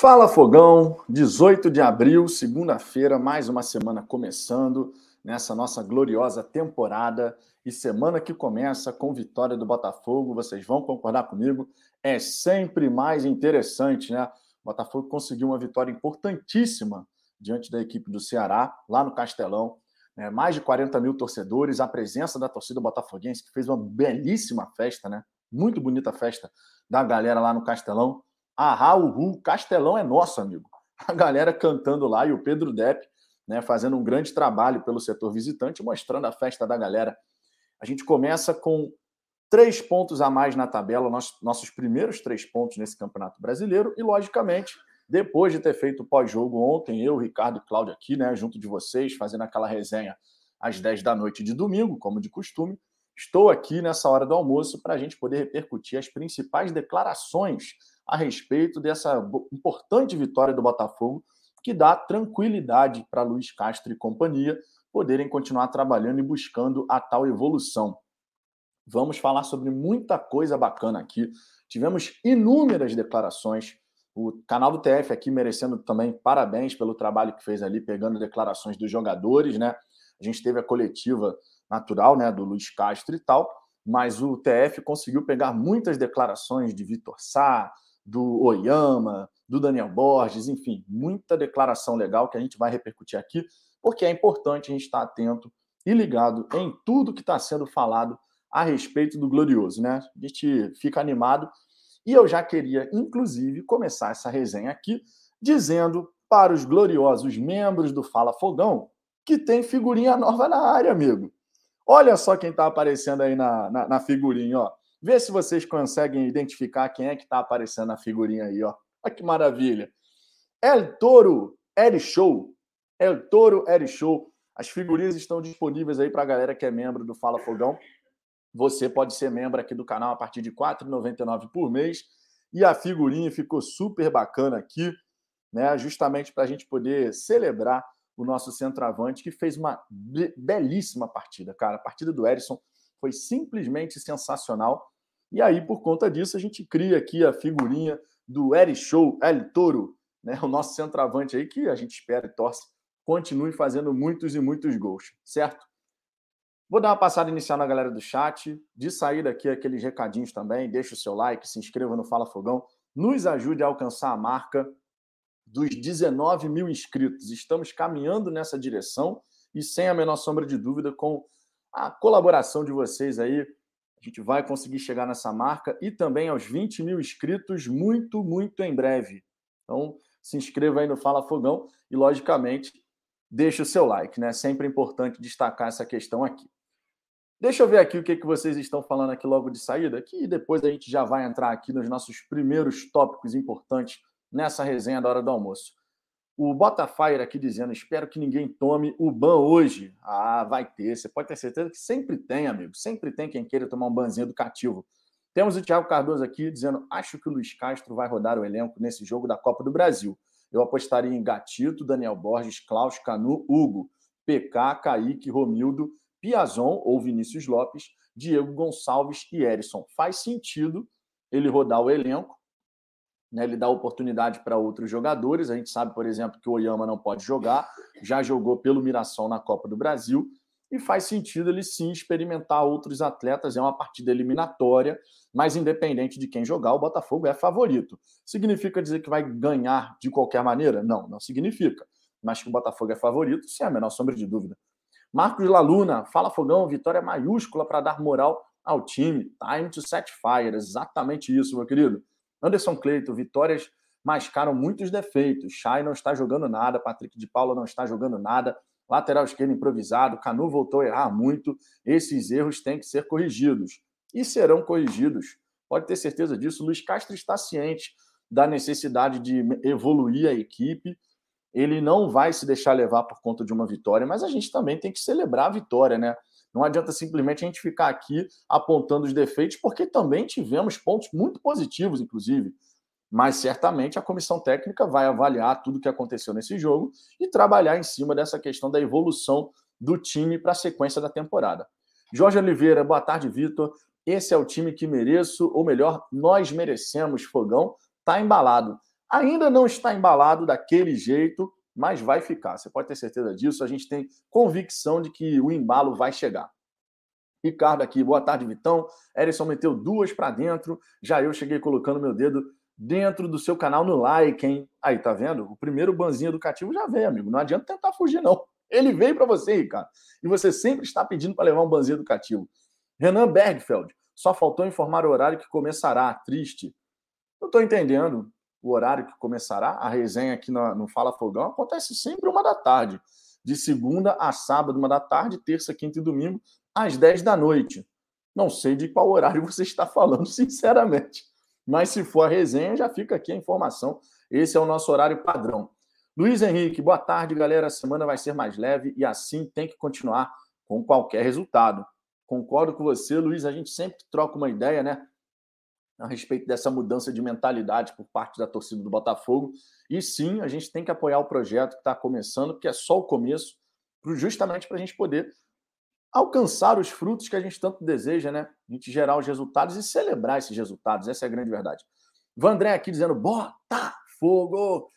Fala Fogão, 18 de abril, segunda-feira, mais uma semana começando nessa nossa gloriosa temporada e semana que começa com vitória do Botafogo, vocês vão concordar comigo, é sempre mais interessante, né? O Botafogo conseguiu uma vitória importantíssima diante da equipe do Ceará, lá no Castelão. Né? Mais de 40 mil torcedores, a presença da torcida botafoguense, que fez uma belíssima festa, né? Muito bonita festa da galera lá no Castelão. Ah, o Castelão é nosso, amigo. A galera cantando lá e o Pedro Depp né, fazendo um grande trabalho pelo setor visitante, mostrando a festa da galera. A gente começa com três pontos a mais na tabela, nossos primeiros três pontos nesse Campeonato Brasileiro, e, logicamente, depois de ter feito o pós-jogo ontem, eu, Ricardo e Cláudio aqui, né, junto de vocês, fazendo aquela resenha às 10 da noite de domingo, como de costume, estou aqui nessa hora do almoço para a gente poder repercutir as principais declarações a respeito dessa importante vitória do Botafogo que dá tranquilidade para Luiz Castro e companhia poderem continuar trabalhando e buscando a tal evolução. Vamos falar sobre muita coisa bacana aqui. Tivemos inúmeras declarações. O canal do TF aqui merecendo também parabéns pelo trabalho que fez ali, pegando declarações dos jogadores, né? A gente teve a coletiva natural, né, do Luiz Castro e tal, mas o TF conseguiu pegar muitas declarações de Vitor Sá, do Oyama, do Daniel Borges, enfim, muita declaração legal que a gente vai repercutir aqui, porque é importante a gente estar atento e ligado em tudo que está sendo falado a respeito do Glorioso, né? A gente fica animado e eu já queria, inclusive, começar essa resenha aqui dizendo para os gloriosos membros do Fala Fogão que tem figurinha nova na área, amigo. Olha só quem está aparecendo aí na, na, na figurinha, ó. Vê se vocês conseguem identificar quem é que está aparecendo na figurinha aí, ó. Olha que maravilha. El Toro Eri Show. El Toro Eri Show. As figurinhas estão disponíveis aí para a galera que é membro do Fala Fogão. Você pode ser membro aqui do canal a partir de R$ 4,99 por mês. E a figurinha ficou super bacana aqui, né? Justamente para a gente poder celebrar o nosso centroavante, que fez uma belíssima partida, cara. A partida do Erisson foi simplesmente sensacional. E aí, por conta disso, a gente cria aqui a figurinha do Eri Show, El Toro, né? o nosso centroavante aí, que a gente espera e torce, continue fazendo muitos e muitos gols, certo? Vou dar uma passada inicial na galera do chat. De saída aqui, aqueles recadinhos também. Deixa o seu like, se inscreva no Fala Fogão. Nos ajude a alcançar a marca dos 19 mil inscritos. Estamos caminhando nessa direção e, sem a menor sombra de dúvida, com a colaboração de vocês aí, a gente vai conseguir chegar nessa marca e também aos 20 mil inscritos muito, muito em breve. Então, se inscreva aí no Fala Fogão e, logicamente, deixe o seu like, né? Sempre importante destacar essa questão aqui. Deixa eu ver aqui o que, que vocês estão falando aqui logo de saída, que depois a gente já vai entrar aqui nos nossos primeiros tópicos importantes nessa resenha da hora do almoço. O Botafire aqui dizendo: espero que ninguém tome o ban hoje. Ah, vai ter. Você pode ter certeza que sempre tem, amigo. Sempre tem quem queira tomar um banzinho educativo. Temos o Thiago Cardoso aqui dizendo: acho que o Luiz Castro vai rodar o elenco nesse jogo da Copa do Brasil. Eu apostaria em Gatito, Daniel Borges, Klaus, Canu, Hugo, PK, Kaique, Romildo, Piazon ou Vinícius Lopes, Diego Gonçalves e Erisson. Faz sentido ele rodar o elenco né, ele dá oportunidade para outros jogadores. A gente sabe, por exemplo, que o Oyama não pode jogar, já jogou pelo Mirassol na Copa do Brasil, e faz sentido ele sim experimentar outros atletas. É uma partida eliminatória, mas independente de quem jogar, o Botafogo é favorito. Significa dizer que vai ganhar de qualquer maneira? Não, não significa. Mas que o Botafogo é favorito, sem a menor sombra de dúvida. Marcos Laluna, fala Fogão, vitória maiúscula para dar moral ao time. Time to set fire, exatamente isso, meu querido. Anderson Cleito, vitórias mascaram muitos defeitos. Chay não está jogando nada, Patrick de Paula não está jogando nada, lateral esquerdo improvisado, Canu voltou a errar muito. Esses erros têm que ser corrigidos e serão corrigidos. Pode ter certeza disso. Luiz Castro está ciente da necessidade de evoluir a equipe. Ele não vai se deixar levar por conta de uma vitória, mas a gente também tem que celebrar a vitória, né? Não adianta simplesmente a gente ficar aqui apontando os defeitos, porque também tivemos pontos muito positivos, inclusive. Mas certamente a comissão técnica vai avaliar tudo o que aconteceu nesse jogo e trabalhar em cima dessa questão da evolução do time para a sequência da temporada. Jorge Oliveira, boa tarde, Vitor. Esse é o time que mereço, ou melhor, nós merecemos, Fogão. Tá embalado. Ainda não está embalado daquele jeito, mas vai ficar. Você pode ter certeza disso. A gente tem convicção de que o embalo vai chegar. Ricardo aqui, boa tarde, Vitão. Erison meteu duas para dentro. Já eu cheguei colocando meu dedo dentro do seu canal no like, hein? Aí, tá vendo? O primeiro banzinho educativo já veio, amigo. Não adianta tentar fugir, não. Ele veio para você, Ricardo. E você sempre está pedindo para levar um banzinho educativo. Renan Bergfeld, só faltou informar o horário que começará. Triste. Eu estou entendendo o horário que começará. A resenha aqui no, no Fala Fogão acontece sempre uma da tarde. De segunda a sábado, uma da tarde, terça, quinta e domingo, às 10 da noite. Não sei de qual horário você está falando, sinceramente. Mas se for a resenha, já fica aqui a informação. Esse é o nosso horário padrão. Luiz Henrique, boa tarde, galera. A semana vai ser mais leve e assim tem que continuar com qualquer resultado. Concordo com você, Luiz. A gente sempre troca uma ideia, né? A respeito dessa mudança de mentalidade por parte da torcida do Botafogo. E sim, a gente tem que apoiar o projeto que está começando, porque é só o começo, justamente para a gente poder alcançar os frutos que a gente tanto deseja, né? A gente gerar os resultados e celebrar esses resultados. Essa é a grande verdade. Vandré aqui dizendo: Botafogo!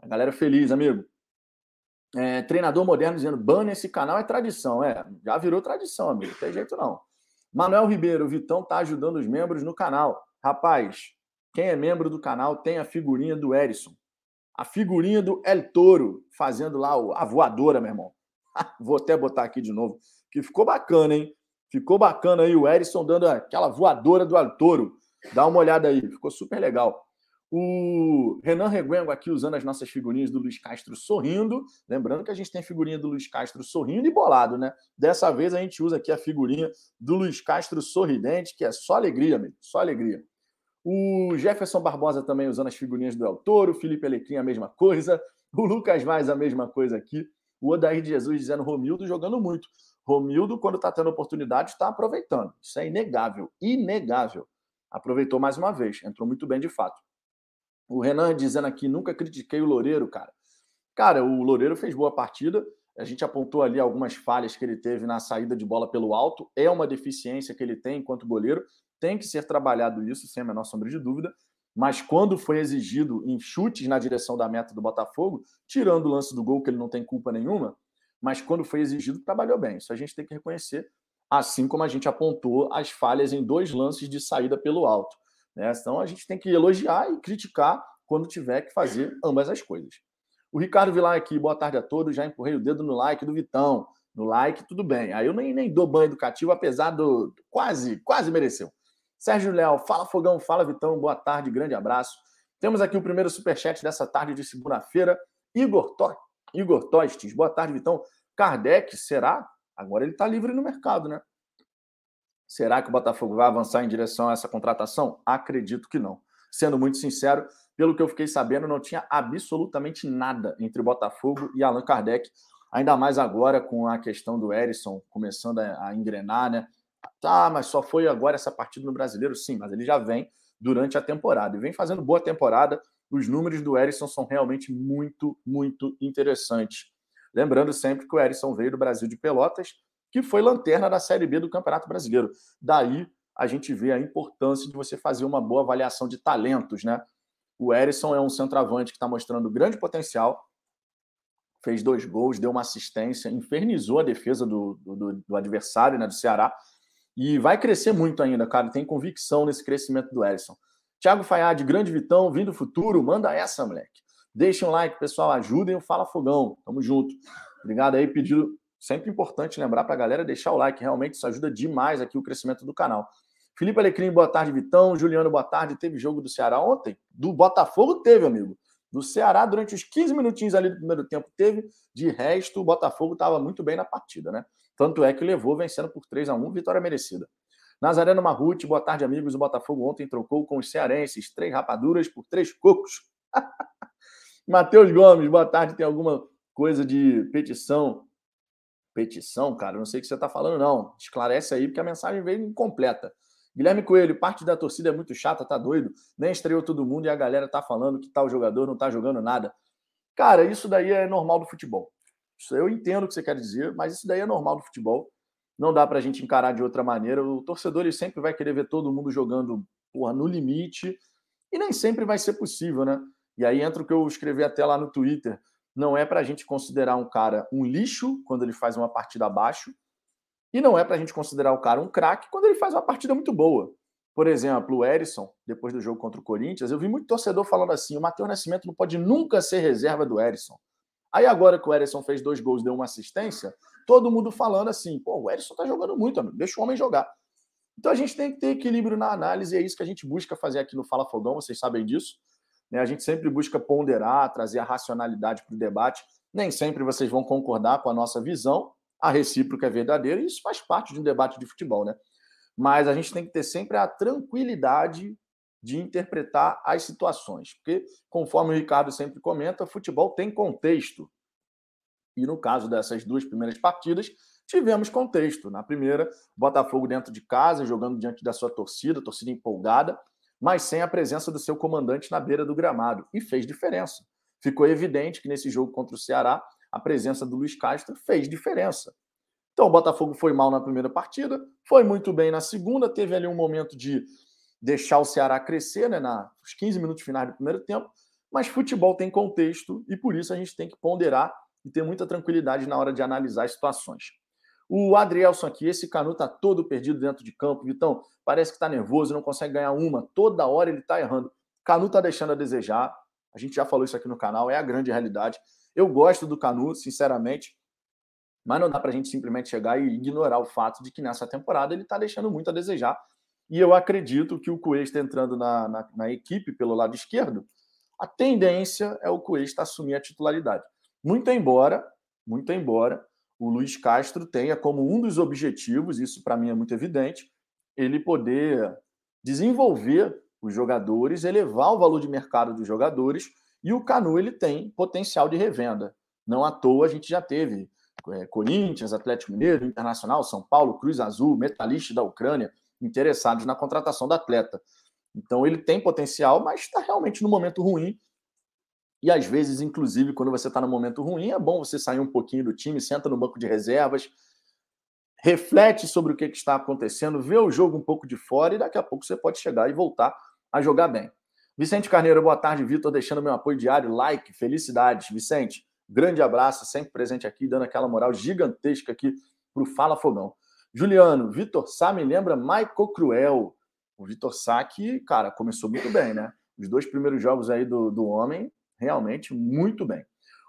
A galera feliz, amigo. É, treinador moderno dizendo: ban esse canal é tradição. É, já virou tradição, amigo. Não tem jeito não. Manuel Ribeiro, o Vitão tá ajudando os membros no canal. Rapaz, quem é membro do canal tem a figurinha do Erison. A figurinha do El Toro, fazendo lá a voadora, meu irmão. Vou até botar aqui de novo que ficou bacana, hein? Ficou bacana aí o Erisson dando aquela voadora do Altoro. Dá uma olhada aí, ficou super legal. O Renan Reguengo aqui usando as nossas figurinhas do Luiz Castro sorrindo. Lembrando que a gente tem a figurinha do Luiz Castro sorrindo e bolado, né? Dessa vez a gente usa aqui a figurinha do Luiz Castro sorridente, que é só alegria, amigo, só alegria. O Jefferson Barbosa também usando as figurinhas do El Toro, Felipe Alecrim a mesma coisa, o Lucas Vaz a mesma coisa aqui, o Odair de Jesus dizendo Romildo jogando muito. Romildo, quando está tendo oportunidade, está aproveitando. Isso é inegável. Inegável. Aproveitou mais uma vez. Entrou muito bem de fato. O Renan dizendo aqui: nunca critiquei o Loureiro, cara. Cara, o Loureiro fez boa partida. A gente apontou ali algumas falhas que ele teve na saída de bola pelo alto. É uma deficiência que ele tem enquanto goleiro. Tem que ser trabalhado isso, sem a menor sombra de dúvida. Mas quando foi exigido em chutes na direção da meta do Botafogo, tirando o lance do gol, que ele não tem culpa nenhuma, mas quando foi exigido, trabalhou bem. Isso a gente tem que reconhecer, assim como a gente apontou as falhas em dois lances de saída pelo alto. Né? Então a gente tem que elogiar e criticar quando tiver que fazer ambas as coisas. O Ricardo Vilar aqui, boa tarde a todos. Já empurrei o dedo no like do Vitão. No like, tudo bem. Aí eu nem, nem dou banho educativo, apesar do. Quase, quase mereceu. Sérgio Léo, fala Fogão, fala Vitão, boa tarde, grande abraço. Temos aqui o primeiro superchat dessa tarde de segunda-feira. Igor Toque Igor Tostes, boa tarde, Vitão. Kardec, será? Agora ele está livre no mercado, né? Será que o Botafogo vai avançar em direção a essa contratação? Acredito que não. Sendo muito sincero, pelo que eu fiquei sabendo, não tinha absolutamente nada entre Botafogo e Allan Kardec, ainda mais agora com a questão do Erisson começando a engrenar, né? Tá, mas só foi agora essa partida no Brasileiro? Sim, mas ele já vem durante a temporada e vem fazendo boa temporada os números do Erisson são realmente muito, muito interessantes. Lembrando sempre que o Erisson veio do Brasil de Pelotas, que foi lanterna da Série B do Campeonato Brasileiro. Daí a gente vê a importância de você fazer uma boa avaliação de talentos, né? O Erisson é um centroavante que está mostrando grande potencial, fez dois gols, deu uma assistência, infernizou a defesa do, do, do adversário, né, do Ceará, e vai crescer muito ainda, cara. Tem convicção nesse crescimento do Erisson. Thiago Fayad, grande Vitão, vindo do futuro, manda essa, moleque. Deixem um like, pessoal, ajudem o Fala Fogão. Tamo junto. Obrigado aí, pedido. Sempre importante lembrar para a galera deixar o like, realmente isso ajuda demais aqui o crescimento do canal. Felipe Alecrim, boa tarde, Vitão. Juliano, boa tarde. Teve jogo do Ceará ontem? Do Botafogo teve, amigo. Do Ceará, durante os 15 minutinhos ali do primeiro tempo, teve. De resto, o Botafogo estava muito bem na partida, né? Tanto é que levou vencendo por 3 a 1 vitória merecida. Nazareno Marrute, boa tarde, amigos. O Botafogo ontem trocou com os cearenses. Três rapaduras por três cocos. Matheus Gomes, boa tarde. Tem alguma coisa de petição? Petição, cara? Não sei o que você está falando, não. Esclarece aí, porque a mensagem veio incompleta. Guilherme Coelho, parte da torcida é muito chata, tá doido? Nem estreou todo mundo e a galera tá falando que tal jogador não tá jogando nada. Cara, isso daí é normal do futebol. Isso eu entendo o que você quer dizer, mas isso daí é normal do futebol não dá para a gente encarar de outra maneira. O torcedor ele sempre vai querer ver todo mundo jogando porra, no limite e nem sempre vai ser possível, né? E aí entra o que eu escrevi até lá no Twitter. Não é para a gente considerar um cara um lixo quando ele faz uma partida abaixo, e não é para a gente considerar o cara um craque quando ele faz uma partida muito boa. Por exemplo, o Erisson, depois do jogo contra o Corinthians, eu vi muito torcedor falando assim: o Matheus Nascimento não pode nunca ser reserva do Erisson. Aí agora que o Erisson fez dois gols, deu uma assistência, todo mundo falando assim: pô, o Erisson tá jogando muito, amigo, deixa o homem jogar. Então a gente tem que ter equilíbrio na análise, e é isso que a gente busca fazer aqui no Fala Fogão, vocês sabem disso. Né? A gente sempre busca ponderar, trazer a racionalidade para o debate. Nem sempre vocês vão concordar com a nossa visão, a recíproca é verdadeira, e isso faz parte de um debate de futebol, né? Mas a gente tem que ter sempre a tranquilidade de interpretar as situações, porque, conforme o Ricardo sempre comenta, futebol tem contexto. E no caso dessas duas primeiras partidas, tivemos contexto. Na primeira, Botafogo dentro de casa, jogando diante da sua torcida, torcida empolgada, mas sem a presença do seu comandante na beira do gramado. E fez diferença. Ficou evidente que nesse jogo contra o Ceará, a presença do Luiz Castro fez diferença. Então, o Botafogo foi mal na primeira partida, foi muito bem na segunda, teve ali um momento de deixar o Ceará crescer, né, nos 15 minutos finais do primeiro tempo, mas futebol tem contexto e por isso a gente tem que ponderar e ter muita tranquilidade na hora de analisar as situações. O Adrielson aqui, esse Canu tá todo perdido dentro de campo, Vitão, parece que tá nervoso, não consegue ganhar uma, toda hora ele tá errando. Canu tá deixando a desejar, a gente já falou isso aqui no canal, é a grande realidade. Eu gosto do Canu, sinceramente, mas não dá para a gente simplesmente chegar e ignorar o fato de que nessa temporada ele está deixando muito a desejar. E eu acredito que o Cuesta entrando na, na, na, equipe pelo lado esquerdo, a tendência é o Cuesta assumir a titularidade. Muito embora, muito embora, o Luiz Castro tenha como um dos objetivos, isso para mim é muito evidente, ele poder desenvolver os jogadores, elevar o valor de mercado dos jogadores, e o Canu ele tem potencial de revenda. Não à toa a gente já teve é, Corinthians, Atlético Mineiro, Internacional, São Paulo, Cruz Azul, Metalista da Ucrânia, interessados na contratação do atleta. Então ele tem potencial, mas está realmente no momento ruim. E às vezes, inclusive, quando você está no momento ruim, é bom você sair um pouquinho do time, senta no banco de reservas, reflete sobre o que, está acontecendo, vê o jogo um pouco de fora e daqui a pouco você pode chegar e voltar a jogar bem. Vicente Carneiro, boa tarde, Vitor, deixando meu apoio diário, like, felicidades. Vicente, Grande abraço, sempre presente aqui, dando aquela moral gigantesca aqui para o Fala Fogão. Juliano, Vitor Sá me lembra Michael Cruel. O Vitor Sá que, cara, começou muito bem, né? Os dois primeiros jogos aí do, do homem, realmente muito bem.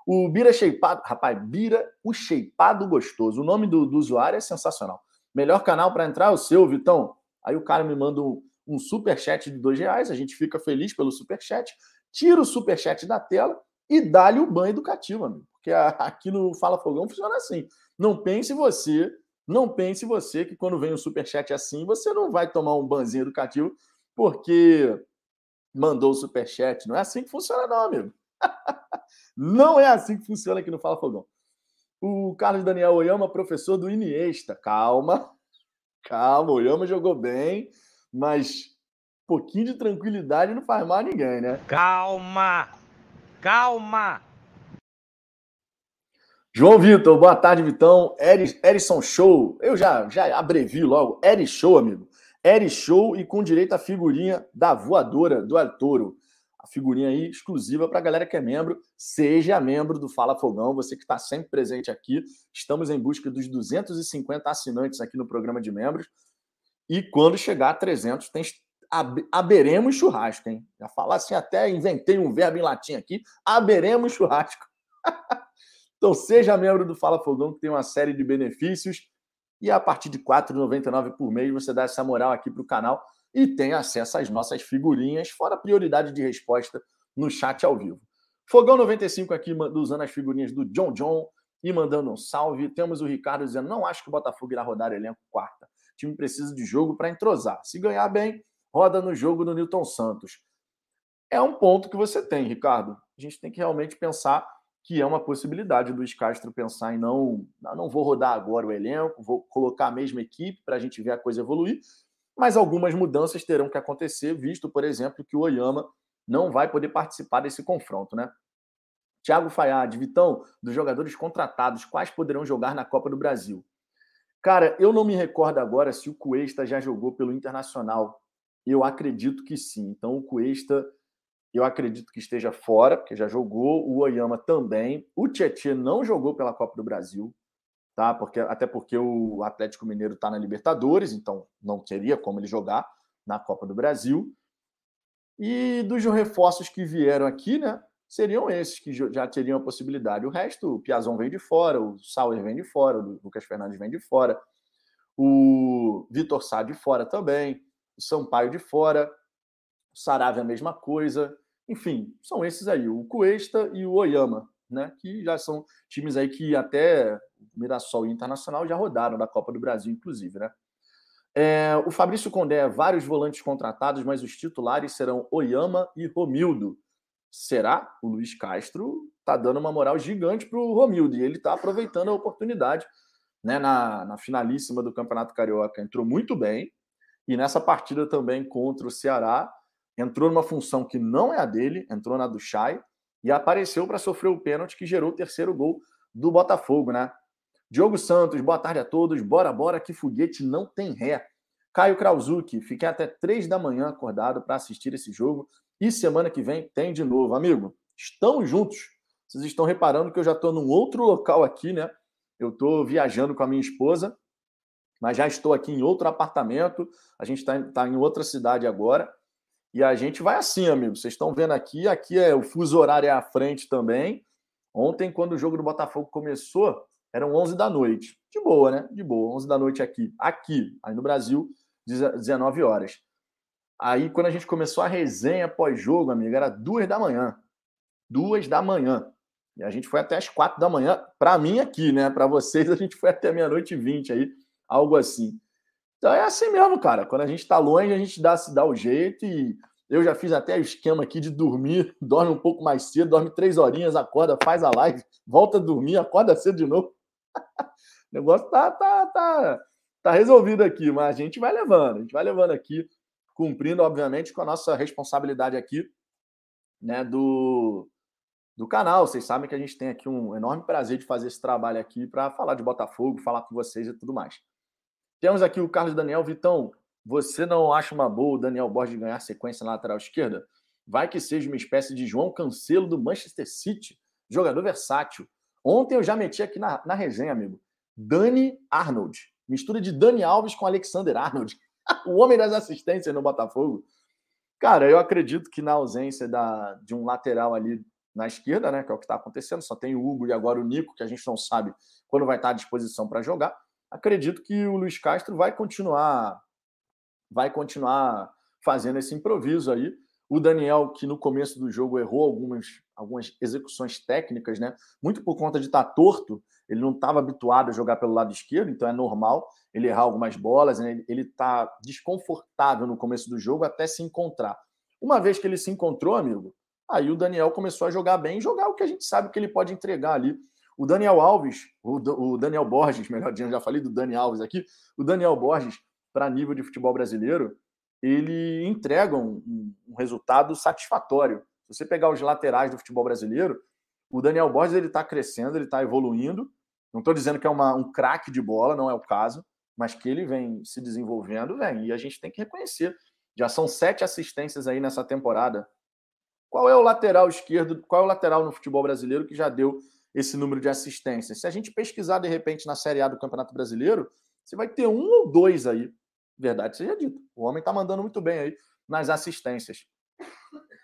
O Bira Shapeado, rapaz, Bira o Shapeado Gostoso. O nome do, do usuário é sensacional. Melhor canal para entrar é o seu, Vitão. Aí o cara me manda um, um super chat de dois reais, a gente fica feliz pelo super chat, tira o super chat da tela e dá-lhe o banho educativo, amigo. Porque aqui no Fala Fogão funciona assim. Não pense você, não pense você que quando vem um superchat assim, você não vai tomar um banzinho educativo porque mandou o superchat. Não é assim que funciona, não, amigo. não é assim que funciona aqui no Fala Fogão. O Carlos Daniel Oyama, professor do Iniesta. Calma, calma, Oyama jogou bem, mas um pouquinho de tranquilidade não faz mal a ninguém, né? Calma! Calma! João Vitor, boa tarde, Vitão. Erison Show. Eu já, já abrevio logo. Eri Show, amigo. Eri Show e com direito à figurinha da voadora do Arturo. A figurinha aí exclusiva para a galera que é membro. Seja membro do Fala Fogão, você que está sempre presente aqui. Estamos em busca dos 250 assinantes aqui no programa de membros. E quando chegar a 300, tem aberemos churrasco, hein? Já falar assim, até inventei um verbo em latim aqui, aberemos churrasco. então, seja membro do Fala Fogão, que tem uma série de benefícios. E a partir de R$ 4,99 por mês, você dá essa moral aqui para o canal e tem acesso às nossas figurinhas, fora prioridade de resposta no chat ao vivo. Fogão 95 aqui, usando as figurinhas do John John e mandando um salve. Temos o Ricardo dizendo: não acho que o Botafogo irá rodar elenco quarta. O time precisa de jogo para entrosar. Se ganhar bem, roda no jogo do Newton Santos. É um ponto que você tem, Ricardo. A gente tem que realmente pensar que é uma possibilidade do Castro pensar em não, não vou rodar agora o elenco, vou colocar a mesma equipe para a gente ver a coisa evoluir, mas algumas mudanças terão que acontecer, visto, por exemplo, que o Oyama não vai poder participar desse confronto, né? Thiago Fayad, Vitão, dos jogadores contratados, quais poderão jogar na Copa do Brasil? Cara, eu não me recordo agora se o Cuesta já jogou pelo Internacional eu acredito que sim. Então, o Cuesta eu acredito que esteja fora, porque já jogou, o Oyama também. O Tietchan não jogou pela Copa do Brasil, tá? Porque, até porque o Atlético Mineiro está na Libertadores, então não teria como ele jogar na Copa do Brasil. E dos reforços que vieram aqui, né? Seriam esses que já teriam a possibilidade. O resto, o Piazon vem de fora, o Sauer vem de fora, o Lucas Fernandes vem de fora, o Vitor Sá de fora também, o Sampaio de fora, o Saravia a mesma coisa. Enfim, são esses aí, o Cuesta e o Oyama, né? Que já são times aí que até Mirassol e Internacional já rodaram da Copa do Brasil, inclusive, né? É, o Fabrício Condé, vários volantes contratados, mas os titulares serão Oyama e Romildo. Será? O Luiz Castro está dando uma moral gigante para o Romildo e ele está aproveitando a oportunidade. Né, na, na finalíssima do Campeonato Carioca entrou muito bem e nessa partida também contra o Ceará entrou numa função que não é a dele, entrou na do Chay e apareceu para sofrer o pênalti que gerou o terceiro gol do Botafogo, né? Diogo Santos, boa tarde a todos. Bora, bora, que foguete não tem ré. Caio Krauzuki, fiquei até três da manhã acordado para assistir esse jogo. E semana que vem tem de novo. Amigo, estamos juntos. Vocês estão reparando que eu já estou num outro local aqui, né? Eu estou viajando com a minha esposa, mas já estou aqui em outro apartamento. A gente está tá em outra cidade agora. E a gente vai assim, amigo. Vocês estão vendo aqui, aqui é o fuso horário é à frente também. Ontem, quando o jogo do Botafogo começou, eram 11 da noite. De boa, né? De boa, 11 da noite aqui. Aqui, aí no Brasil, 19 horas. Aí, quando a gente começou a resenha pós-jogo, amigo, era duas da manhã. Duas da manhã. E a gente foi até as quatro da manhã. Para mim, aqui, né? Para vocês, a gente foi até meia-noite e vinte aí, algo assim. Então é assim mesmo, cara. Quando a gente está longe, a gente dá, se dá o jeito e eu já fiz até o esquema aqui de dormir, dorme um pouco mais cedo, dorme três horinhas, acorda, faz a live, volta a dormir, acorda cedo de novo. o negócio tá, tá, tá, tá resolvido aqui, mas a gente vai levando, a gente vai levando aqui, cumprindo, obviamente, com a nossa responsabilidade aqui, né, do, do canal. Vocês sabem que a gente tem aqui um enorme prazer de fazer esse trabalho aqui para falar de Botafogo, falar com vocês e tudo mais. Temos aqui o Carlos Daniel. Vitão, você não acha uma boa o Daniel Borges ganhar sequência na lateral esquerda? Vai que seja uma espécie de João Cancelo do Manchester City, jogador versátil. Ontem eu já meti aqui na, na resenha, amigo. Dani Arnold. Mistura de Dani Alves com Alexander Arnold. o homem das assistências no Botafogo. Cara, eu acredito que na ausência da, de um lateral ali na esquerda, né, que é o que está acontecendo, só tem o Hugo e agora o Nico, que a gente não sabe quando vai estar à disposição para jogar acredito que o Luiz Castro vai continuar vai continuar fazendo esse improviso aí. O Daniel, que no começo do jogo errou algumas, algumas execuções técnicas, né? Muito por conta de estar torto, ele não estava habituado a jogar pelo lado esquerdo, então é normal ele errar algumas bolas, né? ele está desconfortável no começo do jogo até se encontrar. Uma vez que ele se encontrou, amigo, aí o Daniel começou a jogar bem, jogar o que a gente sabe que ele pode entregar ali o Daniel Alves, o, Daniel Borges, melhor dizendo, já falei do Dani Alves aqui, o Daniel Borges, para nível de futebol brasileiro, ele entrega um, um, resultado satisfatório. Se você pegar os laterais do futebol brasileiro, o Daniel Borges ele está crescendo, ele está evoluindo. Não estou dizendo que é uma, um craque de bola, não é o caso, mas que ele vem se desenvolvendo, vem. E a gente tem que reconhecer. Já são sete assistências aí nessa temporada. Qual é o lateral esquerdo? Qual é o lateral no futebol brasileiro que já deu esse número de assistências. Se a gente pesquisar, de repente, na Série A do Campeonato Brasileiro, você vai ter um ou dois aí. Verdade seja dito. O homem está mandando muito bem aí nas assistências.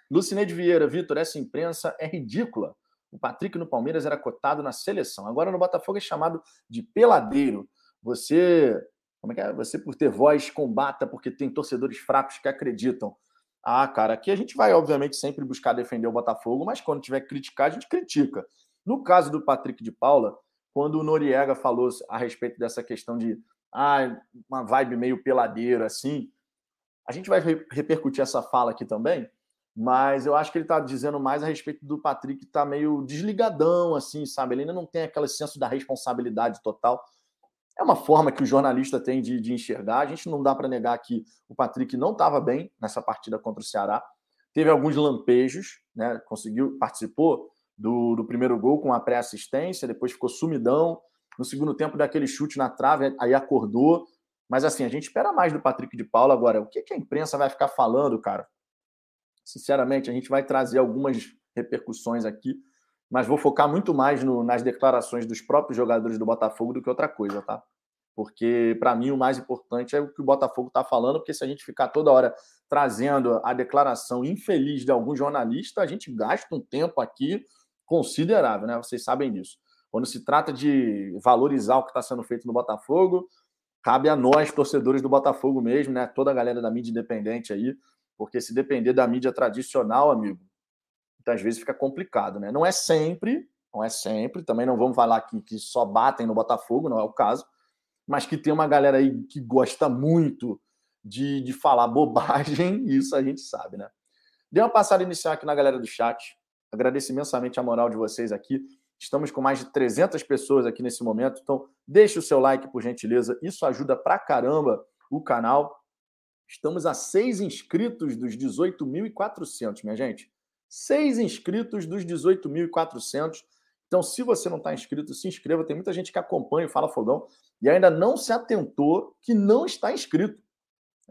Lucineide Vieira, Vitor, essa imprensa é ridícula. O Patrick no Palmeiras era cotado na seleção. Agora no Botafogo é chamado de peladeiro. Você, como é que é? Você por ter voz combata porque tem torcedores fracos que acreditam. Ah, cara, aqui a gente vai obviamente sempre buscar defender o Botafogo, mas quando tiver que criticar, a gente critica. No caso do Patrick de Paula, quando o Noriega falou a respeito dessa questão de ah, uma vibe meio peladeira assim, a gente vai repercutir essa fala aqui também, mas eu acho que ele está dizendo mais a respeito do Patrick estar tá meio desligadão, assim, sabe? Ele ainda não tem aquele senso da responsabilidade total. É uma forma que o jornalista tem de, de enxergar. A gente não dá para negar que o Patrick não estava bem nessa partida contra o Ceará. Teve alguns lampejos, né? Conseguiu, participou do, do primeiro gol com a pré-assistência, depois ficou sumidão. No segundo tempo, daquele chute na trave, aí acordou. Mas assim, a gente espera mais do Patrick de Paula agora. O que, que a imprensa vai ficar falando, cara? sinceramente, a gente vai trazer algumas repercussões aqui, mas vou focar muito mais no, nas declarações dos próprios jogadores do Botafogo do que outra coisa, tá? Porque, para mim, o mais importante é o que o Botafogo está falando, porque se a gente ficar toda hora trazendo a declaração infeliz de algum jornalista, a gente gasta um tempo aqui considerável, né? Vocês sabem disso. Quando se trata de valorizar o que está sendo feito no Botafogo, cabe a nós, torcedores do Botafogo mesmo, né? Toda a galera da mídia independente aí, porque se depender da mídia tradicional, amigo, muitas vezes fica complicado, né? Não é sempre, não é sempre, também não vamos falar que, que só batem no Botafogo, não é o caso, mas que tem uma galera aí que gosta muito de, de falar bobagem, isso a gente sabe, né? Dê uma passada inicial aqui na galera do chat. Agradeço imensamente a moral de vocês aqui. Estamos com mais de 300 pessoas aqui nesse momento, então deixe o seu like, por gentileza. Isso ajuda pra caramba o canal. Estamos a seis inscritos dos 18.400, minha gente. Seis inscritos dos 18.400. Então, se você não está inscrito, se inscreva. Tem muita gente que acompanha o Fala Fogão e ainda não se atentou que não está inscrito.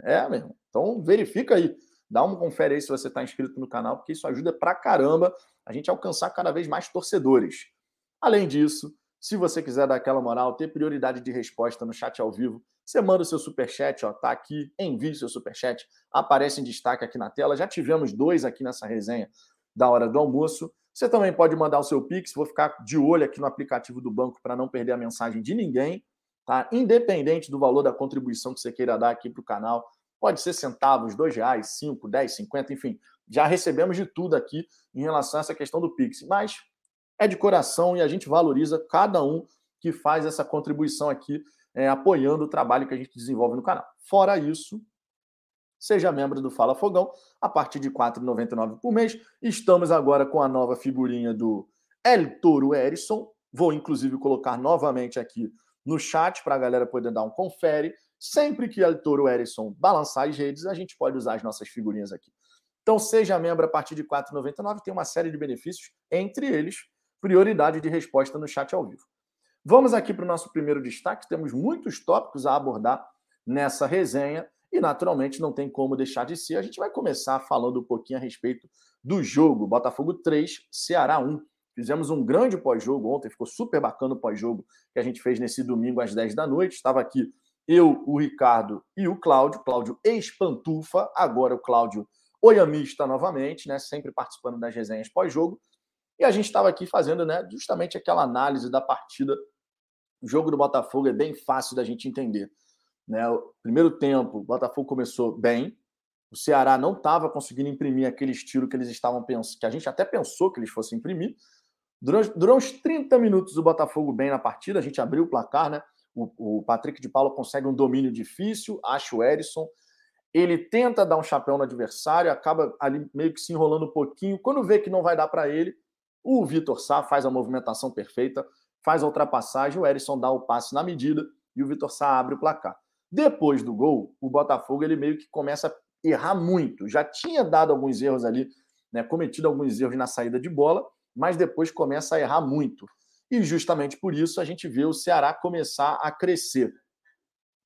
É, meu irmão. Então, verifica aí. Dá uma confere aí se você está inscrito no canal, porque isso ajuda pra caramba a gente alcançar cada vez mais torcedores. Além disso, se você quiser dar aquela moral, ter prioridade de resposta no chat ao vivo, você manda o seu superchat, ó, tá aqui, envie seu superchat, aparece em destaque aqui na tela. Já tivemos dois aqui nessa resenha da hora do almoço. Você também pode mandar o seu Pix, vou ficar de olho aqui no aplicativo do banco para não perder a mensagem de ninguém, tá? Independente do valor da contribuição que você queira dar aqui para o canal, pode ser centavos, dois reais, cinco, dez, cinquenta, enfim. Já recebemos de tudo aqui em relação a essa questão do Pix. Mas é de coração e a gente valoriza cada um que faz essa contribuição aqui, é, apoiando o trabalho que a gente desenvolve no canal. Fora isso, seja membro do Fala Fogão a partir de R$ 4,99 por mês. Estamos agora com a nova figurinha do El Toro Erison. Vou, inclusive, colocar novamente aqui no chat para a galera poder dar um confere. Sempre que El Toro Erison balançar as redes, a gente pode usar as nossas figurinhas aqui. Então, seja membro a partir de R$ 4,99, tem uma série de benefícios, entre eles prioridade de resposta no chat ao vivo. Vamos aqui para o nosso primeiro destaque. Temos muitos tópicos a abordar nessa resenha e, naturalmente, não tem como deixar de ser. A gente vai começar falando um pouquinho a respeito do jogo. Botafogo 3, Ceará 1. Fizemos um grande pós-jogo ontem, ficou super bacana o pós-jogo que a gente fez nesse domingo às 10 da noite. Estava aqui eu, o Ricardo e o Cláudio. Cláudio ex-pantufa, agora o Cláudio oiamista novamente, né? Sempre participando das resenhas pós-jogo. E a gente estava aqui fazendo né, justamente aquela análise da partida. O jogo do Botafogo é bem fácil da gente entender. Né? O primeiro tempo, o Botafogo começou bem. O Ceará não estava conseguindo imprimir aquele estilo que eles estavam pensando, que a gente até pensou que eles fossem imprimir. Durou, durou uns 30 minutos o Botafogo bem na partida, a gente abriu o placar, né? O, o Patrick de Paula consegue um domínio difícil, acha o Erisson. Ele tenta dar um chapéu no adversário, acaba ali meio que se enrolando um pouquinho. Quando vê que não vai dar para ele, o Vitor Sá faz a movimentação perfeita, faz a ultrapassagem, o Erisson dá o passe na medida e o Vitor Sá abre o placar. Depois do gol, o Botafogo ele meio que começa a errar muito. Já tinha dado alguns erros ali, né, cometido alguns erros na saída de bola, mas depois começa a errar muito. E justamente por isso a gente vê o Ceará começar a crescer.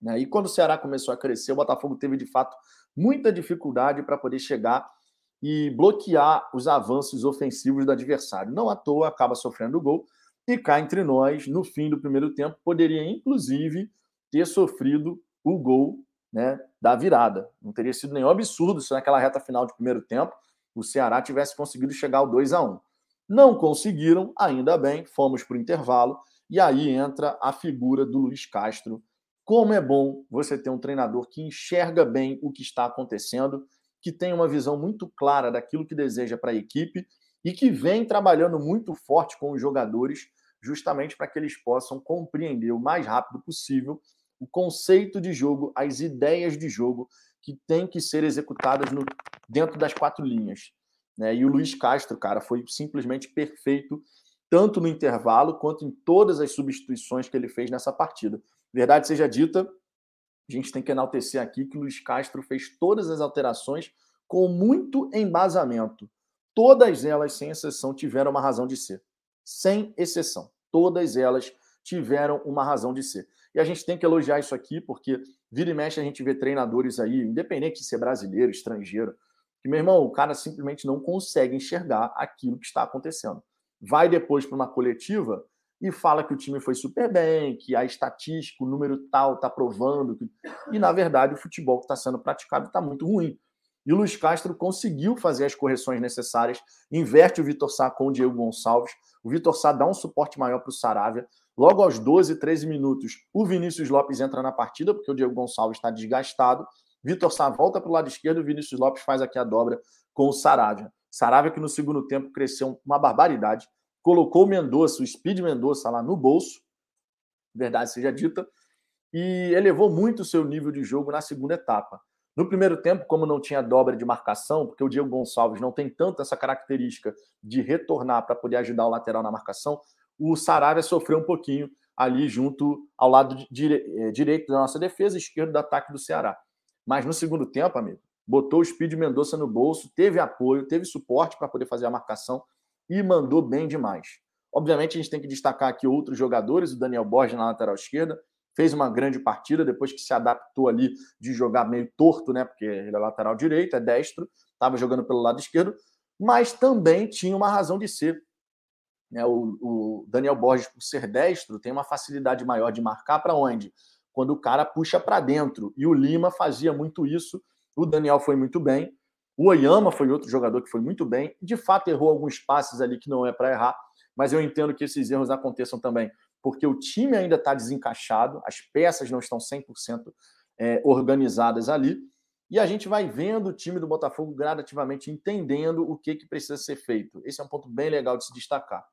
Né? E quando o Ceará começou a crescer, o Botafogo teve de fato muita dificuldade para poder chegar e bloquear os avanços ofensivos do adversário. Não à toa acaba sofrendo o gol e cá entre nós, no fim do primeiro tempo, poderia inclusive ter sofrido o gol né, da virada. Não teria sido nenhum absurdo se naquela reta final de primeiro tempo o Ceará tivesse conseguido chegar ao 2 a 1. Não conseguiram, ainda bem, fomos para o intervalo e aí entra a figura do Luiz Castro. Como é bom você ter um treinador que enxerga bem o que está acontecendo que tem uma visão muito clara daquilo que deseja para a equipe e que vem trabalhando muito forte com os jogadores, justamente para que eles possam compreender o mais rápido possível o conceito de jogo, as ideias de jogo que têm que ser executadas no, dentro das quatro linhas. Né? E o Luiz Castro, cara, foi simplesmente perfeito, tanto no intervalo quanto em todas as substituições que ele fez nessa partida. Verdade seja dita, a gente tem que enaltecer aqui que o Luiz Castro fez todas as alterações com muito embasamento. Todas elas, sem exceção, tiveram uma razão de ser. Sem exceção. Todas elas tiveram uma razão de ser. E a gente tem que elogiar isso aqui, porque vira e mexe a gente vê treinadores aí, independente de ser brasileiro, estrangeiro, que, meu irmão, o cara simplesmente não consegue enxergar aquilo que está acontecendo. Vai depois para uma coletiva e fala que o time foi super bem, que a estatística, o número tal está provando. Que... E, na verdade, o futebol que está sendo praticado está muito ruim. E o Luiz Castro conseguiu fazer as correções necessárias, inverte o Vitor Sá com o Diego Gonçalves. O Vitor Sá dá um suporte maior para o Saravia. Logo aos 12, 13 minutos, o Vinícius Lopes entra na partida, porque o Diego Gonçalves está desgastado. Vitor Sá volta para o lado esquerdo, Vinícius Lopes faz aqui a dobra com o Saravia. Saravia que no segundo tempo cresceu uma barbaridade colocou o Mendonça, o Speed Mendonça lá no bolso, verdade seja dita, e elevou muito o seu nível de jogo na segunda etapa. No primeiro tempo, como não tinha dobra de marcação, porque o Diego Gonçalves não tem tanto essa característica de retornar para poder ajudar o lateral na marcação, o Saravia sofreu um pouquinho ali junto ao lado eh, direito da nossa defesa, esquerdo do ataque do Ceará. Mas no segundo tempo, amigo, botou o Speed Mendonça no bolso, teve apoio, teve suporte para poder fazer a marcação e mandou bem demais. Obviamente, a gente tem que destacar aqui outros jogadores, o Daniel Borges na lateral esquerda, fez uma grande partida depois que se adaptou ali de jogar meio torto, né? Porque ele é lateral direito, é destro, estava jogando pelo lado esquerdo, mas também tinha uma razão de ser. Né? O, o Daniel Borges, por ser destro, tem uma facilidade maior de marcar para onde? Quando o cara puxa para dentro. E o Lima fazia muito isso. O Daniel foi muito bem. O Oyama foi outro jogador que foi muito bem. De fato, errou alguns passes ali que não é para errar, mas eu entendo que esses erros aconteçam também porque o time ainda está desencaixado, as peças não estão 100% é, organizadas ali, e a gente vai vendo o time do Botafogo gradativamente entendendo o que, que precisa ser feito. Esse é um ponto bem legal de se destacar.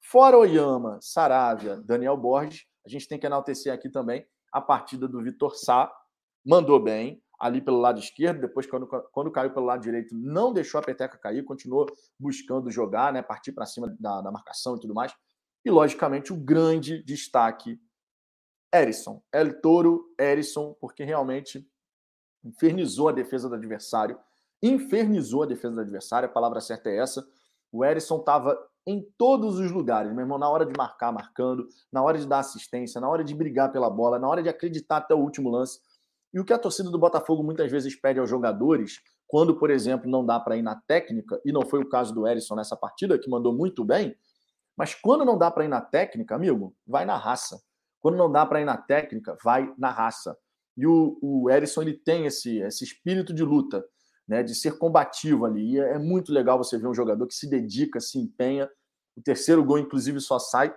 Fora Oyama, Saravia, Daniel Borges, a gente tem que enaltecer aqui também a partida do Vitor Sá, mandou bem, ali pelo lado esquerdo, depois quando, quando caiu pelo lado direito, não deixou a peteca cair, continuou buscando jogar, né, partir para cima da, da, marcação e tudo mais. E, logicamente, o grande destaque, Erisson. El Toro, Erisson, porque realmente infernizou a defesa do adversário, infernizou a defesa do adversário, a palavra certa é essa. O Erisson estava em todos os lugares, meu irmão, na hora de marcar, marcando, na hora de dar assistência, na hora de brigar pela bola, na hora de acreditar até o último lance. E o que a torcida do Botafogo muitas vezes pede aos jogadores, quando, por exemplo, não dá para ir na técnica, e não foi o caso do Erisson nessa partida, que mandou muito bem, mas quando não dá para ir na técnica, amigo, vai na raça. Quando não dá para ir na técnica, vai na raça. E o, o Erisson ele tem esse, esse espírito de luta, né, de ser combativo ali. E é, é muito legal você ver um jogador que se dedica, se empenha. O terceiro gol, inclusive, só sai,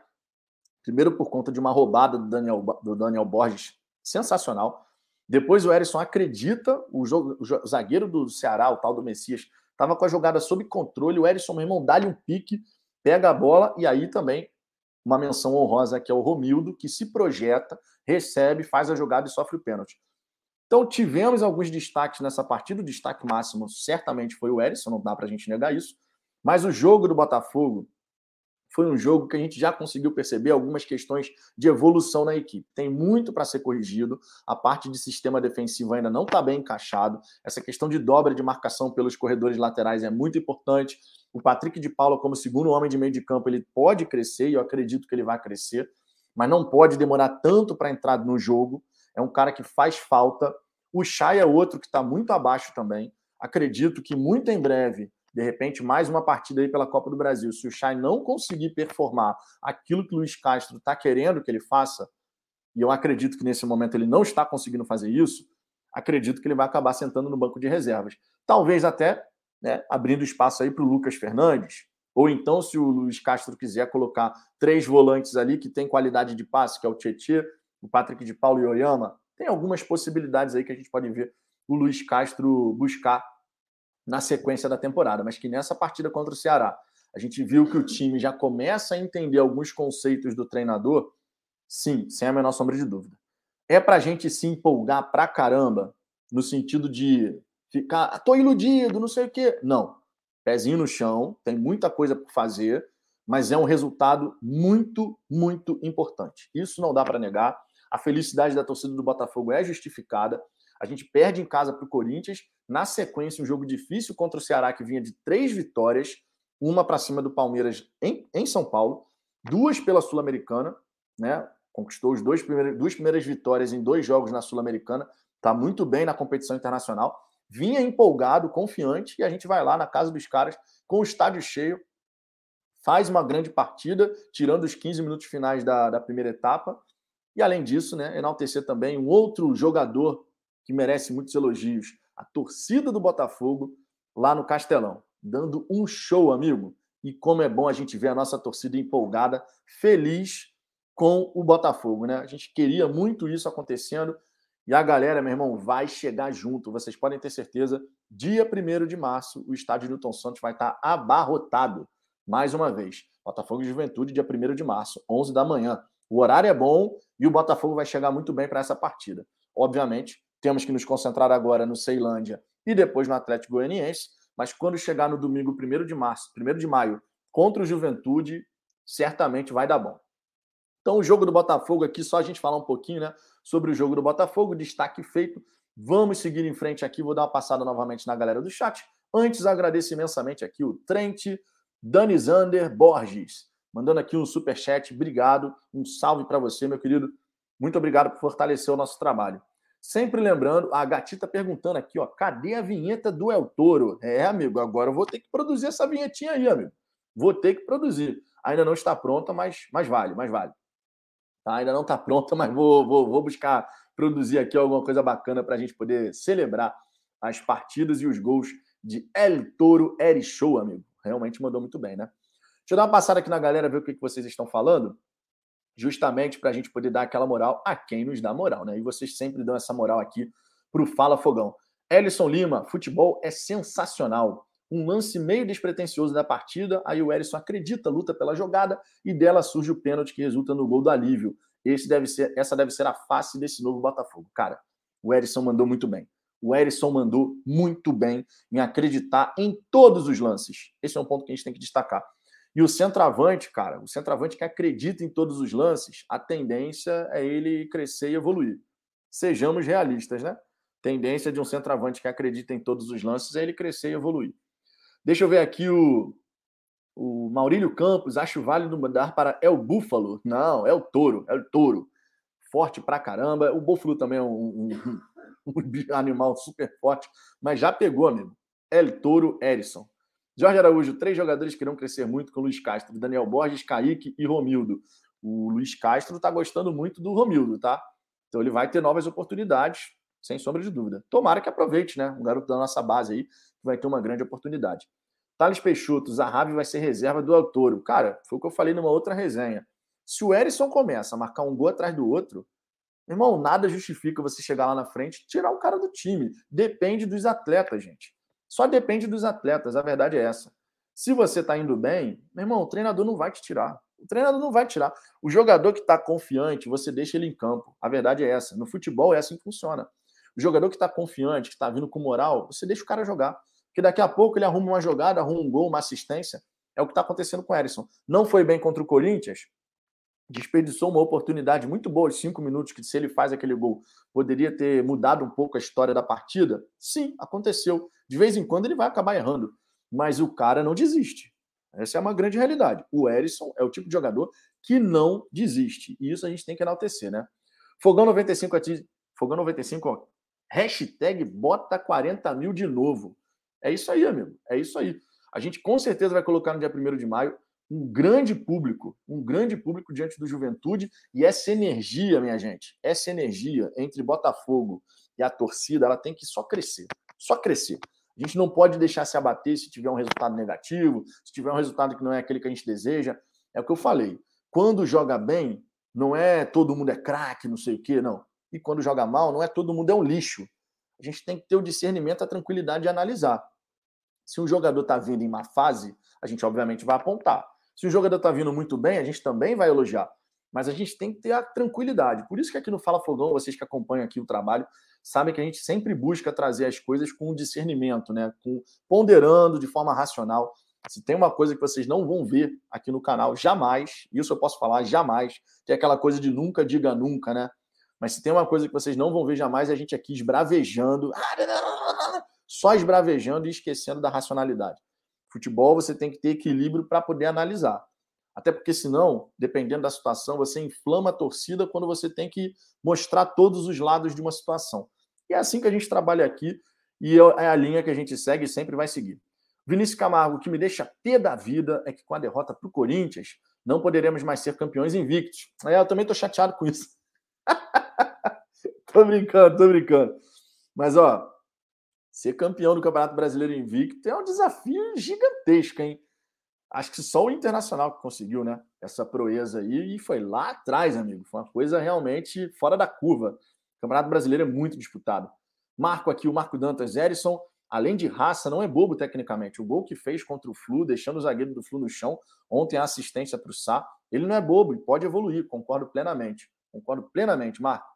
primeiro por conta de uma roubada do Daniel, do Daniel Borges, sensacional. Depois o Erisson acredita, o, jogo, o zagueiro do Ceará, o tal do Messias, estava com a jogada sob controle. O Erisson, meu irmão, dá-lhe um pique, pega a bola e aí também uma menção honrosa que é o Romildo, que se projeta, recebe, faz a jogada e sofre o pênalti. Então tivemos alguns destaques nessa partida. O destaque máximo certamente foi o Erisson, não dá para a gente negar isso. Mas o jogo do Botafogo foi um jogo que a gente já conseguiu perceber algumas questões de evolução na equipe. Tem muito para ser corrigido. A parte de sistema defensivo ainda não está bem encaixado. Essa questão de dobra de marcação pelos corredores laterais é muito importante. O Patrick de Paula, como segundo homem de meio de campo, ele pode crescer e eu acredito que ele vai crescer, mas não pode demorar tanto para entrar no jogo. É um cara que faz falta. O Chay é outro que está muito abaixo também. Acredito que muito em breve de repente, mais uma partida aí pela Copa do Brasil. Se o Chay não conseguir performar aquilo que o Luiz Castro está querendo que ele faça, e eu acredito que nesse momento ele não está conseguindo fazer isso, acredito que ele vai acabar sentando no banco de reservas. Talvez até né, abrindo espaço aí para o Lucas Fernandes, ou então, se o Luiz Castro quiser colocar três volantes ali que tem qualidade de passe, que é o Tietchan, o Patrick de Paulo e o Oyama, tem algumas possibilidades aí que a gente pode ver o Luiz Castro buscar na sequência da temporada, mas que nessa partida contra o Ceará, a gente viu que o time já começa a entender alguns conceitos do treinador, sim, sem a menor sombra de dúvida. É para a gente se empolgar pra caramba, no sentido de ficar, ah, tô iludido, não sei o quê. Não. Pezinho no chão, tem muita coisa por fazer, mas é um resultado muito, muito importante. Isso não dá para negar. A felicidade da torcida do Botafogo é justificada. A gente perde em casa para o Corinthians. Na sequência, um jogo difícil contra o Ceará, que vinha de três vitórias, uma para cima do Palmeiras em, em São Paulo, duas pela Sul-Americana, né? Conquistou os dois primeiros, duas primeiras vitórias em dois jogos na Sul-Americana. Está muito bem na competição internacional. vinha empolgado, confiante, e a gente vai lá na casa dos caras com o estádio cheio, faz uma grande partida, tirando os 15 minutos finais da, da primeira etapa. E além disso, né, enaltecer também um outro jogador que merece muitos elogios, a torcida do Botafogo lá no Castelão, dando um show, amigo. E como é bom a gente ver a nossa torcida empolgada, feliz com o Botafogo, né? A gente queria muito isso acontecendo e a galera, meu irmão, vai chegar junto. Vocês podem ter certeza, dia 1 de março, o estádio Newton Santos vai estar abarrotado mais uma vez. Botafogo e Juventude, dia 1 de março, 11 da manhã. O horário é bom e o Botafogo vai chegar muito bem para essa partida. Obviamente, temos que nos concentrar agora no Ceilândia e depois no Atlético Goianiense, mas quando chegar no domingo 1 de março, 1 de maio, contra o Juventude, certamente vai dar bom. Então, o jogo do Botafogo aqui, só a gente falar um pouquinho né, sobre o jogo do Botafogo, destaque feito. Vamos seguir em frente aqui, vou dar uma passada novamente na galera do chat. Antes, agradeço imensamente aqui o Trent, Danizander Borges, mandando aqui um super chat. Obrigado, um salve para você, meu querido. Muito obrigado por fortalecer o nosso trabalho. Sempre lembrando, a Gatita perguntando aqui, ó, cadê a vinheta do El Toro? É, amigo, agora eu vou ter que produzir essa vinhetinha aí, amigo. Vou ter que produzir. Ainda não está pronta, mas, mas vale, mas vale. Tá? Ainda não está pronta, mas vou, vou, vou buscar produzir aqui alguma coisa bacana para a gente poder celebrar as partidas e os gols de El Toro Eri Show, amigo. Realmente mandou muito bem, né? Deixa eu dar uma passada aqui na galera, ver o que vocês estão falando justamente para a gente poder dar aquela moral a quem nos dá moral, né? E vocês sempre dão essa moral aqui para o Fala Fogão. Ellison Lima, futebol é sensacional. Um lance meio despretensioso da partida, aí o Ellison acredita, luta pela jogada e dela surge o pênalti que resulta no gol do alívio. Esse deve ser, essa deve ser a face desse novo Botafogo. Cara, o Ellison mandou muito bem. O Erisson mandou muito bem em acreditar em todos os lances. Esse é um ponto que a gente tem que destacar. E o centroavante, cara, o centroavante que acredita em todos os lances, a tendência é ele crescer e evoluir. Sejamos realistas, né? Tendência de um centroavante que acredita em todos os lances é ele crescer e evoluir. Deixa eu ver aqui o, o Maurílio Campos. Acho válido mudar para é o Búfalo. Não, é o Touro. É o Touro. Forte pra caramba. O Búfalo também é um, um, um animal super forte, mas já pegou, amigo. El Touro Erison. Jorge Araújo, três jogadores que irão crescer muito com o Luiz Castro, Daniel Borges, Kaique e Romildo. O Luiz Castro está gostando muito do Romildo, tá? Então ele vai ter novas oportunidades, sem sombra de dúvida. Tomara que aproveite, né? Um garoto da nossa base aí vai ter uma grande oportunidade. Thales Peixoto, Zahavi vai ser reserva do Altoro. Cara, foi o que eu falei numa outra resenha. Se o Erisson começa a marcar um gol atrás do outro, irmão, nada justifica você chegar lá na frente e tirar o cara do time. Depende dos atletas, gente. Só depende dos atletas, a verdade é essa. Se você está indo bem, meu irmão, o treinador não vai te tirar. O treinador não vai tirar. O jogador que está confiante, você deixa ele em campo. A verdade é essa. No futebol é assim que funciona. O jogador que está confiante, que está vindo com moral, você deixa o cara jogar. Porque daqui a pouco ele arruma uma jogada, arruma um gol, uma assistência. É o que está acontecendo com o Erisson. Não foi bem contra o Corinthians, desperdiçou uma oportunidade muito boa, de cinco minutos, que se ele faz aquele gol, poderia ter mudado um pouco a história da partida. Sim, aconteceu. De vez em quando ele vai acabar errando, mas o cara não desiste. Essa é uma grande realidade. O Erisson é o tipo de jogador que não desiste. E isso a gente tem que enaltecer, né? Fogão 95 aqui. Fogão 95, ó. Hashtag bota 40 mil de novo. É isso aí, amigo. É isso aí. A gente com certeza vai colocar no dia 1 de maio um grande público, um grande público diante do Juventude e essa energia, minha gente, essa energia entre Botafogo e a torcida, ela tem que só crescer, só crescer. A gente não pode deixar se abater se tiver um resultado negativo, se tiver um resultado que não é aquele que a gente deseja. É o que eu falei. Quando joga bem, não é todo mundo é craque, não sei o quê, não. E quando joga mal, não é todo mundo é um lixo. A gente tem que ter o discernimento, a tranquilidade de analisar. Se um jogador está vindo em má fase, a gente obviamente vai apontar. Se o jogador está vindo muito bem, a gente também vai elogiar. Mas a gente tem que ter a tranquilidade. Por isso que aqui no Fala Fogão, vocês que acompanham aqui o trabalho, sabem que a gente sempre busca trazer as coisas com discernimento, né? Com, ponderando de forma racional. Se tem uma coisa que vocês não vão ver aqui no canal, jamais, isso eu posso falar jamais, que é aquela coisa de nunca diga nunca, né? Mas se tem uma coisa que vocês não vão ver jamais, é a gente aqui esbravejando, só esbravejando e esquecendo da racionalidade. Futebol você tem que ter equilíbrio para poder analisar. Até porque, senão, dependendo da situação, você inflama a torcida quando você tem que mostrar todos os lados de uma situação. E é assim que a gente trabalha aqui. E é a linha que a gente segue e sempre vai seguir. Vinícius Camargo, o que me deixa pé da vida é que com a derrota para o Corinthians, não poderemos mais ser campeões invictos. É, eu também estou chateado com isso. tô brincando, tô brincando. Mas, ó, ser campeão do Campeonato Brasileiro invicto é um desafio gigantesco, hein? Acho que só o Internacional que conseguiu, né? Essa proeza aí. E foi lá atrás, amigo. Foi uma coisa realmente fora da curva. O Campeonato Brasileiro é muito disputado. Marco aqui o Marco Dantas Erison, além de raça, não é bobo tecnicamente. O gol que fez contra o Flu, deixando o zagueiro do Flu no chão, ontem a assistência para o Sá, ele não é bobo e pode evoluir, concordo plenamente. Concordo plenamente, Marco.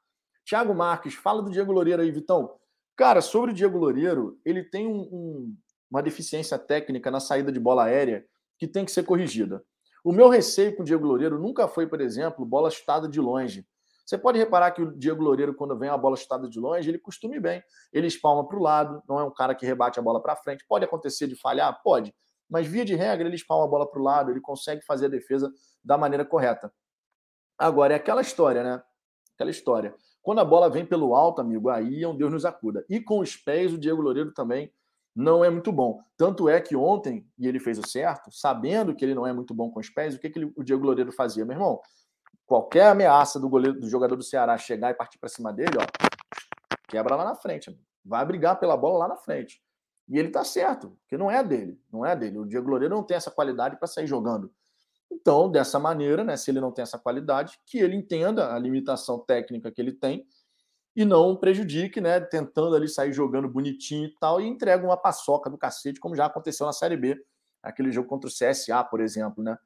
Thiago Marques, fala do Diego Loureiro aí, Vitão. Cara, sobre o Diego Loureiro, ele tem um, um, uma deficiência técnica na saída de bola aérea que tem que ser corrigida. O meu receio com o Diego Loureiro nunca foi, por exemplo, bola chutada de longe. Você pode reparar que o Diego Loureiro, quando vem a bola chutada de longe, ele costuma ir bem. Ele espalma para o lado, não é um cara que rebate a bola para frente. Pode acontecer de falhar? Pode. Mas, via de regra, ele espalma a bola para o lado, ele consegue fazer a defesa da maneira correta. Agora, é aquela história, né? Aquela história. Quando a bola vem pelo alto, amigo, aí é um Deus nos acuda. E com os pés, o Diego Loureiro também não é muito bom. Tanto é que ontem, e ele fez o certo, sabendo que ele não é muito bom com os pés, o que, que ele, o Diego Loureiro fazia? Meu irmão, qualquer ameaça do goleiro do jogador do Ceará chegar e partir para cima dele, ó, quebra lá na frente. Amigo. Vai brigar pela bola lá na frente. E ele tá certo, porque não é dele, não é dele. O Diego Loureiro não tem essa qualidade para sair jogando. Então, dessa maneira, né, se ele não tem essa qualidade, que ele entenda a limitação técnica que ele tem e não prejudique, né, tentando ali sair jogando bonitinho e tal, e entrega uma paçoca do cacete, como já aconteceu na Série B, aquele jogo contra o CSA, por exemplo, né?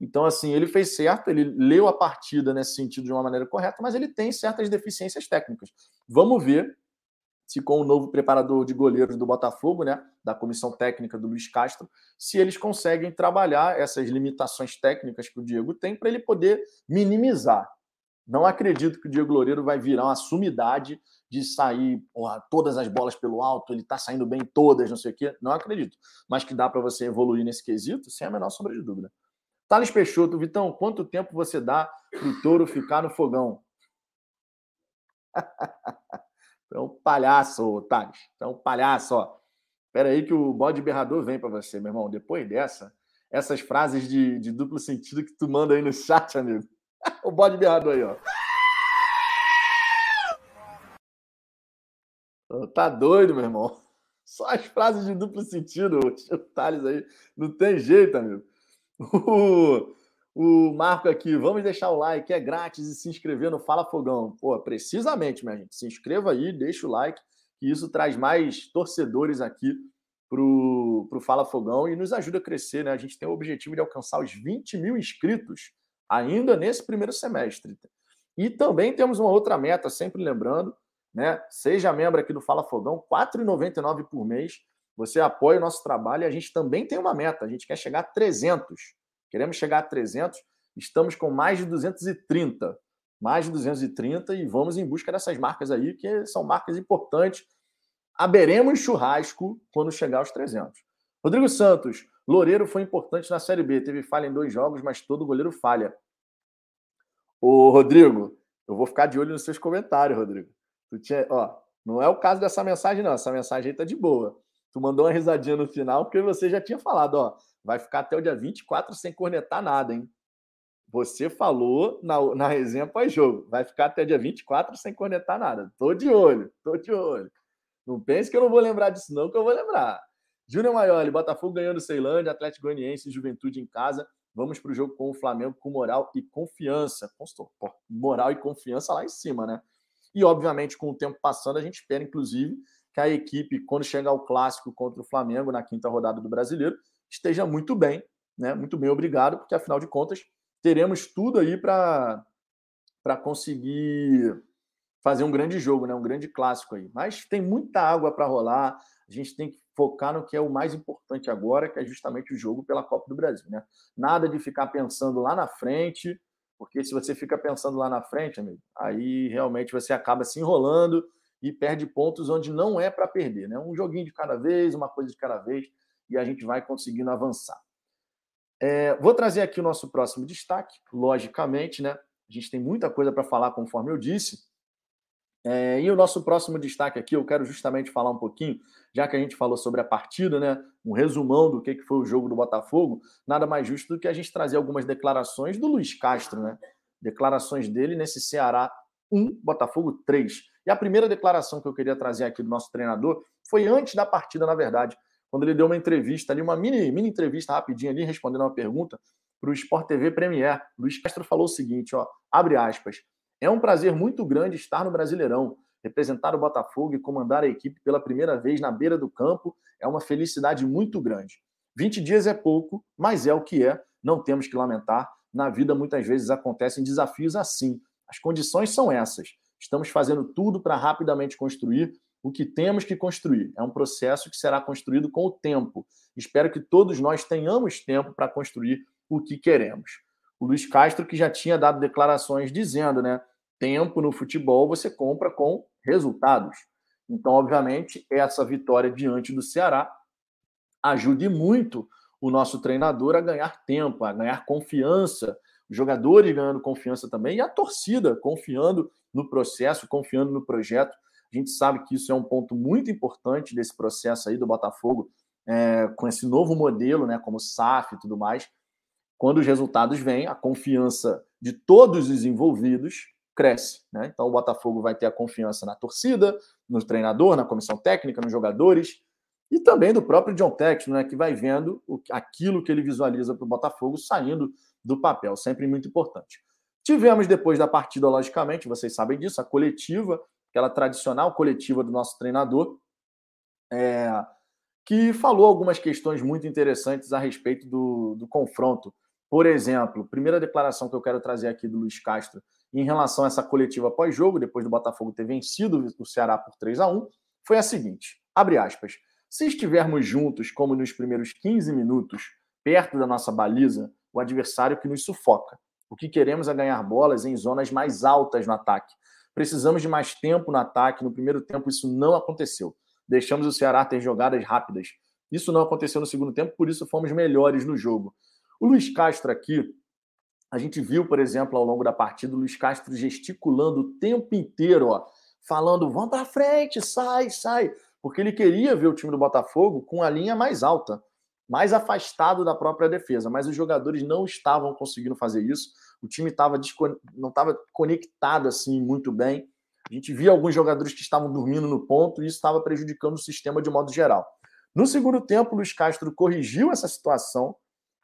Então, assim, ele fez certo, ele leu a partida nesse sentido de uma maneira correta, mas ele tem certas deficiências técnicas. Vamos ver com o novo preparador de goleiros do Botafogo, né, da comissão técnica do Luiz Castro, se eles conseguem trabalhar essas limitações técnicas que o Diego tem para ele poder minimizar. Não acredito que o Diego Loureiro vai virar uma sumidade de sair porra, todas as bolas pelo alto, ele está saindo bem todas, não sei o quê. Não acredito. Mas que dá para você evoluir nesse quesito, sem a menor sombra de dúvida. Thales Peixoto, Vitão, quanto tempo você dá para o touro ficar no fogão? é um palhaço, Thales. É um palhaço, ó. Espera aí que o bode berrador vem para você, meu irmão. Depois dessa, essas frases de, de duplo sentido que tu manda aí no chat, amigo. o bode berrador aí, ó. Tá doido, meu irmão. Só as frases de duplo sentido, o Thales aí. Não tem jeito, amigo. O, Marco aqui, vamos deixar o like, é grátis e se inscrever no Fala Fogão. Pô, precisamente, minha gente. Se inscreva aí, deixa o like, que isso traz mais torcedores aqui pro, pro Fala Fogão e nos ajuda a crescer, né? A gente tem o objetivo de alcançar os 20 mil inscritos ainda nesse primeiro semestre. E também temos uma outra meta, sempre lembrando, né? Seja membro aqui do Fala Fogão, R$ 4,99 por mês. Você apoia o nosso trabalho e a gente também tem uma meta. A gente quer chegar a 300. Queremos chegar a 300. Estamos com mais de 230. Mais de 230 e vamos em busca dessas marcas aí, que são marcas importantes. Haveremos churrasco quando chegar aos 300. Rodrigo Santos, Loureiro foi importante na Série B. Teve falha em dois jogos, mas todo goleiro falha. Ô, Rodrigo, eu vou ficar de olho nos seus comentários, Rodrigo. Tu tinha, ó, não é o caso dessa mensagem, não. Essa mensagem aí tá de boa. Tu mandou uma risadinha no final, porque você já tinha falado, ó, vai ficar até o dia 24 sem cornetar nada, hein? Você falou na, na resenha pós-jogo, vai ficar até dia 24 sem cornetar nada. Tô de olho, tô de olho. Não pense que eu não vou lembrar disso, não, que eu vou lembrar. Júnior Maioli, Botafogo ganhando Ceilândia, Atlético Goianiense, Juventude em casa. Vamos para o jogo com o Flamengo com moral e confiança. Moral e confiança lá em cima, né? E, obviamente, com o tempo passando, a gente espera, inclusive, que a equipe, quando chegar ao clássico contra o Flamengo na quinta rodada do Brasileiro, esteja muito bem, né? Muito bem, obrigado, porque afinal de contas teremos tudo aí para para conseguir fazer um grande jogo, né? Um grande clássico aí. Mas tem muita água para rolar. A gente tem que focar no que é o mais importante agora, que é justamente o jogo pela Copa do Brasil, né? Nada de ficar pensando lá na frente, porque se você fica pensando lá na frente, amigo, aí realmente você acaba se enrolando e perde pontos onde não é para perder, né? Um joguinho de cada vez, uma coisa de cada vez, e a gente vai conseguindo avançar. É, vou trazer aqui o nosso próximo destaque, logicamente, né? A gente tem muita coisa para falar, conforme eu disse. É, e o nosso próximo destaque aqui, eu quero justamente falar um pouquinho, já que a gente falou sobre a partida, né? Um resumão do que foi o jogo do Botafogo, nada mais justo do que a gente trazer algumas declarações do Luiz Castro, né? Declarações dele nesse Ceará 1, Botafogo 3. E a primeira declaração que eu queria trazer aqui do nosso treinador foi antes da partida, na verdade, quando ele deu uma entrevista ali, uma mini, mini entrevista rapidinha ali, respondendo uma pergunta para o Sport TV Premier. Luiz Castro falou o seguinte, ó, abre aspas, é um prazer muito grande estar no Brasileirão. Representar o Botafogo e comandar a equipe pela primeira vez na beira do campo é uma felicidade muito grande. 20 dias é pouco, mas é o que é, não temos que lamentar. Na vida, muitas vezes acontecem desafios assim. As condições são essas. Estamos fazendo tudo para rapidamente construir o que temos que construir. É um processo que será construído com o tempo. Espero que todos nós tenhamos tempo para construir o que queremos o Luiz Castro, que já tinha dado declarações dizendo, né? Tempo no futebol você compra com resultados. Então, obviamente, essa vitória diante do Ceará ajude muito o nosso treinador a ganhar tempo, a ganhar confiança, os jogadores ganhando confiança também e a torcida confiando no processo, confiando no projeto. Gente sabe que isso é um ponto muito importante desse processo aí do Botafogo, é, com esse novo modelo, né, como SAF e tudo mais, quando os resultados vêm, a confiança de todos os envolvidos cresce. Né? Então, o Botafogo vai ter a confiança na torcida, no treinador, na comissão técnica, nos jogadores e também do próprio John Texton, né, que vai vendo o, aquilo que ele visualiza para o Botafogo saindo do papel, sempre muito importante. Tivemos depois da partida, logicamente, vocês sabem disso, a coletiva, aquela tradicional coletiva do nosso treinador, é, que falou algumas questões muito interessantes a respeito do, do confronto por exemplo, primeira declaração que eu quero trazer aqui do Luiz Castro em relação a essa coletiva pós-jogo, depois do Botafogo ter vencido o Ceará por 3 a 1 foi a seguinte: abre aspas. Se estivermos juntos, como nos primeiros 15 minutos, perto da nossa baliza, o adversário que nos sufoca. O que queremos é ganhar bolas em zonas mais altas no ataque. Precisamos de mais tempo no ataque. No primeiro tempo, isso não aconteceu. Deixamos o Ceará ter jogadas rápidas. Isso não aconteceu no segundo tempo, por isso fomos melhores no jogo. O Luiz Castro aqui, a gente viu, por exemplo, ao longo da partida, o Luiz Castro gesticulando o tempo inteiro, ó, falando: vamos para frente, sai, sai. Porque ele queria ver o time do Botafogo com a linha mais alta, mais afastado da própria defesa. Mas os jogadores não estavam conseguindo fazer isso. O time tava não estava conectado assim muito bem. A gente via alguns jogadores que estavam dormindo no ponto e isso estava prejudicando o sistema de modo geral. No segundo tempo, o Luiz Castro corrigiu essa situação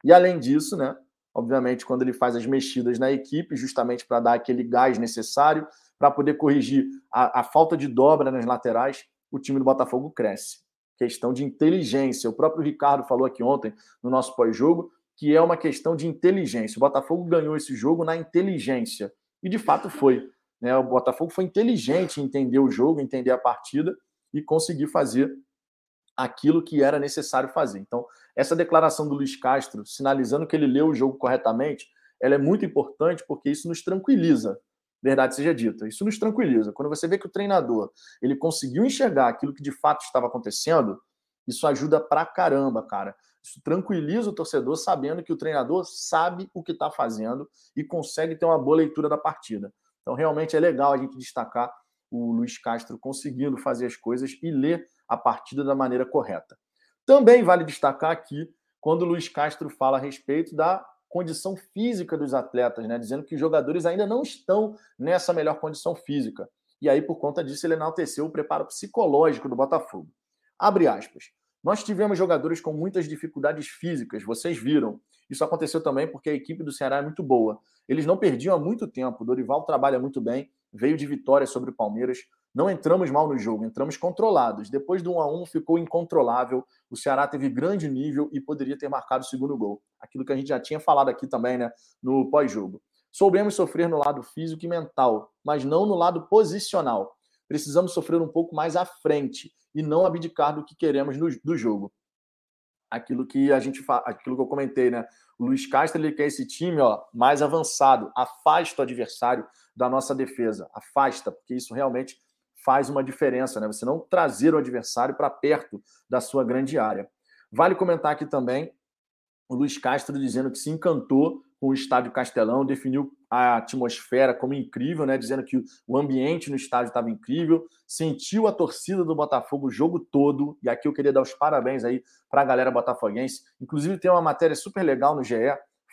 e além disso, né, obviamente, quando ele faz as mexidas na equipe, justamente para dar aquele gás necessário para poder corrigir a, a, falta de dobra nas laterais, o time do Botafogo cresce. Questão de inteligência. O próprio Ricardo falou aqui ontem no nosso pós-jogo que é uma questão de inteligência. O Botafogo ganhou esse jogo na inteligência. E de fato foi. Né? O Botafogo foi inteligente em entender o jogo, entender a partida e conseguir fazer aquilo que era necessário fazer. Então, essa declaração do Luiz Castro, sinalizando que ele leu o jogo corretamente, ela é muito importante porque isso nos tranquiliza. Verdade seja dita, isso nos tranquiliza. Quando você vê que o treinador ele conseguiu enxergar aquilo que de fato estava acontecendo, isso ajuda pra caramba, cara. Isso tranquiliza o torcedor sabendo que o treinador sabe o que está fazendo e consegue ter uma boa leitura da partida. Então, realmente é legal a gente destacar o Luiz Castro conseguindo fazer as coisas e ler a partida da maneira correta. Também vale destacar aqui quando o Luiz Castro fala a respeito da condição física dos atletas, né? dizendo que os jogadores ainda não estão nessa melhor condição física. E aí, por conta disso, ele enalteceu o preparo psicológico do Botafogo. Abre aspas. Nós tivemos jogadores com muitas dificuldades físicas, vocês viram. Isso aconteceu também porque a equipe do Ceará é muito boa. Eles não perdiam há muito tempo. Dorival trabalha muito bem, veio de vitória sobre o Palmeiras. Não entramos mal no jogo, entramos controlados. Depois do 1 a 1 ficou incontrolável. O Ceará teve grande nível e poderia ter marcado o segundo gol. Aquilo que a gente já tinha falado aqui também, né, no pós-jogo. Soubemos sofrer no lado físico e mental, mas não no lado posicional. Precisamos sofrer um pouco mais à frente e não abdicar do que queremos no, do jogo. Aquilo que a gente aquilo que eu comentei, né? O Luiz Castro ele quer esse time, ó, mais avançado, afasta o adversário da nossa defesa, afasta, porque isso realmente faz uma diferença, né? Você não trazer o adversário para perto da sua grande área. Vale comentar aqui também o Luiz Castro dizendo que se encantou com o estádio Castelão, definiu a atmosfera como incrível, né? Dizendo que o ambiente no estádio estava incrível, sentiu a torcida do Botafogo o jogo todo. E aqui eu queria dar os parabéns aí para a galera botafoguense. Inclusive tem uma matéria super legal no GE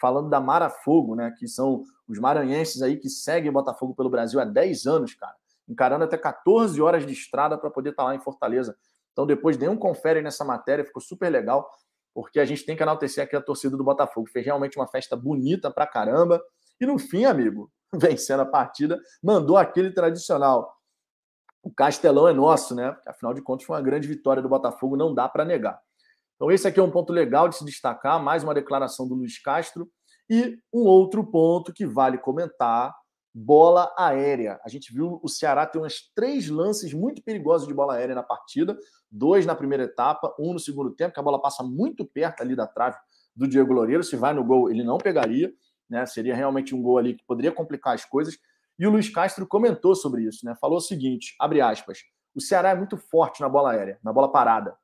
falando da Mara Fogo, né? Que são os maranhenses aí que seguem o Botafogo pelo Brasil há 10 anos, cara, encarando até 14 horas de estrada para poder estar tá lá em Fortaleza. Então depois dê um confere nessa matéria, ficou super legal porque a gente tem que enaltecer aqui a torcida do Botafogo. Fez realmente uma festa bonita pra caramba. E no fim, amigo, vencendo a partida, mandou aquele tradicional. O Castelão é nosso, né? Afinal de contas, foi uma grande vitória do Botafogo, não dá para negar. Então, esse aqui é um ponto legal de se destacar, mais uma declaração do Luiz Castro. E um outro ponto que vale comentar bola aérea. A gente viu o Ceará ter uns três lances muito perigosos de bola aérea na partida, dois na primeira etapa, um no segundo tempo, que a bola passa muito perto ali da trave do Diego Loureiro. Se vai no gol, ele não pegaria, né? Seria realmente um gol ali que poderia complicar as coisas. E o Luiz Castro comentou sobre isso, né? Falou o seguinte: abre aspas, o Ceará é muito forte na bola aérea, na bola parada.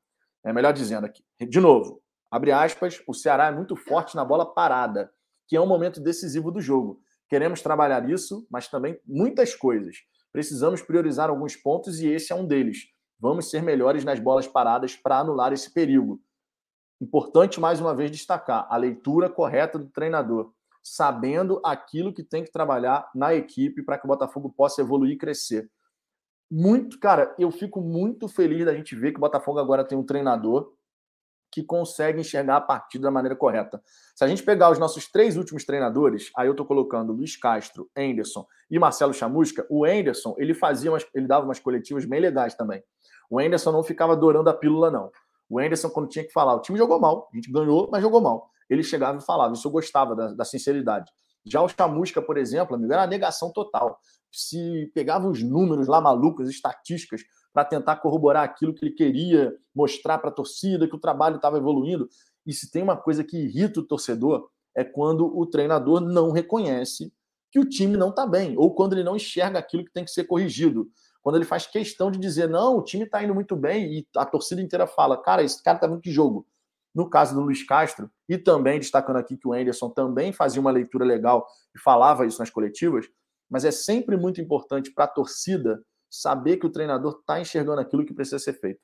É melhor dizendo aqui. De novo, abre aspas, o Ceará é muito forte na bola parada, que é um momento decisivo do jogo. Queremos trabalhar isso, mas também muitas coisas. Precisamos priorizar alguns pontos e esse é um deles. Vamos ser melhores nas bolas paradas para anular esse perigo. Importante mais uma vez destacar a leitura correta do treinador, sabendo aquilo que tem que trabalhar na equipe para que o Botafogo possa evoluir e crescer. Muito, cara, eu fico muito feliz da gente ver que o Botafogo agora tem um treinador que consegue enxergar a partida da maneira correta. Se a gente pegar os nossos três últimos treinadores, aí eu estou colocando Luiz Castro, Anderson e Marcelo Chamusca, o Anderson, ele fazia umas, ele dava umas coletivas bem legais também. O Anderson não ficava adorando a pílula, não. O Anderson, quando tinha que falar, o time jogou mal, a gente ganhou, mas jogou mal. Ele chegava e falava, isso eu gostava da, da sinceridade. Já o Chamusca, por exemplo, amigo, era negação total. Se pegava os números lá malucos, estatísticas, para tentar corroborar aquilo que ele queria mostrar para a torcida, que o trabalho estava evoluindo. E se tem uma coisa que irrita o torcedor, é quando o treinador não reconhece que o time não está bem, ou quando ele não enxerga aquilo que tem que ser corrigido. Quando ele faz questão de dizer, não, o time está indo muito bem, e a torcida inteira fala, cara, esse cara está vendo que jogo. No caso do Luiz Castro, e também destacando aqui que o Anderson também fazia uma leitura legal e falava isso nas coletivas, mas é sempre muito importante para a torcida saber que o treinador está enxergando aquilo que precisa ser feito.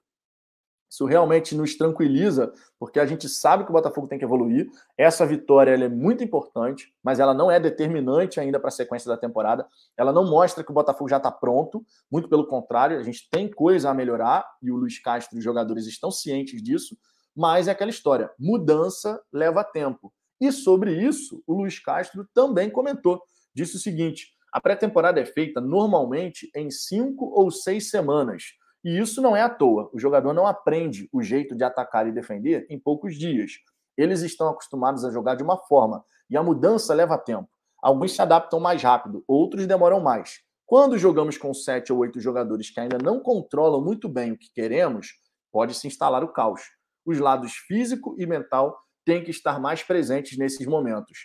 Isso realmente nos tranquiliza, porque a gente sabe que o Botafogo tem que evoluir. Essa vitória é muito importante, mas ela não é determinante ainda para a sequência da temporada. Ela não mostra que o Botafogo já está pronto, muito pelo contrário, a gente tem coisa a melhorar e o Luiz Castro e os jogadores estão cientes disso, mas é aquela história: mudança leva tempo. E sobre isso, o Luiz Castro também comentou. Disse o seguinte: a pré-temporada é feita normalmente em cinco ou seis semanas. E isso não é à toa. O jogador não aprende o jeito de atacar e defender em poucos dias. Eles estão acostumados a jogar de uma forma e a mudança leva tempo. Alguns se adaptam mais rápido, outros demoram mais. Quando jogamos com sete ou oito jogadores que ainda não controlam muito bem o que queremos, pode se instalar o caos. Os lados físico e mental têm que estar mais presentes nesses momentos.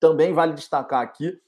Também vale destacar aqui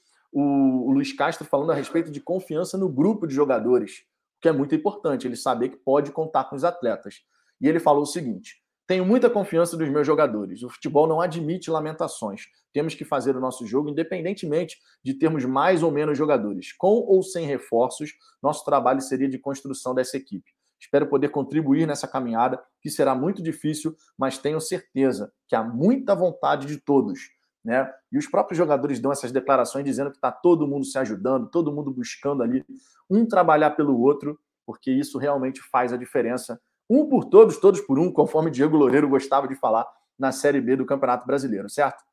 o, Luiz Castro falando a respeito de confiança no grupo de jogadores, que é muito importante, ele saber que pode contar com os atletas. E ele falou o seguinte: tenho muita confiança dos meus jogadores. O futebol não admite lamentações. Temos que fazer o nosso jogo independentemente de termos mais ou menos jogadores. Com ou sem reforços, nosso trabalho seria de construção dessa equipe. Espero poder contribuir nessa caminhada, que será muito difícil, mas tenho certeza que há muita vontade de todos né? E os próprios jogadores dão essas declarações dizendo que está todo mundo se ajudando, todo mundo buscando ali um trabalhar pelo outro, porque isso realmente faz a diferença. Um por todos, todos por um, conforme Diego Loureiro gostava de falar na Série B do Campeonato Brasileiro, certo?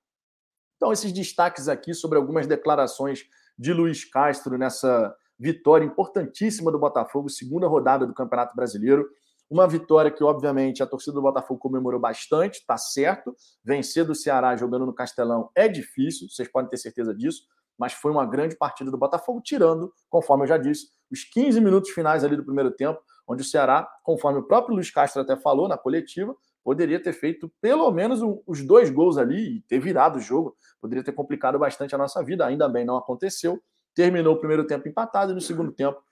Então, esses destaques aqui sobre algumas declarações de Luiz Castro nessa vitória importantíssima do Botafogo, segunda rodada do Campeonato Brasileiro. Uma vitória que, obviamente, a torcida do Botafogo comemorou bastante, tá certo. Vencer do Ceará jogando no Castelão é difícil, vocês podem ter certeza disso, mas foi uma grande partida do Botafogo, tirando, conforme eu já disse, os 15 minutos finais ali do primeiro tempo, onde o Ceará, conforme o próprio Luiz Castro até falou na coletiva, poderia ter feito pelo menos os dois gols ali e ter virado o jogo. Poderia ter complicado bastante a nossa vida, ainda bem não aconteceu. Terminou o primeiro tempo empatado e no segundo tempo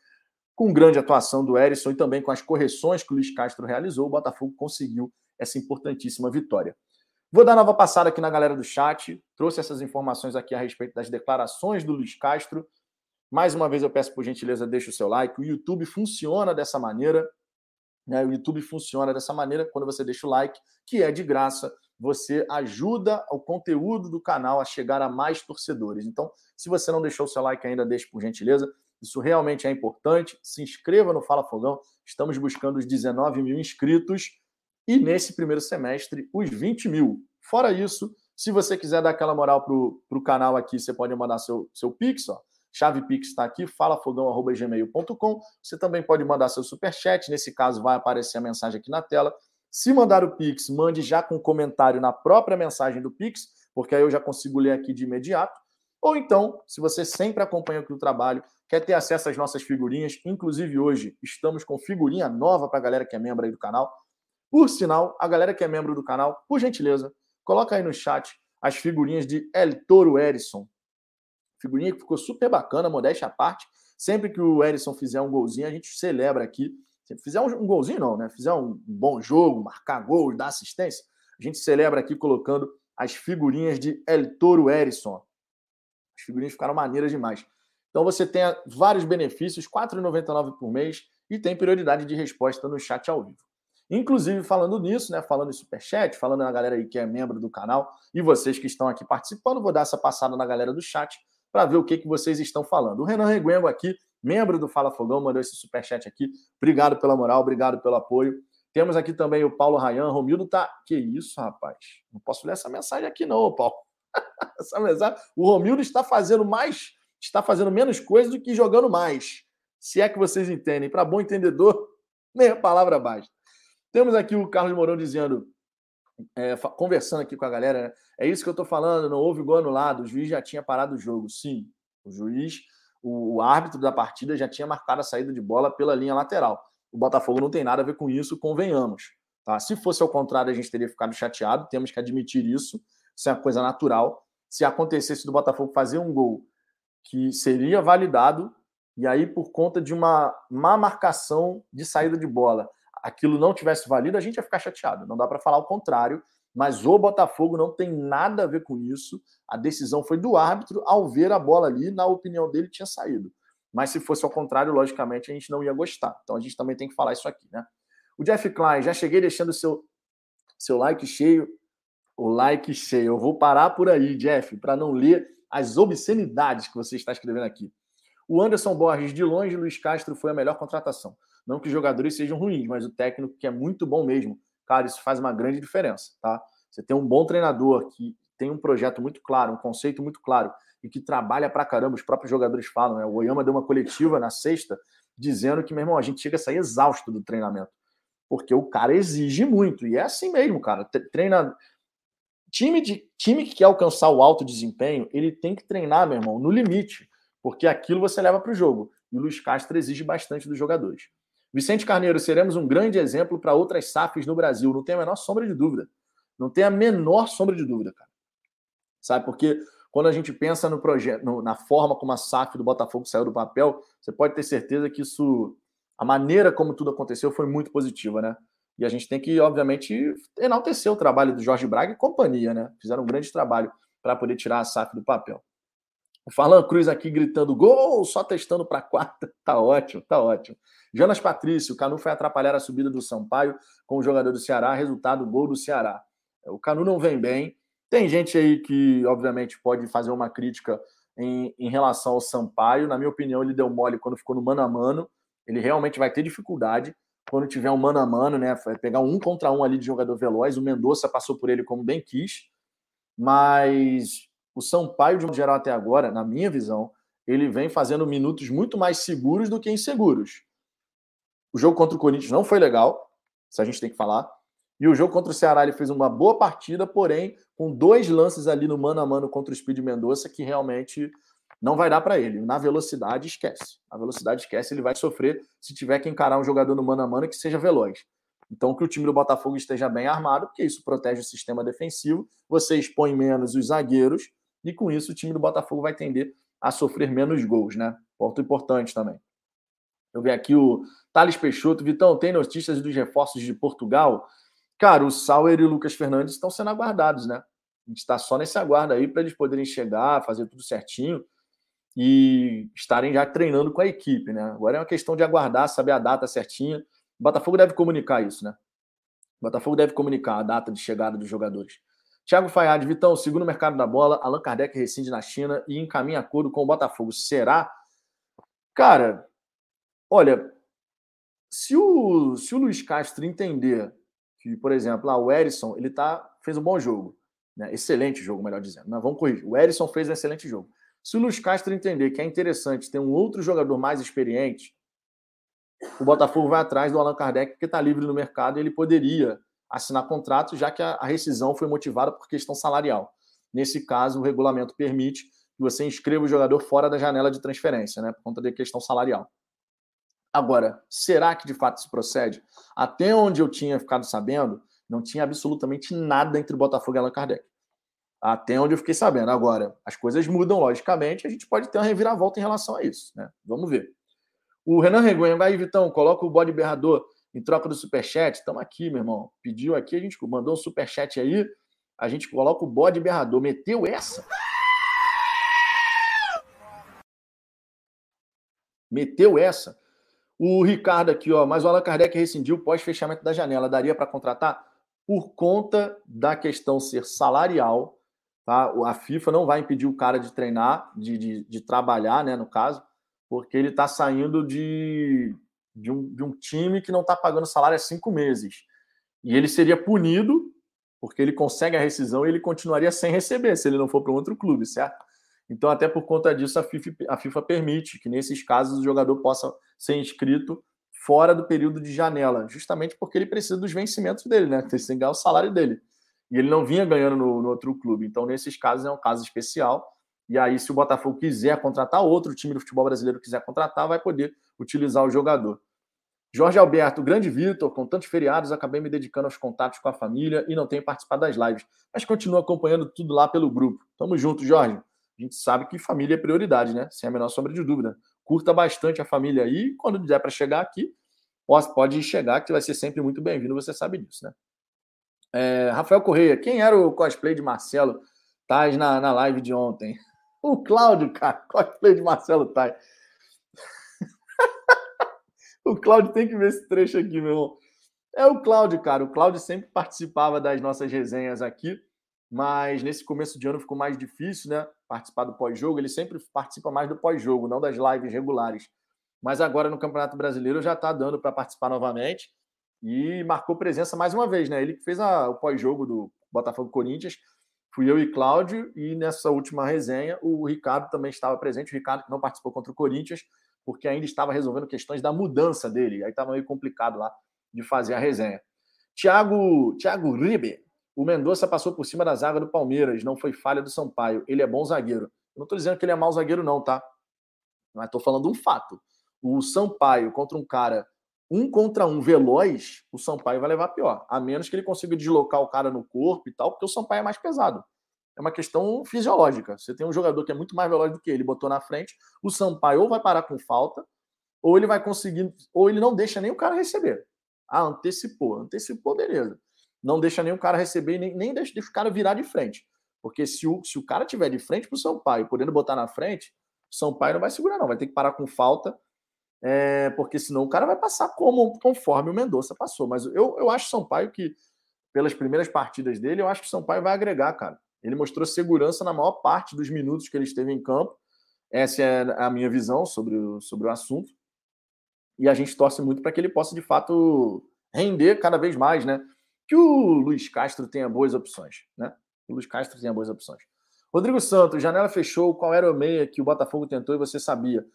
com grande atuação do Erisson e também com as correções que o Luiz Castro realizou, o Botafogo conseguiu essa importantíssima vitória. Vou dar nova passada aqui na galera do chat. Trouxe essas informações aqui a respeito das declarações do Luiz Castro. Mais uma vez eu peço por gentileza, deixe o seu like. O YouTube funciona dessa maneira. Né? O YouTube funciona dessa maneira quando você deixa o like, que é de graça. Você ajuda o conteúdo do canal a chegar a mais torcedores. Então, se você não deixou o seu like ainda, deixe por gentileza. Isso realmente é importante. Se inscreva no Fala Fogão. Estamos buscando os 19 mil inscritos e nesse primeiro semestre os 20 mil. Fora isso, se você quiser dar aquela moral para o canal aqui, você pode mandar seu, seu Pix, ó. Chave Pix está aqui, falafogão.gmail.com. Você também pode mandar seu superchat. Nesse caso, vai aparecer a mensagem aqui na tela. Se mandar o Pix, mande já com comentário na própria mensagem do Pix, porque aí eu já consigo ler aqui de imediato. Ou então, se você sempre acompanha aqui o trabalho, quer ter acesso às nossas figurinhas, inclusive hoje estamos com figurinha nova para a galera que é membro aí do canal. Por sinal, a galera que é membro do canal, por gentileza, coloca aí no chat as figurinhas de El Toro Erison. Figurinha que ficou super bacana, modéstia à parte. Sempre que o Erison fizer um golzinho, a gente celebra aqui. Se fizer um, golzinho, não, né? Fizer um bom jogo, marcar gol, dar assistência, a gente celebra aqui colocando as figurinhas de El Toro Erison. As figurinhas ficaram maneiras demais. Então você tem vários benefícios, R$ 4,99 por mês, e tem prioridade de resposta no chat ao vivo. Inclusive, falando nisso, né? Falando em superchat, falando na galera aí que é membro do canal e vocês que estão aqui participando, vou dar essa passada na galera do chat para ver o que, que vocês estão falando. O Renan Reguengo aqui, membro do Fala Fogão, mandou esse superchat aqui. Obrigado pela moral, obrigado pelo apoio. Temos aqui também o Paulo Rayan. Romildo tá. Que isso, rapaz? Não posso ler essa mensagem aqui, não, Paulo. O Romildo está fazendo mais, está fazendo menos coisa do que jogando mais. Se é que vocês entendem. Para bom entendedor, meia palavra basta. Temos aqui o Carlos Mourão dizendo, é, conversando aqui com a galera, né? é isso que eu estou falando, não houve gol anulado, o juiz já tinha parado o jogo. Sim, o juiz, o, o árbitro da partida já tinha marcado a saída de bola pela linha lateral. O Botafogo não tem nada a ver com isso, convenhamos. Tá? Se fosse ao contrário, a gente teria ficado chateado, temos que admitir isso, isso é uma coisa natural. Se acontecesse do Botafogo fazer um gol que seria validado, e aí por conta de uma má marcação de saída de bola, aquilo não tivesse valido, a gente ia ficar chateado. Não dá para falar o contrário, mas o Botafogo não tem nada a ver com isso. A decisão foi do árbitro ao ver a bola ali, na opinião dele, tinha saído. Mas se fosse ao contrário, logicamente, a gente não ia gostar. Então a gente também tem que falar isso aqui, né? O Jeff Klein, já cheguei deixando seu, seu like cheio. O like cheio. Eu vou parar por aí, Jeff, para não ler as obscenidades que você está escrevendo aqui. O Anderson Borges, de longe, Luiz Castro foi a melhor contratação. Não que os jogadores sejam ruins, mas o técnico que é muito bom mesmo. Cara, isso faz uma grande diferença, tá? Você tem um bom treinador que tem um projeto muito claro, um conceito muito claro e que trabalha pra caramba. Os próprios jogadores falam, né? O Oyama deu uma coletiva na sexta dizendo que, meu irmão, a gente chega a sair exausto do treinamento. Porque o cara exige muito. E é assim mesmo, cara. Treina. Time, de, time que quer alcançar o alto desempenho, ele tem que treinar, meu irmão, no limite. Porque aquilo você leva para o jogo. E o Luiz Castro exige bastante dos jogadores. Vicente Carneiro, seremos um grande exemplo para outras SAFs no Brasil. Não tem a menor sombra de dúvida. Não tem a menor sombra de dúvida, cara. Sabe? Porque quando a gente pensa no projeto, na forma como a SAF do Botafogo saiu do papel, você pode ter certeza que isso, a maneira como tudo aconteceu foi muito positiva, né? E a gente tem que, obviamente, enaltecer o trabalho do Jorge Braga e companhia, né? Fizeram um grande trabalho para poder tirar a SAF do papel. O Falan Cruz aqui gritando gol, só testando para quarta. Tá ótimo, tá ótimo. Jonas Patrício, o Canu foi atrapalhar a subida do Sampaio com o jogador do Ceará, resultado gol do Ceará. O Canu não vem bem. Tem gente aí que, obviamente, pode fazer uma crítica em, em relação ao Sampaio. Na minha opinião, ele deu mole quando ficou no mano a mano. Ele realmente vai ter dificuldade quando tiver um mano a mano, né? Pegar um contra um ali de jogador veloz. O Mendonça passou por ele como bem quis. Mas o Sampaio, de um geral até agora, na minha visão, ele vem fazendo minutos muito mais seguros do que inseguros. O jogo contra o Corinthians não foi legal, isso a gente tem que falar. E o jogo contra o Ceará ele fez uma boa partida, porém, com dois lances ali no mano a mano contra o Speed Mendonça que realmente não vai dar para ele. Na velocidade, esquece. Na velocidade, esquece. Ele vai sofrer se tiver que encarar um jogador no mano a mano que seja veloz. Então, que o time do Botafogo esteja bem armado, porque isso protege o sistema defensivo, você expõe menos os zagueiros, e com isso o time do Botafogo vai tender a sofrer menos gols, né? Ponto importante também. Eu vi aqui o Thales Peixoto. Vitão, tem notícias dos reforços de Portugal? Cara, o Sauer e o Lucas Fernandes estão sendo aguardados, né? A gente está só nesse aguardo aí para eles poderem chegar, fazer tudo certinho e estarem já treinando com a equipe, né? Agora é uma questão de aguardar, saber a data certinha. O Botafogo deve comunicar isso, né? O Botafogo deve comunicar a data de chegada dos jogadores. Thiago Fayad, Vitão, segundo o mercado da bola, Allan Kardec rescinde na China e encaminha acordo com o Botafogo. Será? Cara, olha, se o, se o Luiz Castro entender que, por exemplo, lá, o Erisson ele tá, fez um bom jogo, né? excelente jogo, melhor dizendo. Mas vamos corrigir. O Erisson fez um excelente jogo. Se o Luiz Castro entender que é interessante ter um outro jogador mais experiente, o Botafogo vai atrás do Allan Kardec, que está livre no mercado e ele poderia assinar contrato, já que a, rescisão foi motivada por questão salarial. Nesse caso, o regulamento permite que você inscreva o jogador fora da janela de transferência, né, por conta da questão salarial. Agora, será que de fato isso procede? Até onde eu tinha ficado sabendo, não tinha absolutamente nada entre Botafogo e Allan Kardec. Até onde eu fiquei sabendo. Agora, as coisas mudam, logicamente, a gente pode ter uma reviravolta em relação a isso. Né? Vamos ver. O Renan Regonha, aí, Vitão, coloca o bode berrador em troca do superchat. Estamos aqui, meu irmão. Pediu aqui, a gente mandou um superchat aí. A gente coloca o bode berrador. Meteu essa? Meteu essa? O Ricardo aqui, ó, mas o Allan Kardec rescindiu pós-fechamento da janela. Daria para contratar? Por conta da questão ser salarial, tá? A FIFA não vai impedir o cara de treinar, de, de, de trabalhar, né, no caso, porque ele está saindo de, de, um, de um time que não está pagando salário há cinco meses. E ele seria punido, porque ele consegue a rescisão e ele continuaria sem receber, se ele não for para um outro clube, certo? Então, até por conta disso, a FIFA, a FIFA permite que, nesses casos, o jogador possa ser inscrito fora do período de janela, justamente porque ele precisa dos vencimentos dele, né? Tem que ganhar o salário dele. E ele não vinha ganhando no, no, outro clube. Então, nesses casos, é um caso especial. E aí, se o Botafogo quiser contratar, outro time do futebol brasileiro quiser contratar, vai poder utilizar o jogador. Jorge Alberto, grande Vitor, com tantos feriados, acabei me dedicando aos contatos com a família e não tenho participado das lives, mas continuo acompanhando tudo lá pelo grupo. Tamo junto, Jorge a gente sabe que família é prioridade, né? Sem a menor sombra de dúvida. Curta bastante a família aí, quando der para chegar aqui, pode chegar, que vai ser sempre muito bem-vindo, você sabe disso, né? É, Rafael Correia, quem era o cosplay de Marcelo Tais na, na live de ontem? O Cláudio, cara, cosplay de Marcelo Tais. o Cláudio tem que ver esse trecho aqui, meu irmão. É o Cláudio, cara. O Cláudio sempre participava das nossas resenhas aqui mas nesse começo de ano ficou mais difícil, né? Participar do pós-jogo. Ele sempre participa mais do pós-jogo, não das lives regulares. Mas agora no Campeonato Brasileiro já está dando para participar novamente e marcou presença mais uma vez, né? Ele que fez a, o pós-jogo do Botafogo Corinthians. Fui eu e Cláudio, e nessa última resenha o Ricardo também estava presente. O Ricardo que não participou contra o Corinthians, porque ainda estava resolvendo questões da mudança dele. Aí estava meio complicado lá de fazer a resenha. Tiago Thiago Ribe o Mendonça passou por cima da zaga do Palmeiras, não foi falha do Sampaio. Ele é bom zagueiro. Eu não estou dizendo que ele é mau zagueiro, não, tá? Mas estou falando um fato. O Sampaio contra um cara um contra um veloz, o Sampaio vai levar pior. A menos que ele consiga deslocar o cara no corpo e tal, porque o Sampaio é mais pesado. É uma questão fisiológica. Você tem um jogador que é muito mais veloz do que ele, botou na frente, o Sampaio ou vai parar com falta, ou ele vai conseguir, ou ele não deixa nem o cara receber. Ah, antecipou. Antecipou, beleza não deixa nenhum cara receber nem, nem deixa, deixa o cara virar de frente. Porque se o, se o cara tiver de frente para o Sampaio, podendo botar na frente, o Sampaio não vai segurar, não. Vai ter que parar com falta, é, porque senão o cara vai passar como conforme o Mendonça passou. Mas eu, eu acho o Sampaio que, pelas primeiras partidas dele, eu acho que o Sampaio vai agregar, cara. Ele mostrou segurança na maior parte dos minutos que ele esteve em campo. Essa é a minha visão sobre o, sobre o assunto. E a gente torce muito para que ele possa, de fato, render cada vez mais, né? que o Luiz Castro tenha boas opções, né? O Luiz Castro tenha boas opções. Rodrigo Santos, janela fechou. Qual era o meia que o Botafogo tentou e você sabia?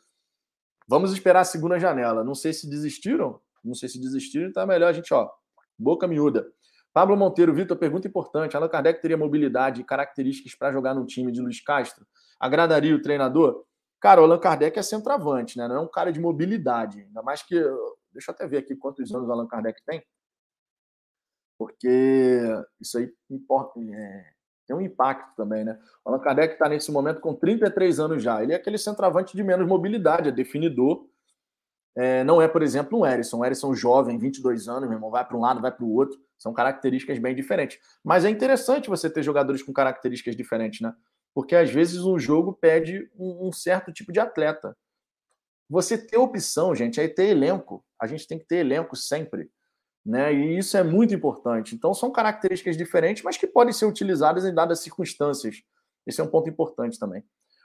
Vamos esperar a segunda janela. Não sei se desistiram. Não sei se desistiram, então é melhor a gente, ó, boca miúda. Pablo Monteiro, Vitor, pergunta importante. Allan Kardec teria mobilidade e características para jogar no time de Luiz Castro? Agradaria o treinador? Cara, o Allan Kardec é centroavante, né? Não é um cara de mobilidade. Ainda mais que. Deixa eu até ver aqui quantos anos o Allan Kardec tem porque isso aí importa, é, tem um impacto também, né? O Allan Kardec está nesse momento com 33 anos já. Ele é aquele centroavante de menos mobilidade, é definidor. É, não é, por exemplo, um Erisson. Um Erisson jovem, 22 anos, meu irmão, vai para um lado, vai para o outro. São características bem diferentes. Mas é interessante você ter jogadores com características diferentes, né? Porque às vezes um jogo pede um, um certo tipo de atleta. Você ter opção, gente, é ter elenco. A gente tem que ter elenco sempre. Né? E isso é muito importante. Então, são características diferentes, mas que podem ser utilizadas em dadas circunstâncias. Esse é um ponto importante também.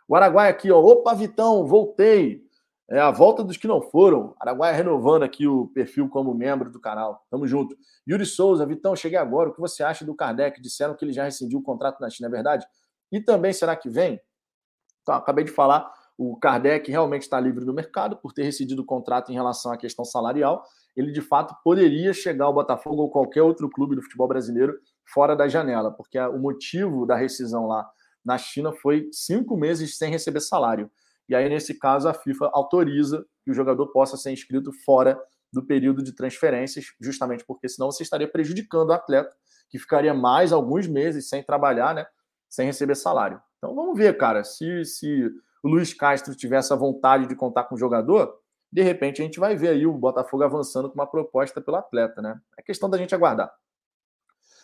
O Araguai aqui, ó. Opa, Vitão, voltei. É a volta dos que não foram. Araguai renovando aqui o perfil como membro do canal. Tamo junto. Yuri Souza, Vitão, cheguei agora. O que você acha do Kardec? Disseram que ele já rescindiu o contrato na China, é verdade? E também, será que vem? Então, acabei de falar o Kardec realmente está livre do mercado por ter rescindido o contrato em relação à questão salarial. Ele, de fato, poderia chegar ao Botafogo ou qualquer outro clube do futebol brasileiro fora da janela, porque o motivo da rescisão lá na China foi cinco meses sem receber salário. E aí, nesse caso, a FIFA autoriza que o jogador possa ser inscrito fora do período de transferências, justamente porque senão você estaria prejudicando o atleta, que ficaria mais alguns meses sem trabalhar, né, sem receber salário. Então vamos ver, cara, se, se o Luiz Castro tiver essa vontade de contar com o jogador, de repente a gente vai ver aí o Botafogo avançando com uma proposta pelo atleta, né? É questão da gente aguardar.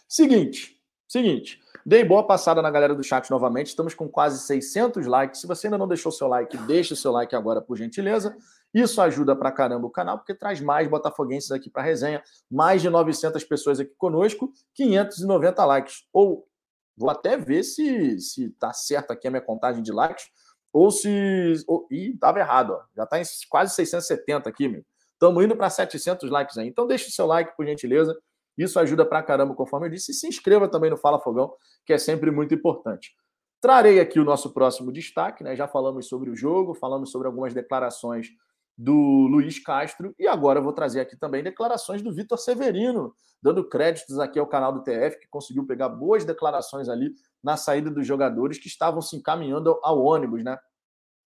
Seguinte, seguinte, dei boa passada na galera do chat novamente, estamos com quase 600 likes. Se você ainda não deixou seu like, deixe seu like agora, por gentileza. Isso ajuda pra caramba o canal, porque traz mais botafoguenses aqui para resenha, mais de 900 pessoas aqui conosco, 590 likes. Ou vou até ver se se tá certo aqui a minha contagem de likes ou se. Ou, ih, estava errado, ó. já está em quase 670 aqui, meu. Estamos indo para 700 likes aí. Então, deixe o seu like, por gentileza. Isso ajuda pra caramba, conforme eu disse. E se inscreva também no Fala Fogão, que é sempre muito importante. Trarei aqui o nosso próximo destaque, né? Já falamos sobre o jogo, falamos sobre algumas declarações do Luiz Castro e agora vou trazer aqui também declarações do Vitor Severino, dando créditos aqui ao canal do TF, que conseguiu pegar boas declarações ali na saída dos jogadores que estavam se encaminhando ao ônibus, né?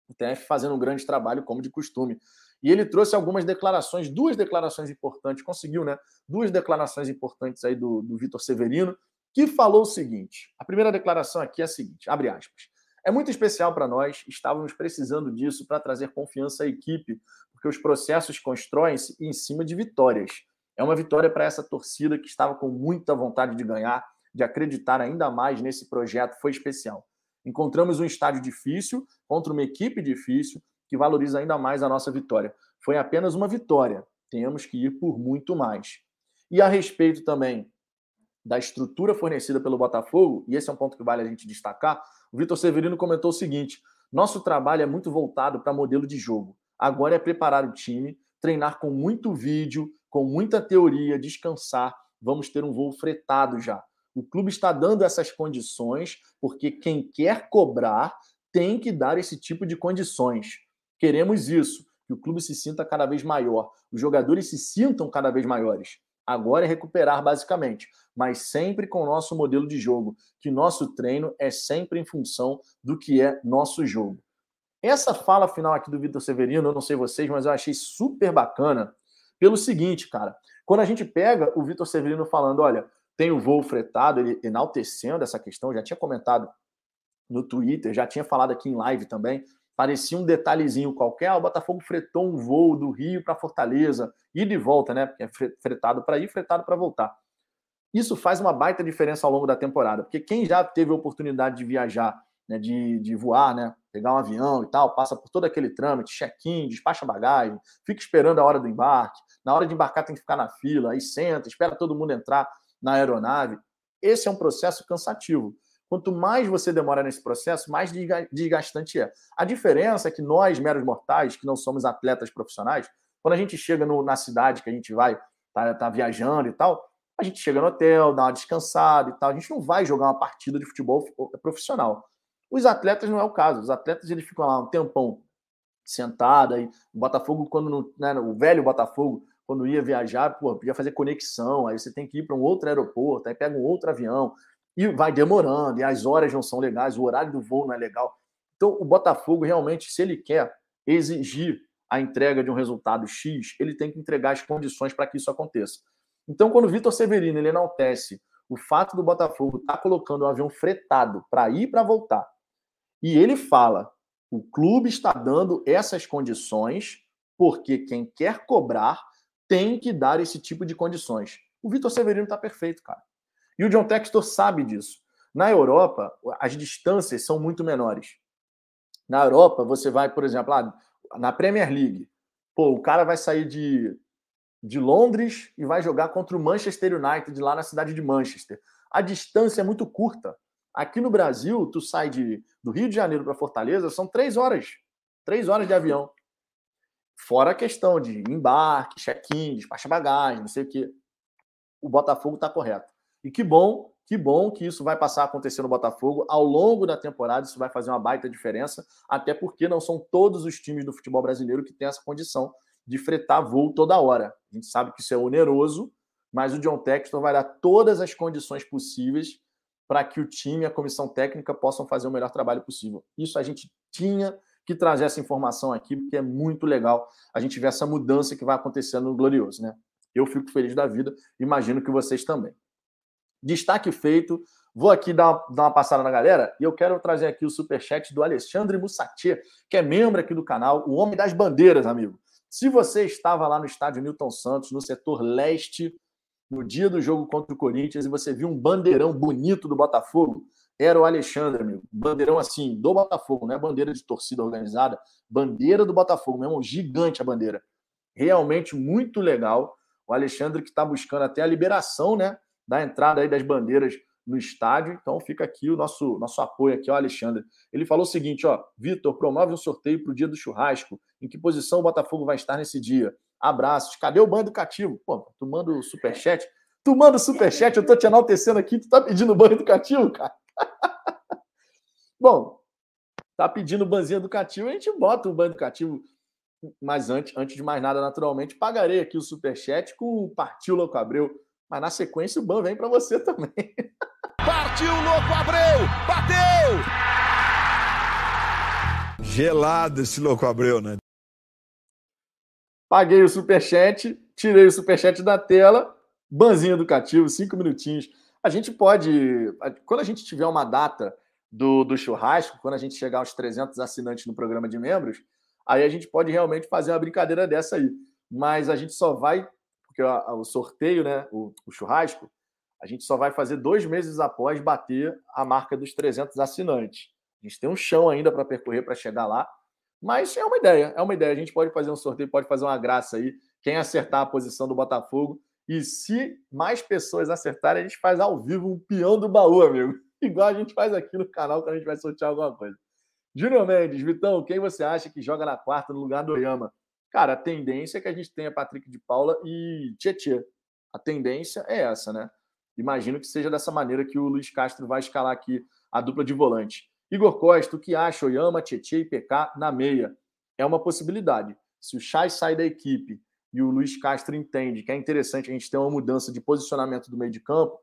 O TF fazendo um grande trabalho, como de costume. E ele trouxe algumas declarações, duas declarações importantes, conseguiu, né? Duas declarações importantes aí do, do Vitor Severino, que falou o seguinte: a primeira declaração aqui é a seguinte: abre aspas. É muito especial para nós, estávamos precisando disso para trazer confiança à equipe, porque os processos constroem-se em cima de vitórias. É uma vitória para essa torcida que estava com muita vontade de ganhar de acreditar ainda mais nesse projeto foi especial. Encontramos um estádio difícil contra uma equipe difícil que valoriza ainda mais a nossa vitória. Foi apenas uma vitória, temos que ir por muito mais. E a respeito também da estrutura fornecida pelo Botafogo, e esse é um ponto que vale a gente destacar, o Vitor Severino comentou o seguinte: nosso trabalho é muito voltado para modelo de jogo. Agora é preparar o time, treinar com muito vídeo, com muita teoria, descansar. Vamos ter um voo fretado já. O clube está dando essas condições porque quem quer cobrar tem que dar esse tipo de condições. Queremos isso, que o clube se sinta cada vez maior, os jogadores se sintam cada vez maiores. Agora é recuperar basicamente, mas sempre com o nosso modelo de jogo, que nosso treino é sempre em função do que é nosso jogo. Essa fala final aqui do Vitor Severino, eu não sei vocês, mas eu achei super bacana pelo seguinte, cara. Quando a gente pega o Vitor Severino falando, olha, tem o voo fretado, ele enaltecendo essa questão, já tinha comentado no Twitter, já tinha falado aqui em live também. Parecia um detalhezinho qualquer. Ah, o Botafogo fretou um voo do Rio para Fortaleza, e de volta, né? Porque é fretado para ir, fretado para voltar. Isso faz uma baita diferença ao longo da temporada, porque quem já teve a oportunidade de viajar, né, de, de voar, né, pegar um avião e tal, passa por todo aquele trâmite, check-in, despacha bagagem, fica esperando a hora do embarque. Na hora de embarcar tem que ficar na fila, aí senta, espera todo mundo entrar na aeronave. Esse é um processo cansativo. Quanto mais você demora nesse processo, mais desgastante é. A diferença é que nós, meros mortais, que não somos atletas profissionais, quando a gente chega no, na cidade que a gente vai, tá, tá viajando e tal, a gente chega no hotel, dá uma descansada e tal. A gente não vai jogar uma partida de futebol profissional. Os atletas não é o caso. Os atletas eles ficam lá um tempão sentado aí. O Botafogo, quando né, o velho Botafogo, quando ia viajar, pô, podia fazer conexão, aí você tem que ir para um outro aeroporto, aí pega um outro avião, e vai demorando, e as horas não são legais, o horário do voo não é legal. Então, o Botafogo realmente, se ele quer exigir a entrega de um resultado X, ele tem que entregar as condições para que isso aconteça. Então, quando o Vitor Severino ele enaltece o fato do Botafogo estar tá colocando um avião fretado para ir para voltar, e ele fala: o clube está dando essas condições porque quem quer cobrar tem que dar esse tipo de condições. O Vitor Severino está perfeito, cara. E o John Textor sabe disso. Na Europa, as distâncias são muito menores. Na Europa, você vai, por exemplo, lá, na Premier League. Pô, o cara vai sair de, de Londres e vai jogar contra o Manchester United lá na cidade de Manchester. A distância é muito curta. Aqui no Brasil, tu sai de, do Rio de Janeiro para Fortaleza, são três horas. Três horas de avião. Fora a questão de embarque, check-in, despacha bagagem, não sei o quê. O Botafogo está correto. E que bom, que bom que isso vai passar a acontecer no Botafogo ao longo da temporada. Isso vai fazer uma baita diferença, até porque não são todos os times do futebol brasileiro que têm essa condição de fretar voo toda hora. A gente sabe que isso é oneroso, mas o John Texton vai dar todas as condições possíveis para que o time e a comissão técnica possam fazer o melhor trabalho possível. Isso a gente tinha que trazer essa informação aqui, porque é muito legal a gente ver essa mudança que vai acontecendo no Glorioso, né? Eu fico feliz da vida, imagino que vocês também. Destaque feito. Vou aqui dar uma, dar uma passada na galera e eu quero trazer aqui o superchat do Alexandre Mussatier, que é membro aqui do canal, o Homem das Bandeiras, amigo. Se você estava lá no estádio Newton Santos, no setor leste, no dia do jogo contra o Corinthians, e você viu um bandeirão bonito do Botafogo, era o Alexandre, amigo. Bandeirão assim, do Botafogo, não é bandeira de torcida organizada, bandeira do Botafogo, mesmo, gigante a bandeira. Realmente muito legal. O Alexandre que está buscando até a liberação, né, da entrada aí das bandeiras no estádio. Então fica aqui o nosso nosso apoio aqui, ó, Alexandre. Ele falou o seguinte, ó, Vitor, promove um sorteio para o dia do churrasco. Em que posição o Botafogo vai estar nesse dia? Abraços. Cadê o banho educativo? Pô, tu manda o superchat? Tu manda o superchat, eu tô te enaltecendo aqui, tu tá pedindo banho educativo, cara? Bom, tá pedindo banzinho educativo, a gente bota o banho educativo. Mas antes, antes de mais nada, naturalmente, pagarei aqui o superchat com o Partiu Louco Abreu. Mas na sequência o ban vem para você também. Partiu Louco Abreu! Bateu! Gelado esse Louco Abreu, né? Paguei o superchat, tirei o superchat da tela, banzinho educativo, cinco minutinhos. A gente pode, quando a gente tiver uma data do, do churrasco, quando a gente chegar aos 300 assinantes no programa de membros, aí a gente pode realmente fazer uma brincadeira dessa aí. Mas a gente só vai, porque o, o sorteio, né, o, o, churrasco, a gente só vai fazer dois meses após bater a marca dos 300 assinantes. A gente tem um chão ainda para percorrer para chegar lá, mas é uma ideia, é uma ideia. A gente pode fazer um sorteio, pode fazer uma graça aí. Quem acertar a posição do Botafogo. E se mais pessoas acertarem, a gente faz ao vivo um peão do baú, amigo igual a gente faz aqui no canal quando a gente vai sortear alguma coisa. Júnior Mendes, Vitão, quem você acha que joga na quarta no lugar do Oyama? Cara, a tendência é que a gente tenha Patrick de Paula e Tietê. A tendência é essa, né? Imagino que seja dessa maneira que o Luiz Castro vai escalar aqui a dupla de volante. Igor Costa, o que acha Oyama, Tietê e PK na meia? É uma possibilidade. Se o Chay sai da equipe e o Luiz Castro entende que é interessante a gente ter uma mudança de posicionamento do meio de campo,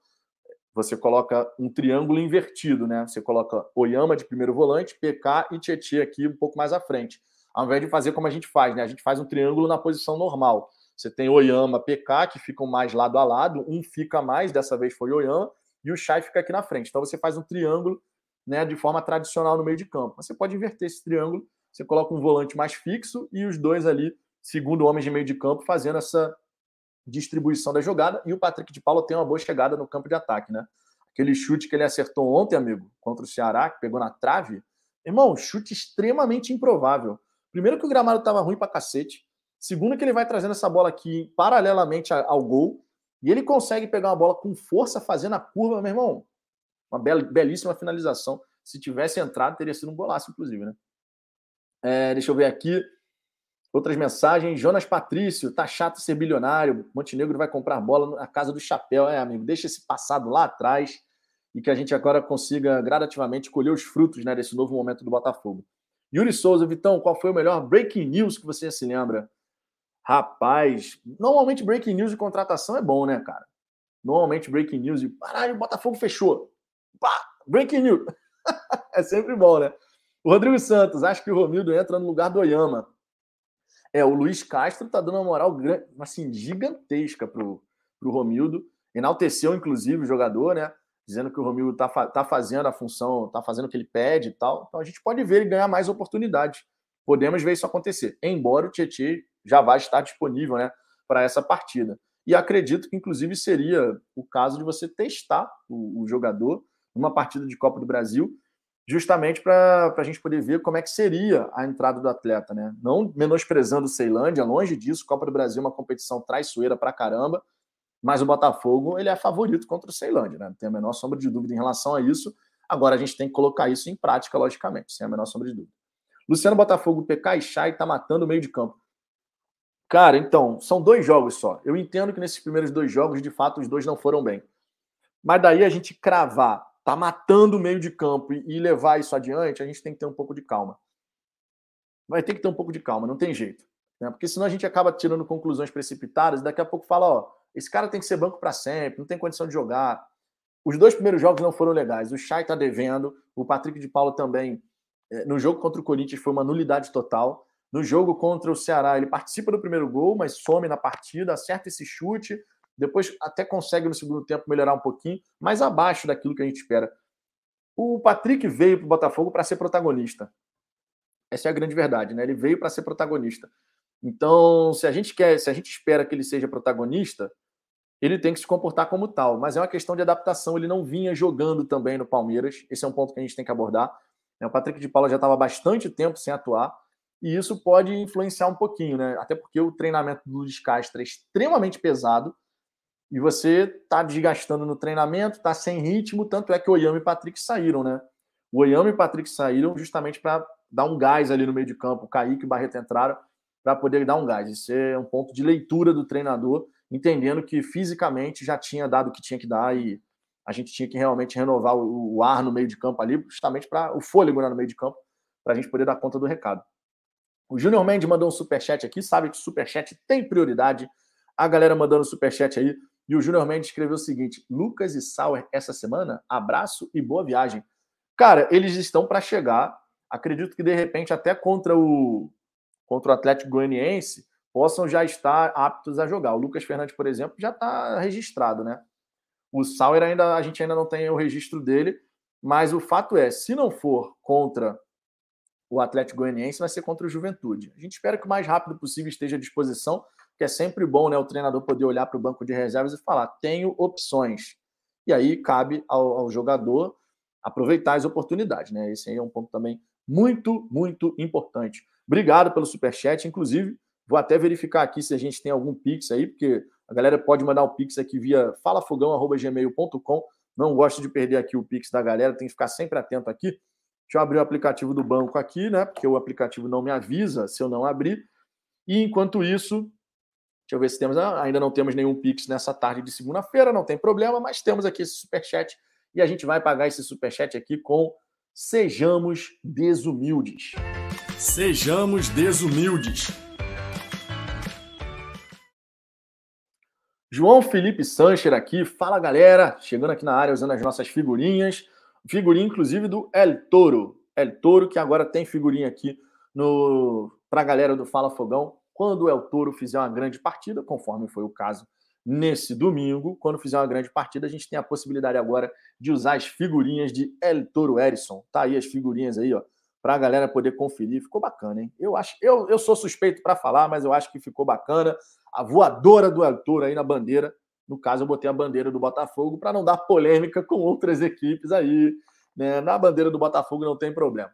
você coloca um triângulo invertido, né? Você coloca Oyama de primeiro volante, PK e Tietê aqui um pouco mais à frente. Ao invés de fazer como a gente faz, né? A gente faz um triângulo na posição normal. Você tem Oyama, PK, que ficam mais lado a lado, um fica mais, dessa vez foi Oyama, e o Chay fica aqui na frente. Então você faz um triângulo né, de forma tradicional no meio de campo. Você pode inverter esse triângulo, você coloca um volante mais fixo e os dois ali, segundo homens de meio de campo, fazendo essa distribuição da jogada. E o Patrick de Paula tem uma boa chegada no campo de ataque, né? Aquele chute que ele acertou ontem, amigo, contra o Ceará, que pegou na trave. Irmão, chute extremamente improvável. Primeiro que o gramado estava ruim para cacete. Segundo que ele vai trazendo essa bola aqui paralelamente ao gol. E ele consegue pegar uma bola com força, fazendo a curva, meu irmão. Uma belíssima finalização. Se tivesse entrado, teria sido um golaço, inclusive, né? É, deixa eu ver aqui. Outras mensagens. Jonas Patrício, tá chato ser bilionário. Montenegro vai comprar bola na casa do chapéu. É, amigo, deixa esse passado lá atrás e que a gente agora consiga gradativamente colher os frutos né, desse novo momento do Botafogo. Yuri Souza, Vitão, qual foi o melhor breaking news que você se lembra? Rapaz, normalmente breaking news de contratação é bom, né, cara? Normalmente breaking news de caralho, o Botafogo fechou. Pá, breaking news. é sempre bom, né? O Rodrigo Santos, acho que o Romildo entra no lugar do Oyama. É, o Luiz Castro tá dando uma moral assim, gigantesca pro, pro Romildo. Enalteceu, inclusive, o jogador, né? Dizendo que o Romildo tá, tá fazendo a função, tá fazendo o que ele pede e tal. Então a gente pode ver ele ganhar mais oportunidades. Podemos ver isso acontecer. Embora o Tietchan já vá estar disponível, né? Para essa partida. E E acredito que, inclusive, seria o caso de você testar o, o jogador numa partida de Copa do Brasil, justamente para a gente poder ver como é que seria a entrada do atleta, né? Não menosprezando o Ceilândia, longe disso, Copa do Brasil é uma competição traiçoeira para caramba, mas o Botafogo ele é favorito contra o Ceilândia, né? Não tem a menor sombra de dúvida em relação a isso. Agora a gente tem que colocar isso em prática, logicamente, sem a menor sombra de dúvida. Luciano Botafogo, PK e Chay tá matando o meio de campo. Cara, então, são dois jogos só. Eu entendo que nesses primeiros dois jogos, de fato, os dois não foram bem. Mas daí a gente cravar, tá matando o meio de campo e levar isso adiante, a gente tem que ter um pouco de calma. Vai ter que ter um pouco de calma, não tem jeito. Né? Porque senão a gente acaba tirando conclusões precipitadas e daqui a pouco fala, ó, esse cara tem que ser banco para sempre, não tem condição de jogar. Os dois primeiros jogos não foram legais. O Chay tá devendo, o Patrick de Paulo também. É, no jogo contra o Corinthians foi uma nulidade total. No jogo contra o Ceará, ele participa do primeiro gol, mas some na partida, acerta esse chute, depois até consegue no segundo tempo melhorar um pouquinho, mas abaixo daquilo que a gente espera. O Patrick veio para o Botafogo para ser protagonista. Essa é a grande verdade, né? Ele veio para ser protagonista. Então, se a gente quer, se a gente espera que ele seja protagonista, ele tem que se comportar como tal. Mas é uma questão de adaptação. Ele não vinha jogando também no Palmeiras. Esse é um ponto que a gente tem que abordar. O Patrick de Paula já estava bastante tempo sem atuar. E isso pode influenciar um pouquinho, né? Até porque o treinamento do Luiz Castro é extremamente pesado e você está desgastando no treinamento, está sem ritmo, tanto é que o Oyama e Patrick saíram, né? O Oyama e Patrick saíram justamente para dar um gás ali no meio de campo. O Kaique e o Barreto entraram para poder dar um gás. Isso é um ponto de leitura do treinador, entendendo que fisicamente já tinha dado o que tinha que dar e a gente tinha que realmente renovar o, ar no meio de campo ali, justamente para o fôlego né, no meio de campo, para a gente poder dar conta do recado. O Júnior Mendes mandou um superchat aqui, sabe que o superchat tem prioridade. A galera mandando superchat aí. E o Júnior Mendes escreveu o seguinte: Lucas e Sauer essa semana, abraço e boa viagem. Cara, eles estão para chegar. Acredito que de repente até contra o contra o Atlético Goianiense possam já estar aptos a jogar. O Lucas Fernandes, por exemplo, já está registrado, né? O Sauer ainda a gente ainda não tem o registro dele, mas o fato é, se não for contra o Atlético Goianiense, vai ser contra o Juventude. A gente espera que o mais rápido possível esteja à disposição, que é sempre bom, né, o treinador poder olhar para o banco de reservas e falar: tenho opções. E aí cabe ao, ao jogador aproveitar as oportunidades, né? Esse aí é um ponto também muito, muito importante. Obrigado pelo superchat. Inclusive, vou até verificar aqui se a gente tem algum Pix aí, porque a galera pode mandar o Pix aqui via falafogão.gmail.com. Não gosto de perder aqui o Pix da galera, tem que ficar sempre atento aqui. Deixa eu abrir o aplicativo do banco aqui, né? Porque o aplicativo não me avisa se eu não abrir. E enquanto isso, deixa eu ver se temos. Ah, ainda não temos nenhum Pix nessa tarde de segunda-feira, não tem problema, mas temos aqui esse superchat e a gente vai pagar esse superchat aqui com Sejamos Desumildes. Sejamos Desumildes. João Felipe Sancher aqui, fala galera, chegando aqui na área usando as nossas figurinhas, figurinha inclusive do El Toro, El Toro que agora tem figurinha aqui no para a galera do Fala Fogão, quando o El Toro fizer uma grande partida, conforme foi o caso nesse domingo, quando fizer uma grande partida, a gente tem a possibilidade agora de usar as figurinhas de El Toro Erison. Tá aí as figurinhas aí, ó, para a galera poder conferir. Ficou bacana, hein? Eu acho, eu, eu sou suspeito para falar, mas eu acho que ficou bacana. A voadora do Toro aí na bandeira. No caso, eu botei a bandeira do Botafogo para não dar polêmica com outras equipes aí. Né? Na bandeira do Botafogo não tem problema.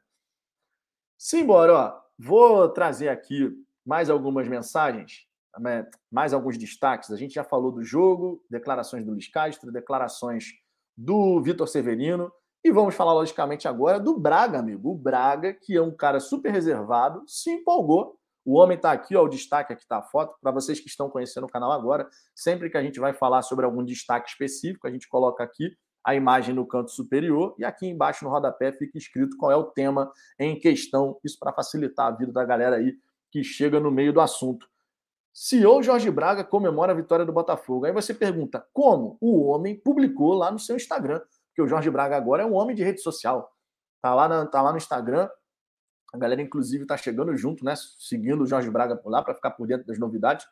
Simbora, ó. Vou trazer aqui mais algumas mensagens né, mais alguns destaques. A gente já falou do jogo, declarações do Luiz Castro, declarações do Vitor Severino. E vamos falar, logicamente, agora do Braga, amigo. O Braga, que é um cara super reservado, se empolgou. O homem está aqui, ó, o destaque aqui está a foto. Para vocês que estão conhecendo o canal agora, sempre que a gente vai falar sobre algum destaque específico, a gente coloca aqui a imagem no canto superior e aqui embaixo no rodapé fica escrito qual é o tema em questão. Isso para facilitar a vida da galera aí que chega no meio do assunto. CEO Jorge Braga comemora a vitória do Botafogo. Aí você pergunta, como? O homem publicou lá no seu Instagram, porque o Jorge Braga agora é um homem de rede social. Tá lá, na, tá lá no Instagram. A galera, inclusive, está chegando junto, né? Seguindo o Jorge Braga por lá para ficar por dentro das novidades.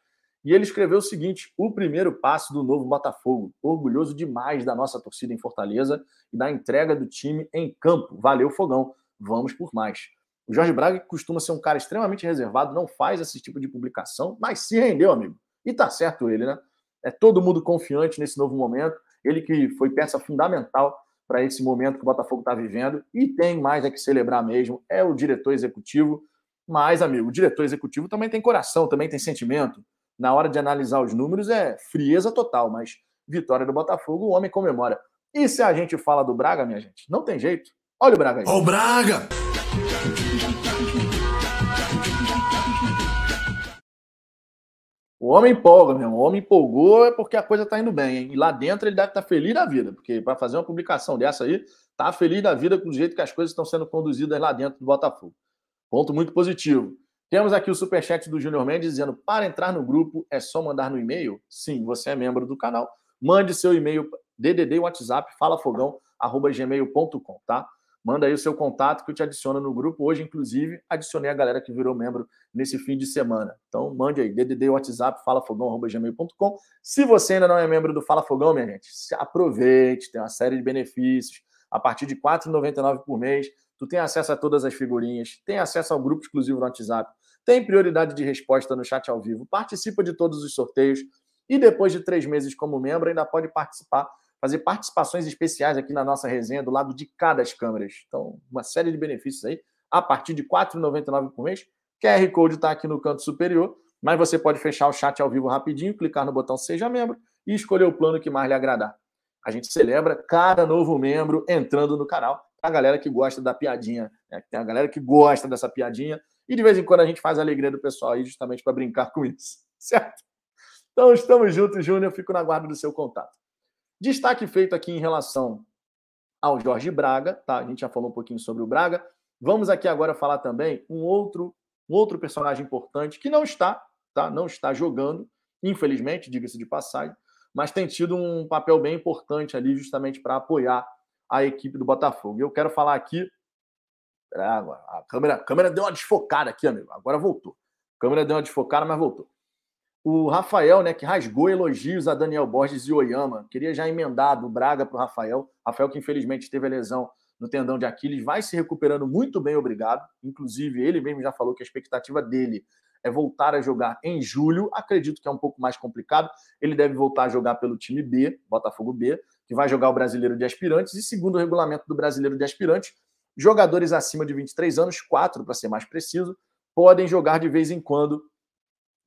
E ele escreveu o seguinte: o primeiro passo do novo Botafogo. Orgulhoso demais da nossa torcida em Fortaleza e da entrega do time em campo. Valeu, Fogão. Vamos por mais. O Jorge Braga costuma ser um cara extremamente reservado, não faz esse tipo de publicação, mas se rendeu, amigo. E tá certo ele, né? É todo mundo confiante nesse novo momento. Ele que foi peça fundamental para esse momento que o Botafogo está vivendo e tem mais a que celebrar mesmo. É o diretor executivo. Mas, amigo, o diretor executivo também tem coração, também tem sentimento. Na hora de analisar os números é frieza total, mas vitória do Botafogo, o homem comemora. E se a gente fala do Braga, minha gente? Não tem jeito. Olha o Braga aí. O Braga! O homem empolga, meu irmão. O homem empolgou é porque a coisa está indo bem. Hein? E lá dentro ele deve estar tá feliz da vida, porque para fazer uma publicação dessa aí, tá feliz da vida com o jeito que as coisas estão sendo conduzidas lá dentro do Botafogo. Ponto muito positivo. Temos aqui o superchat do Júnior Mendes dizendo: para entrar no grupo é só mandar no e-mail? Sim, você é membro do canal. Mande seu e-mail, DDD WhatsApp, falafogão.gmail.com, tá? Manda aí o seu contato que eu te adiciono no grupo. Hoje, inclusive, adicionei a galera que virou membro nesse fim de semana. Então, mande aí, DDD WhatsApp, falafogão.gmail.com. Se você ainda não é membro do Fala Fogão, minha gente, aproveite, tem uma série de benefícios. A partir de R$ 4,99 por mês, tu tem acesso a todas as figurinhas, tem acesso ao grupo exclusivo no WhatsApp, tem prioridade de resposta no chat ao vivo, participa de todos os sorteios e depois de três meses como membro ainda pode participar fazer participações especiais aqui na nossa resenha do lado de cada das câmeras. Então, uma série de benefícios aí, a partir de R$ 4,99 por mês. QR Code está aqui no canto superior, mas você pode fechar o chat ao vivo rapidinho, clicar no botão Seja Membro e escolher o plano que mais lhe agradar. A gente celebra cada novo membro entrando no canal. A galera que gosta da piadinha, né? tem a galera que gosta dessa piadinha, e de vez em quando a gente faz a alegria do pessoal aí justamente para brincar com isso, certo? Então estamos juntos, Júnior. Fico na guarda do seu contato. Destaque feito aqui em relação ao Jorge Braga, tá? A gente já falou um pouquinho sobre o Braga. Vamos aqui agora falar também um outro, um outro personagem importante que não está, tá? Não está jogando, infelizmente, diga-se de passagem, mas tem tido um papel bem importante ali justamente para apoiar a equipe do Botafogo. Eu quero falar aqui. A câmera, a câmera deu uma desfocada aqui, amigo. Agora voltou. A câmera deu uma desfocada, mas voltou. O Rafael, né, que rasgou elogios a Daniel Borges e Oyama, queria já emendar do Braga para o Rafael. Rafael, que infelizmente teve a lesão no tendão de Aquiles, vai se recuperando muito bem, obrigado. Inclusive, ele mesmo já falou que a expectativa dele é voltar a jogar em julho. Acredito que é um pouco mais complicado. Ele deve voltar a jogar pelo time B, Botafogo B, que vai jogar o Brasileiro de Aspirantes. E segundo o regulamento do Brasileiro de Aspirantes, jogadores acima de 23 anos, quatro para ser mais preciso, podem jogar de vez em quando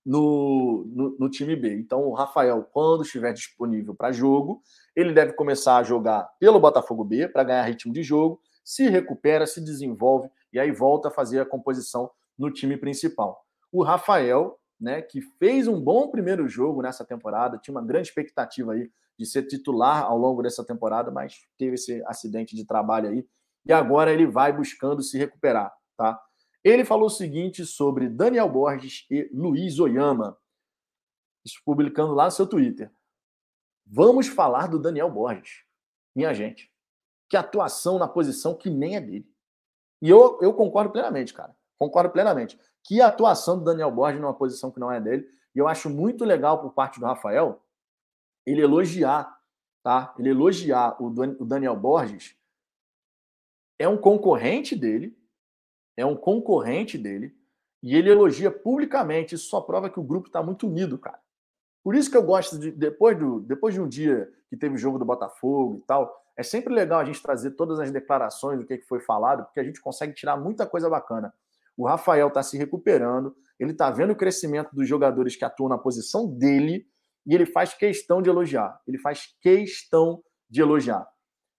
no, no, no, time B. Então, o Rafael, quando estiver disponível para jogo, ele deve começar a jogar pelo Botafogo B para ganhar ritmo de jogo, se recupera, se desenvolve e aí volta a fazer a composição no time principal. O Rafael, né, que fez um bom primeiro jogo nessa temporada, tinha uma grande expectativa aí de ser titular ao longo dessa temporada, mas teve esse acidente de trabalho aí e agora ele vai buscando se recuperar, tá? Ele falou o seguinte sobre Daniel Borges e Luiz Oyama. Isso publicando lá no seu Twitter. Vamos falar do Daniel Borges, minha gente. Que atuação na posição que nem é dele. E eu, eu concordo plenamente, cara. Concordo plenamente. Que atuação do Daniel Borges numa posição que não é dele. E eu acho muito legal por parte do Rafael ele elogiar, tá? Ele elogiar o Daniel Borges. É um concorrente dele, é um concorrente dele, e ele elogia publicamente. Isso só prova que o grupo está muito unido, cara. Por isso que eu gosto de, depois, do, depois de um dia que teve o jogo do Botafogo e tal, é sempre legal a gente trazer todas as declarações do que foi falado, porque a gente consegue tirar muita coisa bacana. O Rafael está se recuperando, ele está vendo o crescimento dos jogadores que atuam na posição dele, e ele faz questão de elogiar. Ele faz questão de elogiar.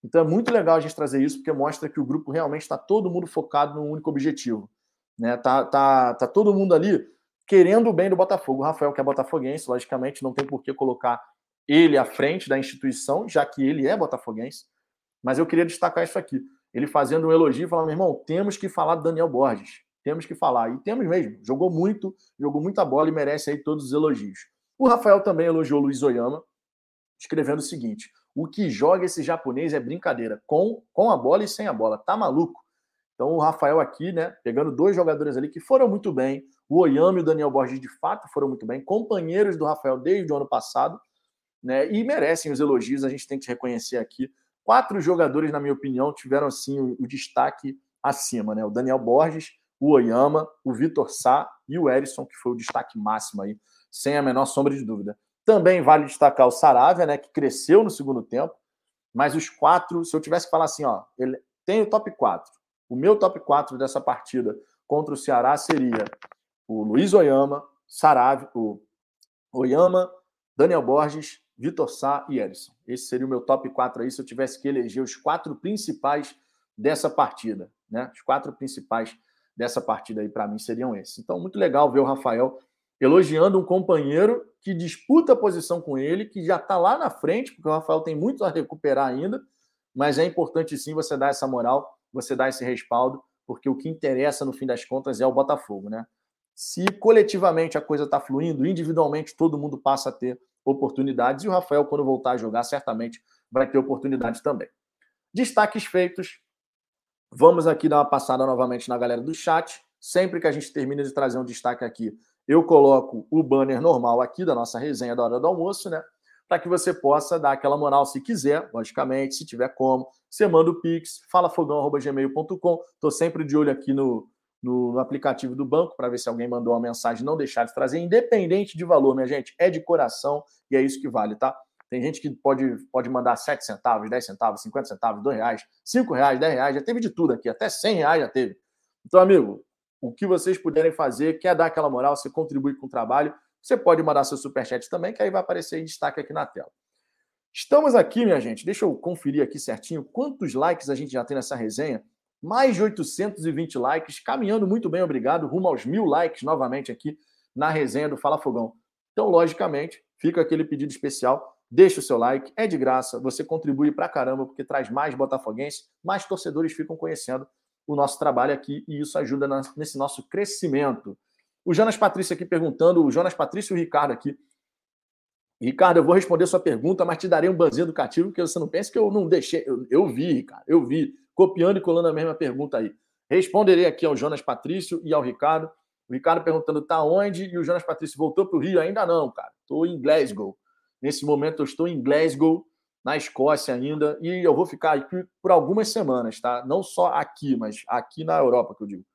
Então é muito legal a gente trazer isso, porque mostra que o grupo realmente está todo mundo focado num único objetivo. Né? Tá, tá, tá todo mundo ali querendo o bem do Botafogo. O Rafael, que é botafoguense, logicamente, não tem por que colocar ele à frente da instituição, já que ele é botafoguense. Mas eu queria destacar isso aqui. Ele fazendo um elogio e falando, meu irmão, temos que falar do Daniel Borges. Temos que falar. E temos mesmo. Jogou muito, jogou muita bola e merece aí todos os elogios. O Rafael também elogiou o Luiz Oyama, escrevendo o seguinte: o que joga esse japonês é brincadeira, com, com a bola e sem a bola. Tá maluco? Então o Rafael aqui, né, pegando dois jogadores ali que foram muito bem. O Oyama e o Daniel Borges de fato foram muito bem, companheiros do Rafael desde o ano passado, né, e merecem os elogios, a gente tem que reconhecer aqui. Quatro jogadores, na minha opinião, tiveram assim o, o destaque acima, né? O Daniel Borges, o Oyama, o Vitor Sá e o Erisson, que foi o destaque máximo aí, sem a menor sombra de dúvida. Também vale destacar o Saravia, né, que cresceu no segundo tempo. Mas os quatro, se eu tivesse que falar assim, ó, ele tem o top 4. O meu top 4 dessa partida contra o Ceará seria o Luiz Oyama, Saravia, o Oyama, Daniel Borges, Vitor Sá e Edson. Esse seria o meu top 4 aí, se eu tivesse que eleger os quatro principais dessa partida. Né? Os quatro principais dessa partida aí, para mim, seriam esses. Então, muito legal ver o Rafael elogiando um companheiro que disputa a posição com ele, que já está lá na frente, porque o Rafael tem muito a recuperar ainda, mas é importante sim você dar essa moral, você dar esse respaldo, porque o que interessa no fim das contas é o Botafogo, né? Se coletivamente a coisa está fluindo, individualmente todo mundo passa a ter oportunidades, e o Rafael, quando voltar a jogar, certamente vai ter oportunidades também. Destaques feitos. Vamos aqui dar uma passada novamente na galera do chat. Sempre que a gente termina de trazer um destaque aqui, eu coloco o banner normal aqui da nossa resenha da hora do almoço, né? Para que você possa dar aquela moral se quiser, logicamente, se tiver como. Você manda o Pix, falafogão.gmail.com. Estou sempre de olho aqui no, no, no aplicativo do banco para ver se alguém mandou uma mensagem, não deixar de trazer, independente de valor, minha gente. É de coração e é isso que vale, tá? Tem gente que pode, pode mandar 7 centavos, 10 centavos, 50 centavos, 2 reais, 5 reais, 10 reais, já teve de tudo aqui, até 100 reais já teve. Então, amigo, o que vocês puderem fazer, quer dar aquela moral, você contribui com o trabalho, você pode mandar seu superchat também, que aí vai aparecer em destaque aqui na tela. Estamos aqui, minha gente, deixa eu conferir aqui certinho quantos likes a gente já tem nessa resenha. Mais de 820 likes, caminhando muito bem, obrigado, rumo aos mil likes novamente aqui na resenha do Fala Fogão. Então, logicamente, fica aquele pedido especial, deixa o seu like, é de graça, você contribui pra caramba, porque traz mais botafoguenses, mais torcedores ficam conhecendo o nosso trabalho aqui e isso ajuda nesse nosso crescimento. O Jonas Patrício aqui perguntando, o Jonas Patrício e o Ricardo aqui. Ricardo, eu vou responder sua pergunta, mas te darei um banzinho educativo, porque você não pensa que eu não deixei. Eu, eu vi, Ricardo, eu vi, copiando e colando a mesma pergunta aí. Responderei aqui ao Jonas Patrício e ao Ricardo. O Ricardo perguntando tá onde e o Jonas Patrício voltou para o Rio? Ainda não, cara. Estou em Glasgow. Nesse momento eu estou em Glasgow na Escócia ainda, e eu vou ficar aqui por algumas semanas, tá? Não só aqui, mas aqui na Europa, que eu digo.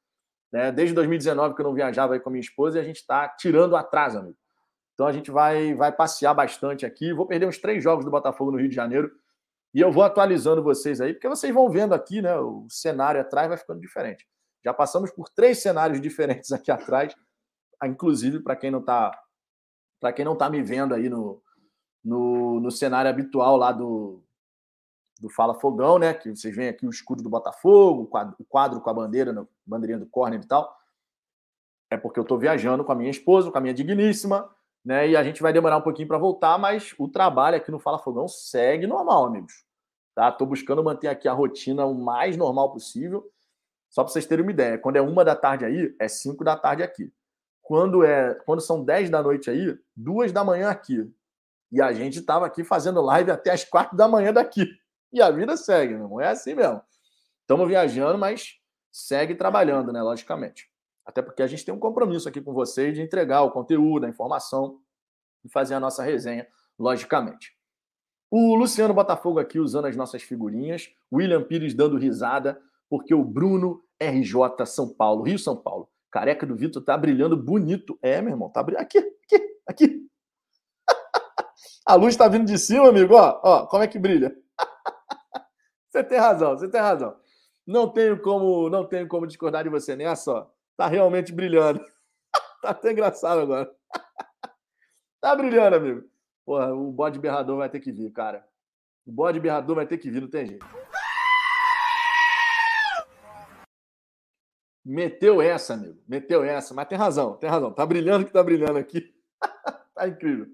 Né? Desde 2019 que eu não viajava com a minha esposa e a gente está tirando atrás, amigo. Então a gente vai, vai passear bastante aqui. Vou perder uns três jogos do Botafogo no Rio de Janeiro. E eu vou atualizando vocês aí, porque vocês vão vendo aqui, né? O cenário atrás vai ficando diferente. Já passamos por três cenários diferentes aqui atrás, inclusive para quem não está para quem não tá me vendo aí no, no, no cenário habitual lá do, do Fala Fogão, né? Que vocês veem aqui o escudo do Botafogo, o quadro, o quadro com a bandeira, a bandeirinha do corner e tal. É porque eu estou viajando com a minha esposa, com a minha digníssima, né? E a gente vai demorar um pouquinho para voltar, mas o trabalho aqui no Fala Fogão segue normal, amigos. Tá? Tô buscando manter aqui a rotina o mais normal possível. Só para vocês terem uma ideia, quando é uma da tarde aí, é cinco da tarde aqui. Quando é, quando são dez da noite aí, duas da manhã aqui. E a gente estava aqui fazendo live até as quatro da manhã daqui. E a vida segue, não é assim mesmo. Estamos viajando, mas segue trabalhando, né? Logicamente. Até porque a gente tem um compromisso aqui com vocês de entregar o conteúdo, a informação e fazer a nossa resenha, logicamente. O Luciano Botafogo aqui usando as nossas figurinhas, William Pires dando risada, porque o Bruno RJ São Paulo, Rio São Paulo. Careca do Vitor tá brilhando bonito. É, meu irmão, tá brilhando. Aqui, aqui, aqui. A luz está vindo de cima, amigo. Ó, ó, como é que brilha. você tem razão, você tem razão. Não tenho como, não tenho como discordar de você nessa, só. Tá realmente brilhando. tá até engraçado agora. tá brilhando, amigo. Porra, o bode berrador vai ter que vir, cara. O bode berrador vai ter que vir, não tem jeito. Meteu essa, amigo. Meteu essa. Mas tem razão, tem razão. Tá brilhando que tá brilhando aqui. tá incrível.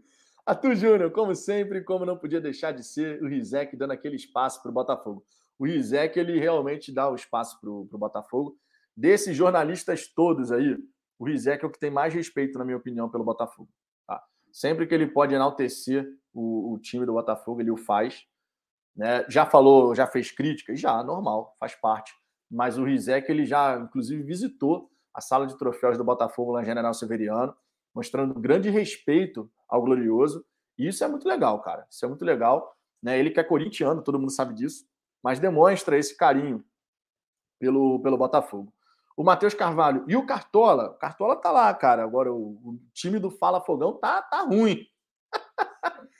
Arthur Júnior, como sempre, como não podia deixar de ser, o Rizek dando aquele espaço para o Botafogo. O Rizek, ele realmente dá o espaço para o Botafogo. Desses jornalistas todos aí, o Rizek é o que tem mais respeito, na minha opinião, pelo Botafogo. Tá? Sempre que ele pode enaltecer o, o, time do Botafogo, ele o faz. Né? Já falou, já fez críticas? Já, normal, faz parte. Mas o Rizek, ele já, inclusive, visitou a sala de troféus do Botafogo lá em General Severiano mostrando grande respeito ao Glorioso. E isso é muito legal, cara. Isso é muito legal. Né? Ele que é corintiano, todo mundo sabe disso, mas demonstra esse carinho pelo, pelo Botafogo. O Matheus Carvalho e o Cartola. O Cartola tá lá, cara. Agora o, o time do Fala Fogão tá, tá ruim.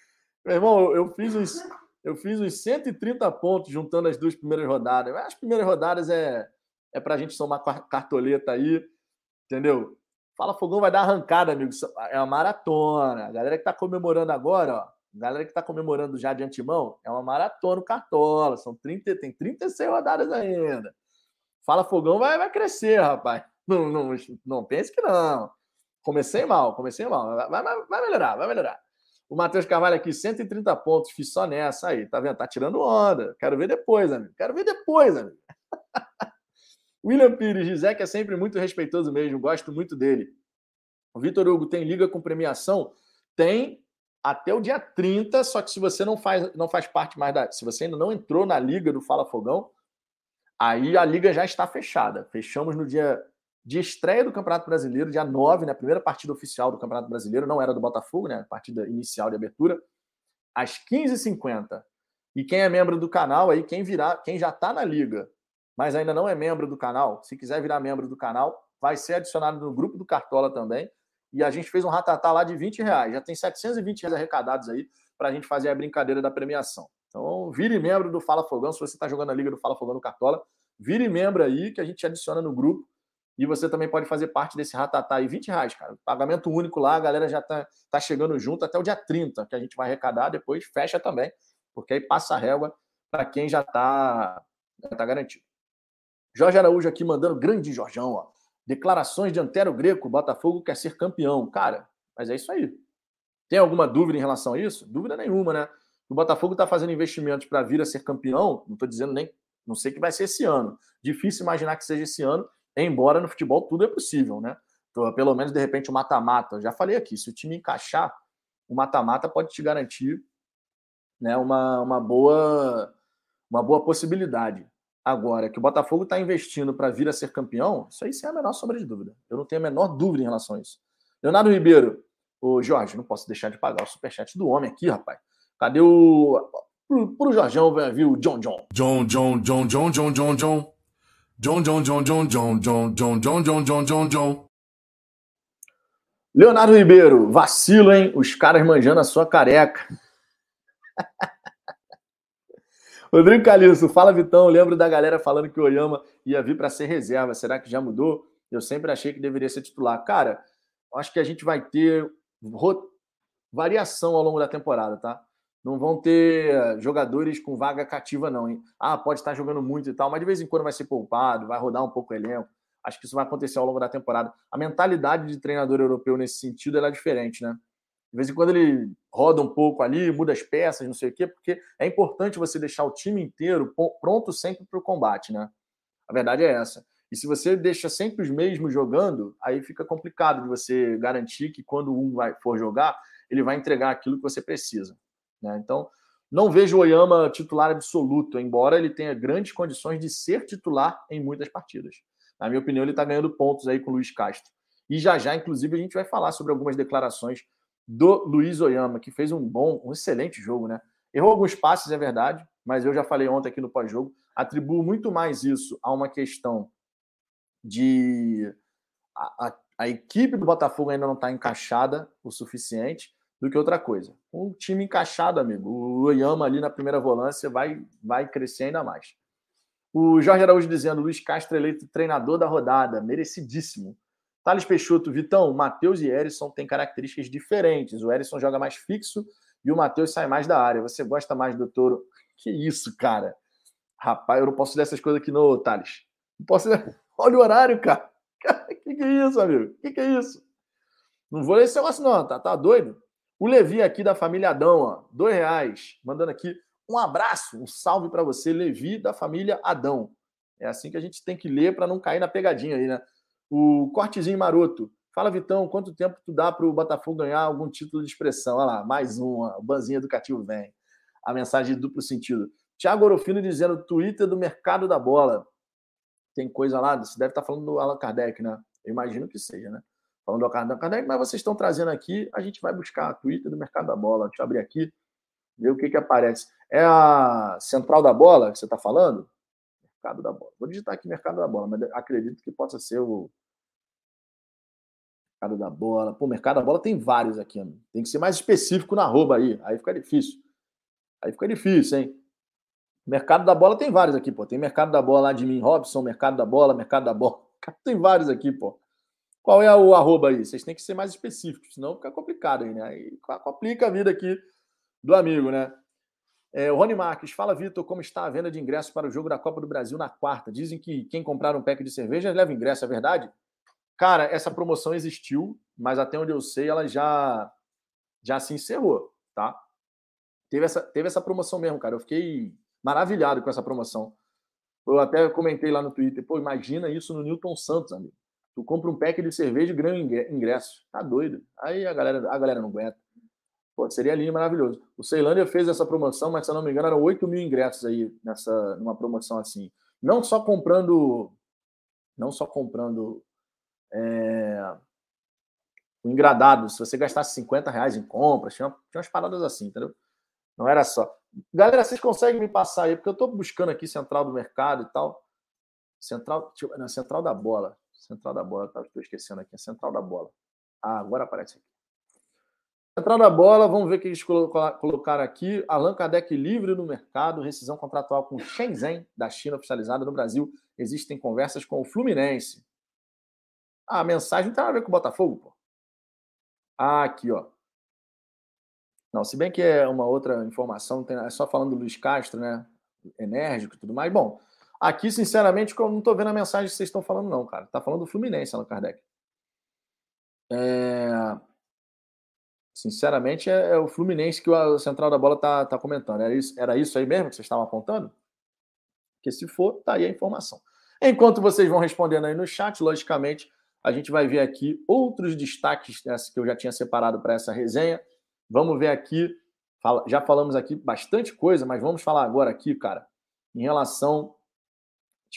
Meu irmão, eu fiz uns, eu fiz uns 130 pontos juntando as duas primeiras rodadas. As primeiras rodadas é, é para a gente somar cartoleta aí, entendeu? Fala Fogão vai dar arrancada, amigo. É uma maratona. A galera que está comemorando agora, ó, galera que está comemorando já de antemão, é uma maratona o Cartola. São 30, tem 36 rodadas ainda. Fala Fogão vai, vai crescer, rapaz. Não, não, não pense que não. Comecei mal, comecei mal. Vai, vai, vai melhorar, vai melhorar. O Matheus Carvalho aqui, 130 pontos, fiz só nessa aí, tá vendo? Tá tirando onda. Quero ver depois, amigo. Quero ver depois, amigo. William Pires, Gisek é sempre muito respeitoso mesmo, gosto muito dele. O Vitor Hugo tem liga com premiação? Tem até o dia 30, só que se você não faz, não faz parte mais da. Se você ainda não entrou na liga do Fala Fogão, aí a liga já está fechada. Fechamos no dia de estreia do Campeonato Brasileiro, dia 9, na né, primeira partida oficial do Campeonato Brasileiro, não era do Botafogo, né? Partida inicial de abertura, às 15h50. E quem é membro do canal aí, quem virar, quem já está na liga, mas ainda não é membro do canal, se quiser virar membro do canal, vai ser adicionado no grupo do Cartola também. E a gente fez um ratatá lá de 20 reais. Já tem 720 reais arrecadados aí para a gente fazer a brincadeira da premiação. Então, vire membro do Fala Fogão. Se você está jogando a Liga do Fala Fogão no Cartola, vire membro aí que a gente adiciona no grupo e você também pode fazer parte desse ratatá aí, 20 reais, cara. Pagamento único lá, a galera já tá, tá chegando junto até o dia 30, que a gente vai arrecadar, depois fecha também, porque aí passa a régua para quem já tá, já tá garantido. Jorge Araújo aqui mandando, grande Jorjão, ó. Declarações de Antero Greco, Botafogo quer ser campeão. Cara, mas é isso aí. Tem alguma dúvida em relação a isso? Dúvida nenhuma, né? O Botafogo está fazendo investimentos para vir a ser campeão, não estou dizendo nem, não sei que vai ser esse ano. Difícil imaginar que seja esse ano, Embora no futebol tudo é possível, né? Então, pelo menos, de repente, o mata-mata. Já falei aqui, se o time encaixar, o mata-mata pode te garantir né, uma, uma, boa, uma boa possibilidade. Agora, que o Botafogo está investindo para vir a ser campeão, isso aí sem a menor sombra de dúvida. Eu não tenho a menor dúvida em relação a isso. Leonardo Ribeiro, ô Jorge, não posso deixar de pagar o superchat do homem aqui, rapaz. Cadê o. Pro, pro Jorgão, viu? John John. John John, John John, John John John. John John, John John, John John, John John, John John, John John. Leonardo Ribeiro, vacilo, hein? Os caras manjando a sua careca. Rodrigo Calixto, fala Vitão, lembro da galera falando que o Oyama ia vir para ser reserva. Será que já mudou? Eu sempre achei que deveria ser titular. Cara, acho que a gente vai ter variação ao longo da temporada, tá? não vão ter eh, jogadores com vaga cativa, não. Hein? Ah, pode estar jogando muito e tal, mas de vez em quando vai ser poupado, vai rodar um pouco o elenco. Acho que isso vai acontecer ao longo da temporada. A mentalidade de treinador europeu nesse sentido é diferente, né? De vez em quando ele roda um pouco ali, muda as peças, não sei o quê, porque é importante você deixar o time inteiro pronto sempre para o combate, né? A verdade é essa. E se você deixa sempre os mesmos jogando, aí fica complicado de você garantir que quando um vai, for jogar, ele vai entregar aquilo que você precisa. Né? Então, não vejo o Oyama titular absoluto, embora ele tenha grandes condições de ser titular em muitas partidas. Na minha opinião, ele está ganhando pontos aí com o Luiz Castro. E já já, inclusive, a gente vai falar sobre algumas declarações do Luiz Oyama, que fez um bom, um excelente jogo, né? Errou alguns passes, é verdade, mas eu já falei ontem aqui no pós-jogo, atribuo muito mais isso a uma questão de a, a, a equipe do Botafogo ainda não está encaixada o suficiente do que outra coisa. Um time encaixado, amigo. O Oyama ali na primeira volância vai, vai crescer ainda mais. O Jorge Araújo dizendo: Luiz Castro eleito treinador da rodada, merecidíssimo. Thales Peixoto, Vitão, Matheus e Erisson têm características diferentes. O Erisson joga mais fixo e o Matheus sai mais da área. Você gosta mais do Toro? Que isso, cara? Rapaz, eu não posso ler essas coisas aqui no Thales. Não posso ler. Olha o horário, cara. Que que é isso, amigo? Que que é isso? Não vou ler esse negócio, não, tá? Tá doido? O Levi aqui da família Adão, ó, dois reais, mandando aqui um abraço, um salve para você, Levi da família Adão. É assim que a gente tem que ler para não cair na pegadinha aí, né? O Cortezinho Maroto. Fala, Vitão, quanto tempo tu dá para o Botafogo ganhar algum título de expressão? Olha lá, mais uma. O banzinho educativo vem. A mensagem de duplo sentido. Tiago Orofino dizendo, Twitter do mercado da bola. Tem coisa lá, você deve estar tá falando do Allan Kardec, né? Eu imagino que seja, né? falando do Allan Kardec, mas vocês estão trazendo aqui, a gente vai buscar a Twitter do Mercado da Bola. Deixa eu abrir aqui, ver o que, que aparece. É a Central da Bola que você está falando? Mercado da Bola. Vou digitar aqui Mercado da Bola, mas acredito que possa ser o. Mercado da Bola. Pô, Mercado da Bola tem vários aqui. Tem que ser mais específico na arroba aí. Aí fica difícil. Aí fica difícil, hein? Mercado da Bola tem vários aqui, pô. Tem Mercado da Bola lá de mim, Robson, Mercado da Bola, Mercado da Bola. Tem vários aqui, pô. Qual é o arroba aí? Vocês têm que ser mais específicos, senão fica complicado aí, né? Aí complica a vida aqui do amigo, né? É, o Rony Marques, fala, Vitor, como está a venda de ingressos para o jogo da Copa do Brasil na quarta? Dizem que quem comprar um pack de cerveja leva ingresso, é verdade? Cara, essa promoção existiu, mas até onde eu sei, ela já, já se encerrou, tá? Teve essa, teve essa promoção mesmo, cara. Eu fiquei maravilhado com essa promoção. Eu até comentei lá no Twitter, pô, imagina isso no Newton Santos, amigo. Tu compra um pack de cerveja e ganha ingresso. Tá doido. Aí a galera, a galera não aguenta. Pô, seria lindo, maravilhoso. O Ceilândia fez essa promoção, mas se eu não me engano, eram 8 mil ingressos aí nessa, numa promoção assim. Não só comprando. Não só comprando. É, o engradado. Se você gastasse 50 reais em compras, tinha, tinha umas paradas assim, entendeu? Não era só. Galera, vocês conseguem me passar aí? Porque eu estou buscando aqui central do mercado e tal. Central, na central da bola. Central da bola, tá? Estou esquecendo aqui. Central da bola. Ah, agora aparece aqui. Central da bola, vamos ver o que eles colocaram aqui. Allan Kardec livre no mercado, rescisão contratual com Shenzhen, da China, oficializada no Brasil. Existem conversas com o Fluminense. Ah, a mensagem não tem nada a ver com o Botafogo, pô. Ah, aqui, ó. Não, se bem que é uma outra informação, é só falando do Luiz Castro, né? Enérgico e tudo mais. Bom, aqui, sinceramente, eu não estou vendo a mensagem que vocês estão falando, não, cara. Tá falando do Fluminense, Allan Kardec. É... Sinceramente, é, é, o Fluminense que o central da bola tá, tá comentando. Era isso, era isso aí mesmo que vocês estavam apontando? Porque se for, tá aí a informação. Enquanto vocês vão respondendo aí no chat, logicamente, a gente vai ver aqui outros destaques que eu já tinha separado para essa resenha. Vamos ver aqui, já falamos aqui bastante coisa, mas vamos falar agora aqui, cara, em relação.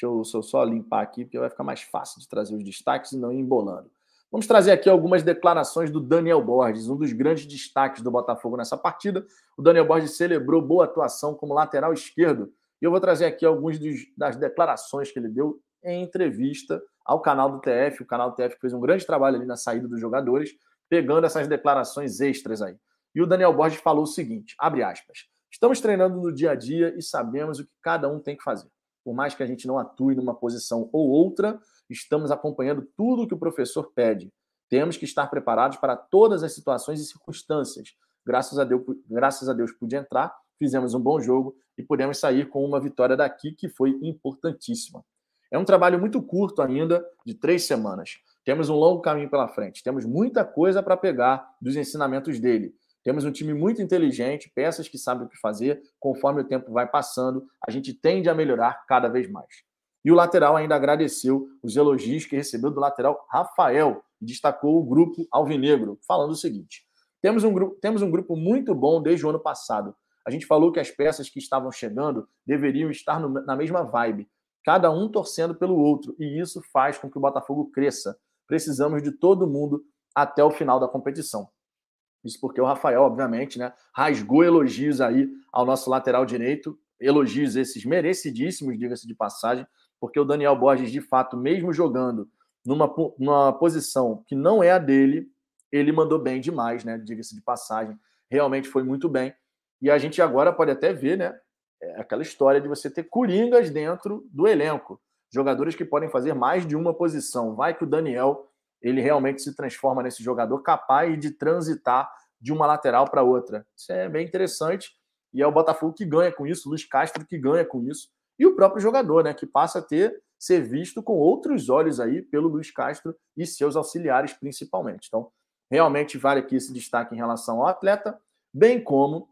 Eu, deixa eu só limpar aqui, porque vai ficar mais fácil de trazer os destaques e não ir embolando. Vamos trazer aqui algumas declarações do Daniel Borges, um dos grandes destaques do Botafogo nessa partida. O Daniel Borges celebrou boa atuação como lateral esquerdo. E eu vou trazer aqui algumas das declarações que ele deu em entrevista ao canal do TF. O canal do TF fez um grande trabalho ali na saída dos jogadores, pegando essas declarações extras aí. E o Daniel Borges falou o seguinte: abre aspas. Estamos treinando no dia a dia e sabemos o que cada um tem que fazer. Por mais que a gente não atue numa posição ou outra, estamos acompanhando tudo o que o professor pede. Temos que estar preparados para todas as situações e circunstâncias. Graças a Deus, graças a Deus pude entrar, fizemos um bom jogo e pudemos sair com uma vitória daqui que foi importantíssima. É um trabalho muito curto ainda, de três semanas. Temos um longo caminho pela frente. Temos muita coisa para pegar dos ensinamentos dele. Temos um time muito inteligente, peças que sabem o que fazer. Conforme o tempo vai passando, a gente tende a melhorar cada vez mais. E o lateral ainda agradeceu os elogios que recebeu do lateral Rafael e destacou o grupo Alvinegro, falando o seguinte: temos um, grupo, temos um grupo muito bom desde o ano passado. A gente falou que as peças que estavam chegando deveriam estar no, na mesma vibe, cada um torcendo pelo outro, e isso faz com que o Botafogo cresça. Precisamos de todo mundo até o final da competição. Isso porque o Rafael, obviamente, né, rasgou elogios aí ao nosso lateral direito, elogios esses merecidíssimos, diga-se de passagem, porque o Daniel Borges, de fato, mesmo jogando numa, numa posição que não é a dele, ele mandou bem demais, né? Diga-se de passagem, realmente foi muito bem. E a gente agora pode até ver, né? É aquela história de você ter coringas dentro do elenco, jogadores que podem fazer mais de uma posição. Vai que o Daniel ele realmente se transforma nesse jogador capaz de transitar de uma lateral para outra. Isso é bem interessante e é o Botafogo que ganha com isso, o Luiz Castro que ganha com isso e o próprio jogador, né, que passa a ter ser visto com outros olhos aí pelo Luiz Castro e seus auxiliares principalmente. Então, realmente vale aqui esse destaque em relação ao atleta, bem como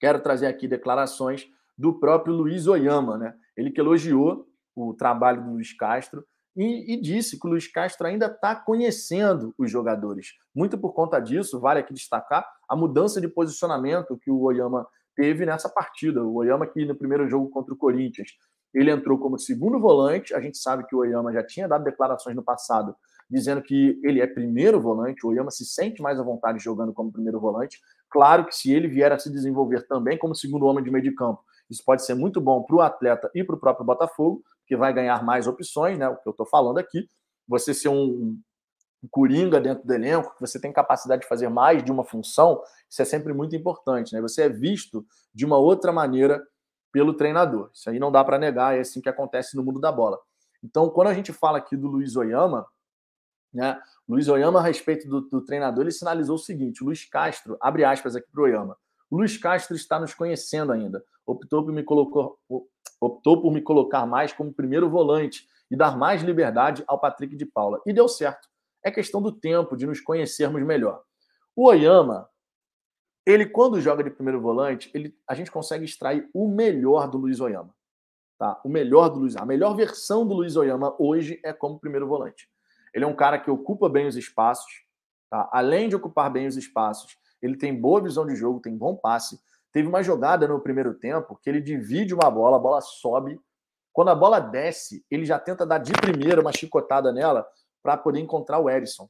quero trazer aqui declarações do próprio Luiz Oyama, né? Ele que elogiou o trabalho do Luiz Castro e, e disse que o Luiz Castro ainda está conhecendo os jogadores. Muito por conta disso, vale aqui destacar a mudança de posicionamento que o Oyama teve nessa partida. O Oyama, que no primeiro jogo contra o Corinthians, ele entrou como segundo volante. A gente sabe que o Oyama já tinha dado declarações no passado dizendo que ele é primeiro volante. O Oyama se sente mais à vontade jogando como primeiro volante. Claro que se ele vier a se desenvolver também como segundo homem de meio de campo, isso pode ser muito bom para o atleta e para o próprio Botafogo, que vai ganhar mais opções, né? O que eu estou falando aqui. Você ser um, um coringa dentro do elenco, que você tem capacidade de fazer mais de uma função, isso é sempre muito importante, né? Você é visto de uma outra maneira pelo treinador. Isso aí não dá para negar, é assim que acontece no mundo da bola. Então, quando a gente fala aqui do Luiz Oyama, né? Luiz Oyama, a respeito do, do treinador, ele sinalizou o seguinte: o Luiz Castro, abre aspas aqui para Oyama. O Luiz Castro está nos conhecendo ainda. Optou por, me colocou, optou por me colocar mais como primeiro volante e dar mais liberdade ao Patrick de Paula. E deu certo. É questão do tempo, de nos conhecermos melhor. O Oyama, ele, quando joga de primeiro volante, ele, a gente consegue extrair o melhor do Luiz Oyama. Tá? O melhor do Luiz, a melhor versão do Luiz Oyama hoje é como primeiro volante. Ele é um cara que ocupa bem os espaços, tá? além de ocupar bem os espaços, ele tem boa visão de jogo, tem bom passe. Teve uma jogada no primeiro tempo que ele divide uma bola, a bola sobe. Quando a bola desce, ele já tenta dar de primeira uma chicotada nela para poder encontrar o Erisson.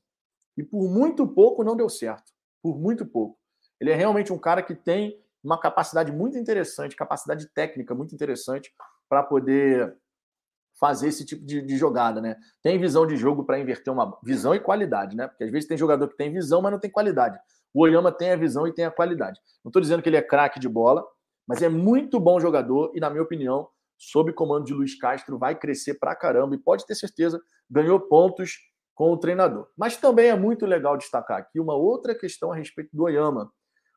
E por muito pouco não deu certo. Por muito pouco. Ele é realmente um cara que tem uma capacidade muito interessante, capacidade técnica muito interessante para poder fazer esse tipo de, de, jogada, né? Tem visão de jogo para inverter uma visão e qualidade, né? Porque às vezes tem jogador que tem visão, mas não tem qualidade. O Oyama tem a visão e tem a qualidade. Não estou dizendo que ele é craque de bola, mas é muito bom jogador e, na minha opinião, sob comando de Luiz Castro, vai crescer pra caramba e pode ter certeza, ganhou pontos com o treinador. Mas também é muito legal destacar aqui uma outra questão a respeito do Oyama.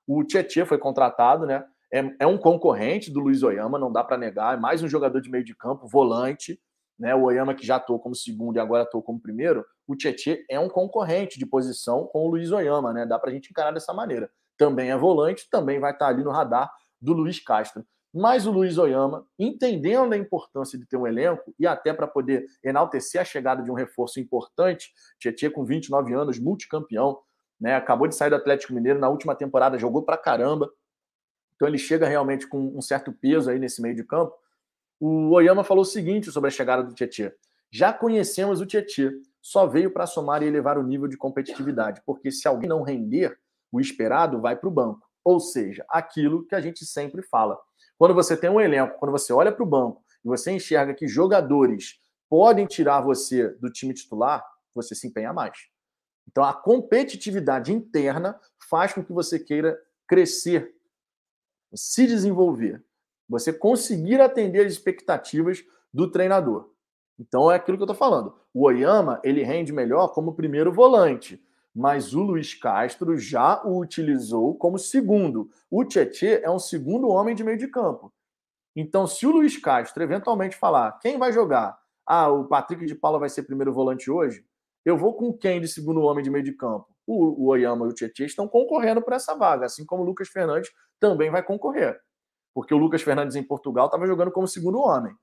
O Tietchan foi contratado, né? é, é um concorrente do Luiz Oyama, não dá para negar, é mais um jogador de meio de campo, volante, né? O Oyama que já atuou como segundo e agora atuou como primeiro, o Tietchan é um concorrente de posição com o Luiz Oyama, né? Dá para a gente encarar dessa maneira. Também é volante, também vai estar tá ali no radar do Luiz Castro. Mas o Luiz Oyama, entendendo a importância de ter um elenco e até para poder enaltecer a chegada de um reforço importante, Tietchan com 29 anos, multicampeão, né? Acabou de sair do Atlético Mineiro na última temporada, jogou para caramba, então ele chega realmente com um certo peso aí nesse meio de campo. O Oyama falou o seguinte sobre a chegada do Tietchan. Já conhecemos o Tietchan, só veio para somar e elevar o nível de competitividade, porque se alguém não render, o esperado vai para o banco. Ou seja, aquilo que a gente sempre fala. Quando você tem um elenco, quando você olha para o banco e você enxerga que jogadores podem tirar você do time titular, você se empenha mais. Então a competitividade interna faz com que você queira crescer se desenvolver, você conseguir atender as expectativas do treinador. Então é aquilo que eu estou falando. O Oyama ele rende melhor como primeiro volante, mas o Luiz Castro já o utilizou como segundo. O Tietê é um segundo homem de meio de campo. Então, se o Luiz Castro eventualmente falar quem vai jogar, ah, o Patrick de Paula vai ser primeiro volante hoje, eu vou com quem de segundo homem de meio de campo? O, o Oyama e o Tietchan estão concorrendo por essa vaga, assim como o Lucas Fernandes também vai concorrer. Porque o Lucas Fernandes em Portugal estava jogando como segundo homem.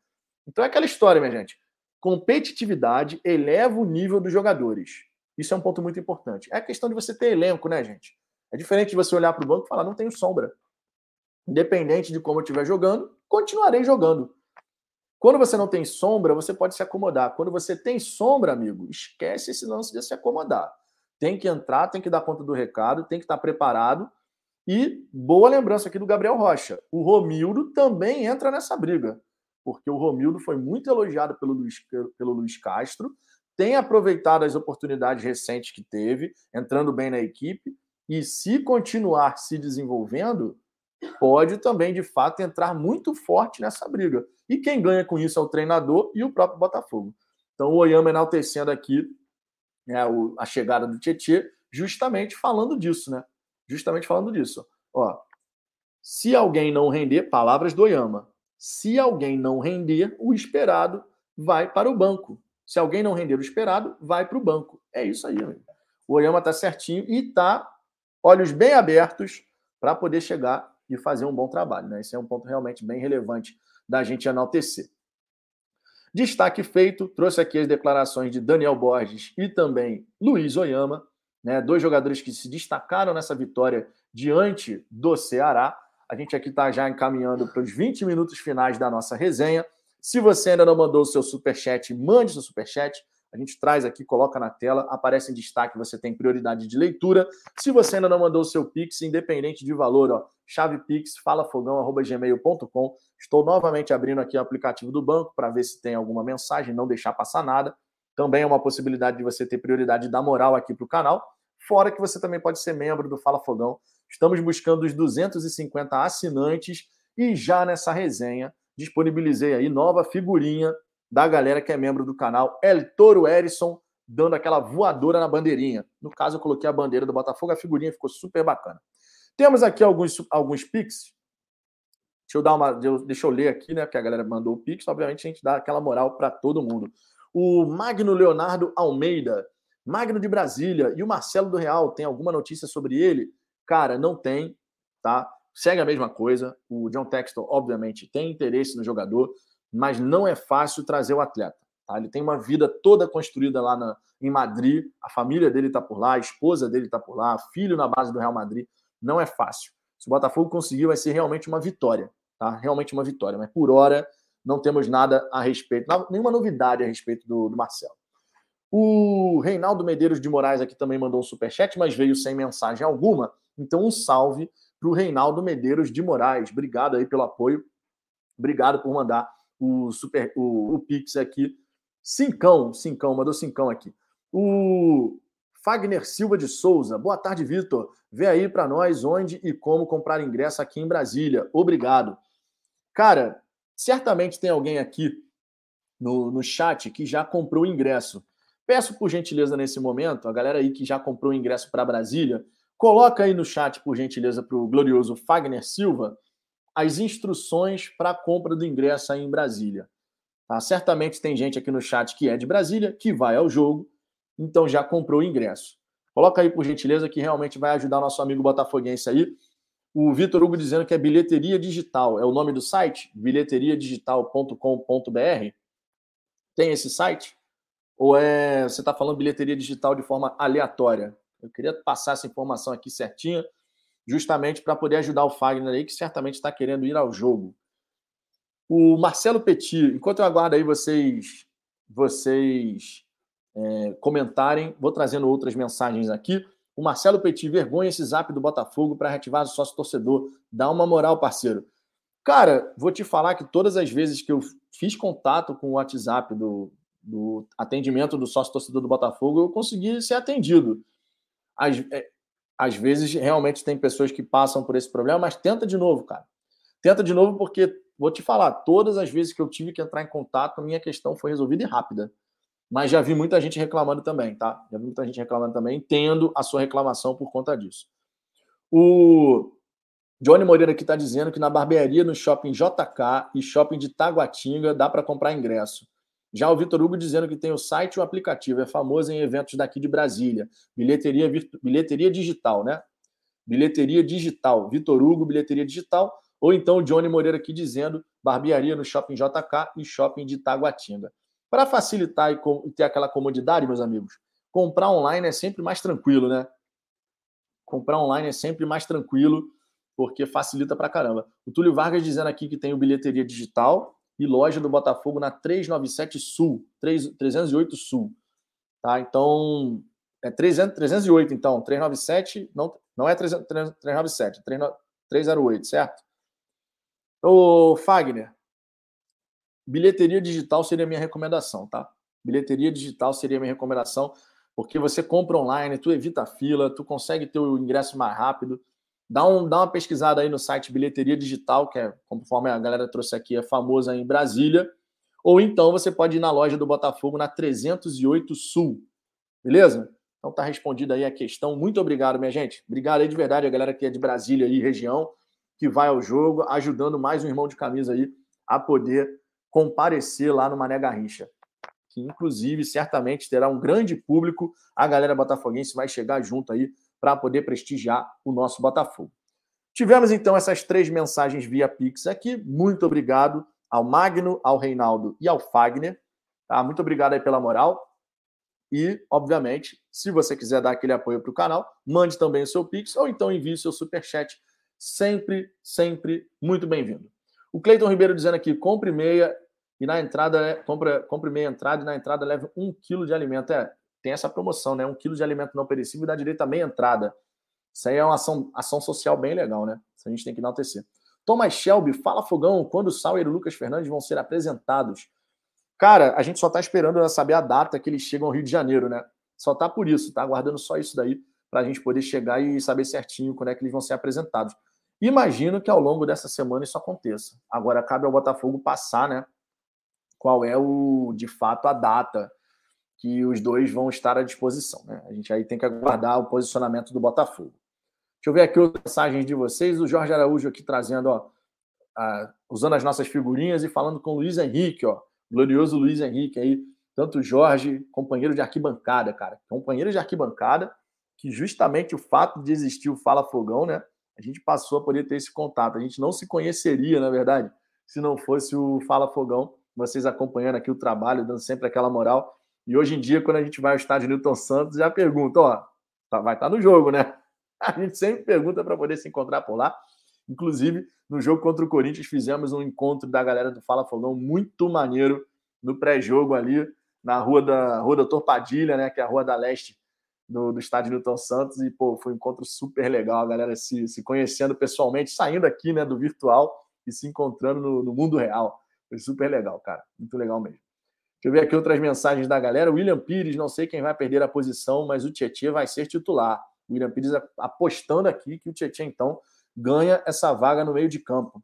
Então é aquela história, minha gente. Competitividade eleva o nível dos jogadores. Isso é um ponto muito importante. É a questão de você ter elenco, né, gente? É diferente de você olhar para o banco e falar, não tenho sombra. Independente de como eu estiver jogando, continuarei jogando. Quando você não tem sombra, você pode se acomodar. Quando você tem sombra, amigo, esquece esse lance de se acomodar. Tem que entrar, tem que dar conta do recado, tem que estar preparado. E boa lembrança aqui do Gabriel Rocha. O Romildo também entra nessa briga, porque o Romildo foi muito elogiado pelo Luiz, pelo Luiz Castro, tem aproveitado as oportunidades recentes que teve, entrando bem na equipe, e se continuar se desenvolvendo, pode também, de fato, entrar muito forte nessa briga. E quem ganha com isso é o treinador e o próprio Botafogo. Então, o Oyama enaltecendo aqui né, a chegada do Tietchan, justamente falando disso, né? Justamente falando disso. Ó, se alguém não render, palavras do Oyama, se alguém não render, o esperado vai para o banco. Se alguém não render o esperado, vai para o banco. É isso aí, amigo. O Oyama está certinho e está olhos bem abertos para poder chegar e fazer um bom trabalho. Né? Esse é um ponto realmente bem relevante da gente enaltecer. Destaque feito, trouxe aqui as declarações de Daniel Borges e também Luiz Oyama, né? dois jogadores que se destacaram nessa vitória diante do Ceará. A gente aqui está já encaminhando para os 20 minutos finais da nossa resenha. Se você ainda não mandou o seu superchat, mande seu superchat. A gente traz aqui, coloca na tela, aparece em destaque, você tem prioridade de leitura. Se você ainda não mandou o seu Pix, independente de valor, ó, chave Pix, falafogão.gmail.com. Estou novamente abrindo aqui o aplicativo do banco para ver se tem alguma mensagem, não deixar passar nada. Também é uma possibilidade de você ter prioridade da moral aqui para o canal. Fora que você também pode ser membro do Fala Fogão. Estamos buscando os 250 assinantes e já nessa resenha disponibilizei aí nova figurinha da galera que é membro do canal, El Toro Erison, dando aquela voadora na bandeirinha. No caso, eu coloquei a bandeira do Botafogo, a figurinha ficou super bacana. Temos aqui alguns, alguns pics. Deixa eu dar uma. Deixa eu ler aqui, né? Porque a galera mandou o pix. Obviamente, a gente dá aquela moral para todo mundo. O Magno Leonardo Almeida, Magno de Brasília e o Marcelo do Real, tem alguma notícia sobre ele? Cara, não tem, tá? Segue a mesma coisa. O John Texton, obviamente, tem interesse no jogador, mas não é fácil trazer o atleta. Tá? Ele tem uma vida toda construída lá na, em Madrid, a família dele está por lá, a esposa dele está por lá, filho na base do Real Madrid. Não é fácil. Se o Botafogo conseguir, vai ser realmente uma vitória. Tá? Realmente uma vitória. Mas por hora, não temos nada a respeito, nenhuma novidade a respeito do, do Marcelo. O Reinaldo Medeiros de Moraes aqui também mandou um superchat, mas veio sem mensagem alguma. Então, um salve para o Reinaldo Medeiros de Moraes. Obrigado aí pelo apoio. Obrigado por mandar o, super, o, o Pix aqui. Cincão, Cincão, mandou Cincão aqui. O Fagner Silva de Souza. Boa tarde, Vitor. Vê aí para nós onde e como comprar ingresso aqui em Brasília. Obrigado. Cara, certamente tem alguém aqui no, no chat que já comprou o ingresso. Peço por gentileza nesse momento, a galera aí que já comprou o ingresso para Brasília, coloca aí no chat, por gentileza, para o glorioso Fagner Silva, as instruções para a compra do ingresso aí em Brasília. Tá? Certamente tem gente aqui no chat que é de Brasília, que vai ao jogo, então já comprou o ingresso. Coloca aí, por gentileza, que realmente vai ajudar nosso amigo botafoguense aí. O Vitor Hugo dizendo que é bilheteria digital. É o nome do site? bilheteriadigital.com.br. Tem esse site? Ou é você está falando bilheteria digital de forma aleatória? Eu queria passar essa informação aqui certinha, justamente para poder ajudar o Fagner aí, que certamente está querendo ir ao jogo. O Marcelo Petit, enquanto eu aguardo aí vocês, vocês é, comentarem, vou trazendo outras mensagens aqui. O Marcelo Petit, vergonha esse zap do Botafogo para reativar o sócio torcedor. Dá uma moral, parceiro. Cara, vou te falar que todas as vezes que eu fiz contato com o WhatsApp do, do atendimento do sócio torcedor do Botafogo, eu consegui ser atendido. Às, é, às vezes, realmente, tem pessoas que passam por esse problema, mas tenta de novo, cara. Tenta de novo, porque, vou te falar, todas as vezes que eu tive que entrar em contato, a minha questão foi resolvida e rápida. Mas já vi muita gente reclamando também, tá? Já vi muita gente reclamando também. Entendo a sua reclamação por conta disso. O Johnny Moreira aqui está dizendo que na barbearia, no shopping JK e shopping de Taguatinga dá para comprar ingresso. Já o Vitor Hugo dizendo que tem o site e o aplicativo, é famoso em eventos daqui de Brasília. Bilheteria, bilheteria digital, né? Bilheteria digital. Vitor Hugo, bilheteria digital. Ou então o Johnny Moreira aqui dizendo barbearia no shopping JK e shopping de Taguatinga. Para facilitar e ter aquela comodidade, meus amigos, comprar online é sempre mais tranquilo, né? Comprar online é sempre mais tranquilo, porque facilita para caramba. O Túlio Vargas dizendo aqui que tem o bilheteria digital e loja do Botafogo na 397 Sul, 3, 308 Sul. Tá? Então, é 300, 308, então, 397, não, não é 397, é 308, certo? Ô, Fagner, bilheteria digital seria minha recomendação, tá? Bilheteria digital seria minha recomendação, porque você compra online, tu evita a fila, tu consegue ter o ingresso mais rápido. Dá, um, dá uma pesquisada aí no site Bilheteria Digital, que é, conforme a galera trouxe aqui, é famosa em Brasília. Ou então você pode ir na loja do Botafogo na 308 Sul. Beleza? Então tá respondida aí a questão. Muito obrigado, minha gente. Obrigado aí de verdade a galera que é de Brasília aí, região, que vai ao jogo, ajudando mais um irmão de camisa aí a poder comparecer lá no Mané Garrincha, que inclusive certamente terá um grande público. A galera botafoguense vai chegar junto aí para poder prestigiar o nosso Botafogo. Tivemos então essas três mensagens via Pix aqui. Muito obrigado ao Magno, ao Reinaldo e ao Fagner. Tá? Muito obrigado aí pela moral. E, obviamente, se você quiser dar aquele apoio para o canal, mande também o seu Pix ou então envie o seu Superchat. Sempre, sempre muito bem-vindo. O Cleiton Ribeiro dizendo aqui: compre meia e na entrada, compra, compre meia entrada e na entrada leve um quilo de alimento. É, tem essa promoção, né? Um quilo de alimento não perecível dá direito a meia entrada. Isso aí é uma ação, ação social bem legal, né? Isso a gente tem que enaltecer. Thomas Shelby, fala fogão, quando o Sauer e o Lucas Fernandes vão ser apresentados? Cara, a gente só está esperando saber a data que eles chegam ao Rio de Janeiro, né? Só tá por isso, tá aguardando só isso daí para a gente poder chegar e saber certinho quando é que eles vão ser apresentados. Imagino que ao longo dessa semana isso aconteça. Agora cabe ao Botafogo passar, né? Qual é o de fato a data que os dois vão estar à disposição, né? A gente aí tem que aguardar o posicionamento do Botafogo. Deixa eu ver aqui as mensagens de vocês. O Jorge Araújo aqui trazendo, ó, usando as nossas figurinhas e falando com o Luiz Henrique, ó, glorioso Luiz Henrique aí, tanto o Jorge, companheiro de arquibancada, cara, companheiro de arquibancada, que justamente o fato de existir o Fala Fogão, né, a gente passou a poder ter esse contato. A gente não se conheceria, na verdade, se não fosse o Fala Fogão, vocês acompanhando aqui o trabalho, dando sempre aquela moral. E hoje em dia, quando a gente vai ao estádio Newton Santos, já pergunta, ó, tá, vai estar tá no jogo, né? A gente sempre pergunta para poder se encontrar por lá. Inclusive, no jogo contra o Corinthians, fizemos um encontro da galera do Fala Fogão muito maneiro no pré-jogo ali, na rua da Rua Doutor Padilha, né? Que é a rua da leste do, do estádio Newton Santos. E, pô, foi um encontro super legal, a galera se, se conhecendo pessoalmente, saindo aqui, né, do virtual e se encontrando no, no mundo real. Foi super legal, cara. Muito legal mesmo. Deixa eu ver aqui outras mensagens da galera. William Pires, não sei quem vai perder a posição, mas o Tietchan vai ser titular. William Pires apostando aqui que o Tietchan, então, ganha essa vaga no meio de campo.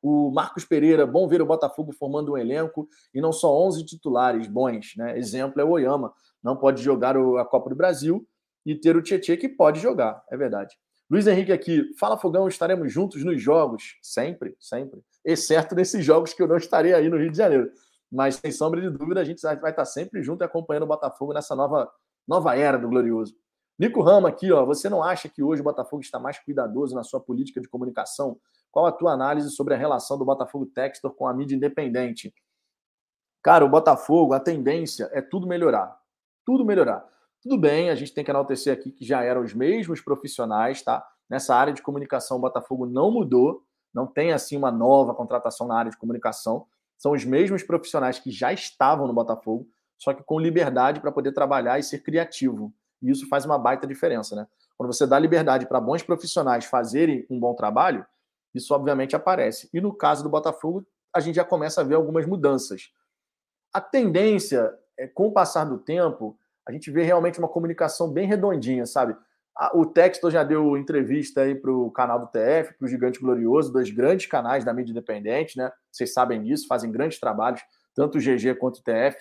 O Marcos Pereira, bom ver o Botafogo formando um elenco e não só 11 titulares bons. Né? Exemplo é o Oyama, não pode jogar a Copa do Brasil e ter o Tietchan que pode jogar, é verdade. Luiz Henrique aqui, fala Fogão, estaremos juntos nos jogos? Sempre, sempre. Exceto nesses jogos que eu não estarei aí no Rio de Janeiro. Mas, sem sombra de dúvida, a gente vai estar sempre junto e acompanhando o Botafogo nessa nova, nova era do Glorioso. Nico Rama aqui, ó, você não acha que hoje o Botafogo está mais cuidadoso na sua política de comunicação? Qual a tua análise sobre a relação do Botafogo Textor com a mídia independente? Cara, o Botafogo, a tendência é tudo melhorar. Tudo melhorar. Tudo bem, a gente tem que enaltecer aqui que já eram os mesmos profissionais, tá? Nessa área de comunicação, o Botafogo não mudou, não tem assim uma nova contratação na área de comunicação. São os mesmos profissionais que já estavam no Botafogo, só que com liberdade para poder trabalhar e ser criativo. E isso faz uma baita diferença, né? Quando você dá liberdade para bons profissionais fazerem um bom trabalho, isso obviamente aparece. E no caso do Botafogo, a gente já começa a ver algumas mudanças. A tendência, é, com o passar do tempo, a gente vê realmente uma comunicação bem redondinha, sabe? O Textor já deu entrevista aí para o canal do TF, para o Gigante Glorioso, dois grandes canais da mídia independente, né? Vocês sabem disso, fazem grandes trabalhos, tanto o GG quanto o TF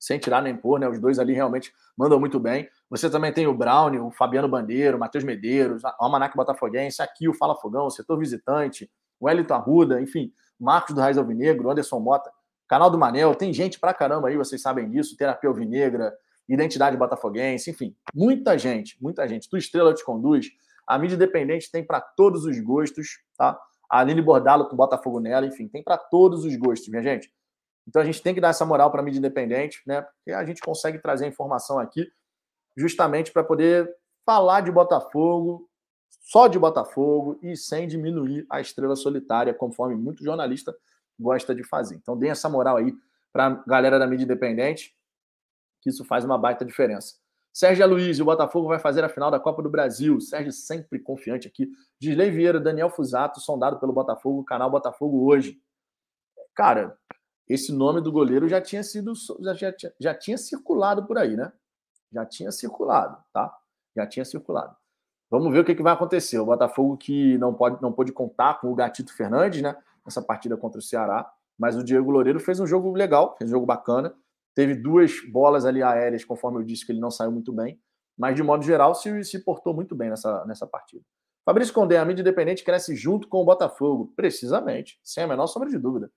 sem tirar nem pôr, né? Os dois ali realmente mandam muito bem. Você também tem o Brown, o Fabiano Bandeiro, o Matheus Medeiros, o Almanac Botafoguense, aqui o Fala Fogão, o Setor Visitante, o Elito Arruda, enfim, Marcos do Raiz Alvinegro, Anderson Mota, canal do Manel, tem gente pra caramba aí, vocês sabem disso, Terapia Alvinegra, Identidade Botafoguense, enfim, muita gente, muita gente. Tu Estrela te conduz, a mídia independente tem para todos os gostos, tá? A Aline Bordalo com Botafogo nela, enfim, tem para todos os gostos, minha gente. Então a gente tem que dar essa moral para a mídia independente, né? Porque a gente consegue trazer informação aqui justamente para poder falar de Botafogo, só de Botafogo e sem diminuir a estrela solitária, conforme muito jornalista gosta de fazer. Então dê essa moral aí para a galera da mídia independente, que isso faz uma baita diferença. Sérgio Luiz, o Botafogo vai fazer a final da Copa do Brasil. Sérgio sempre confiante aqui. Gisley Vieira, Daniel Fusato, sondado pelo Botafogo, canal Botafogo hoje. Cara, esse nome do goleiro já tinha sido já, já, já tinha circulado por aí, né? Já tinha circulado, tá? Já tinha circulado. Vamos ver o que, que vai acontecer. O Botafogo que não pode não pôde contar com o Gatito Fernandes, né? Nessa partida contra o Ceará, mas o Diego Loureiro fez um jogo legal, fez um jogo bacana. Teve duas bolas ali aéreas, conforme eu disse que ele não saiu muito bem, mas de modo geral se, se portou muito bem nessa, nessa partida. Fabrício Condé, a mídia independente cresce junto com o Botafogo, precisamente, sem a menor sombra de dúvida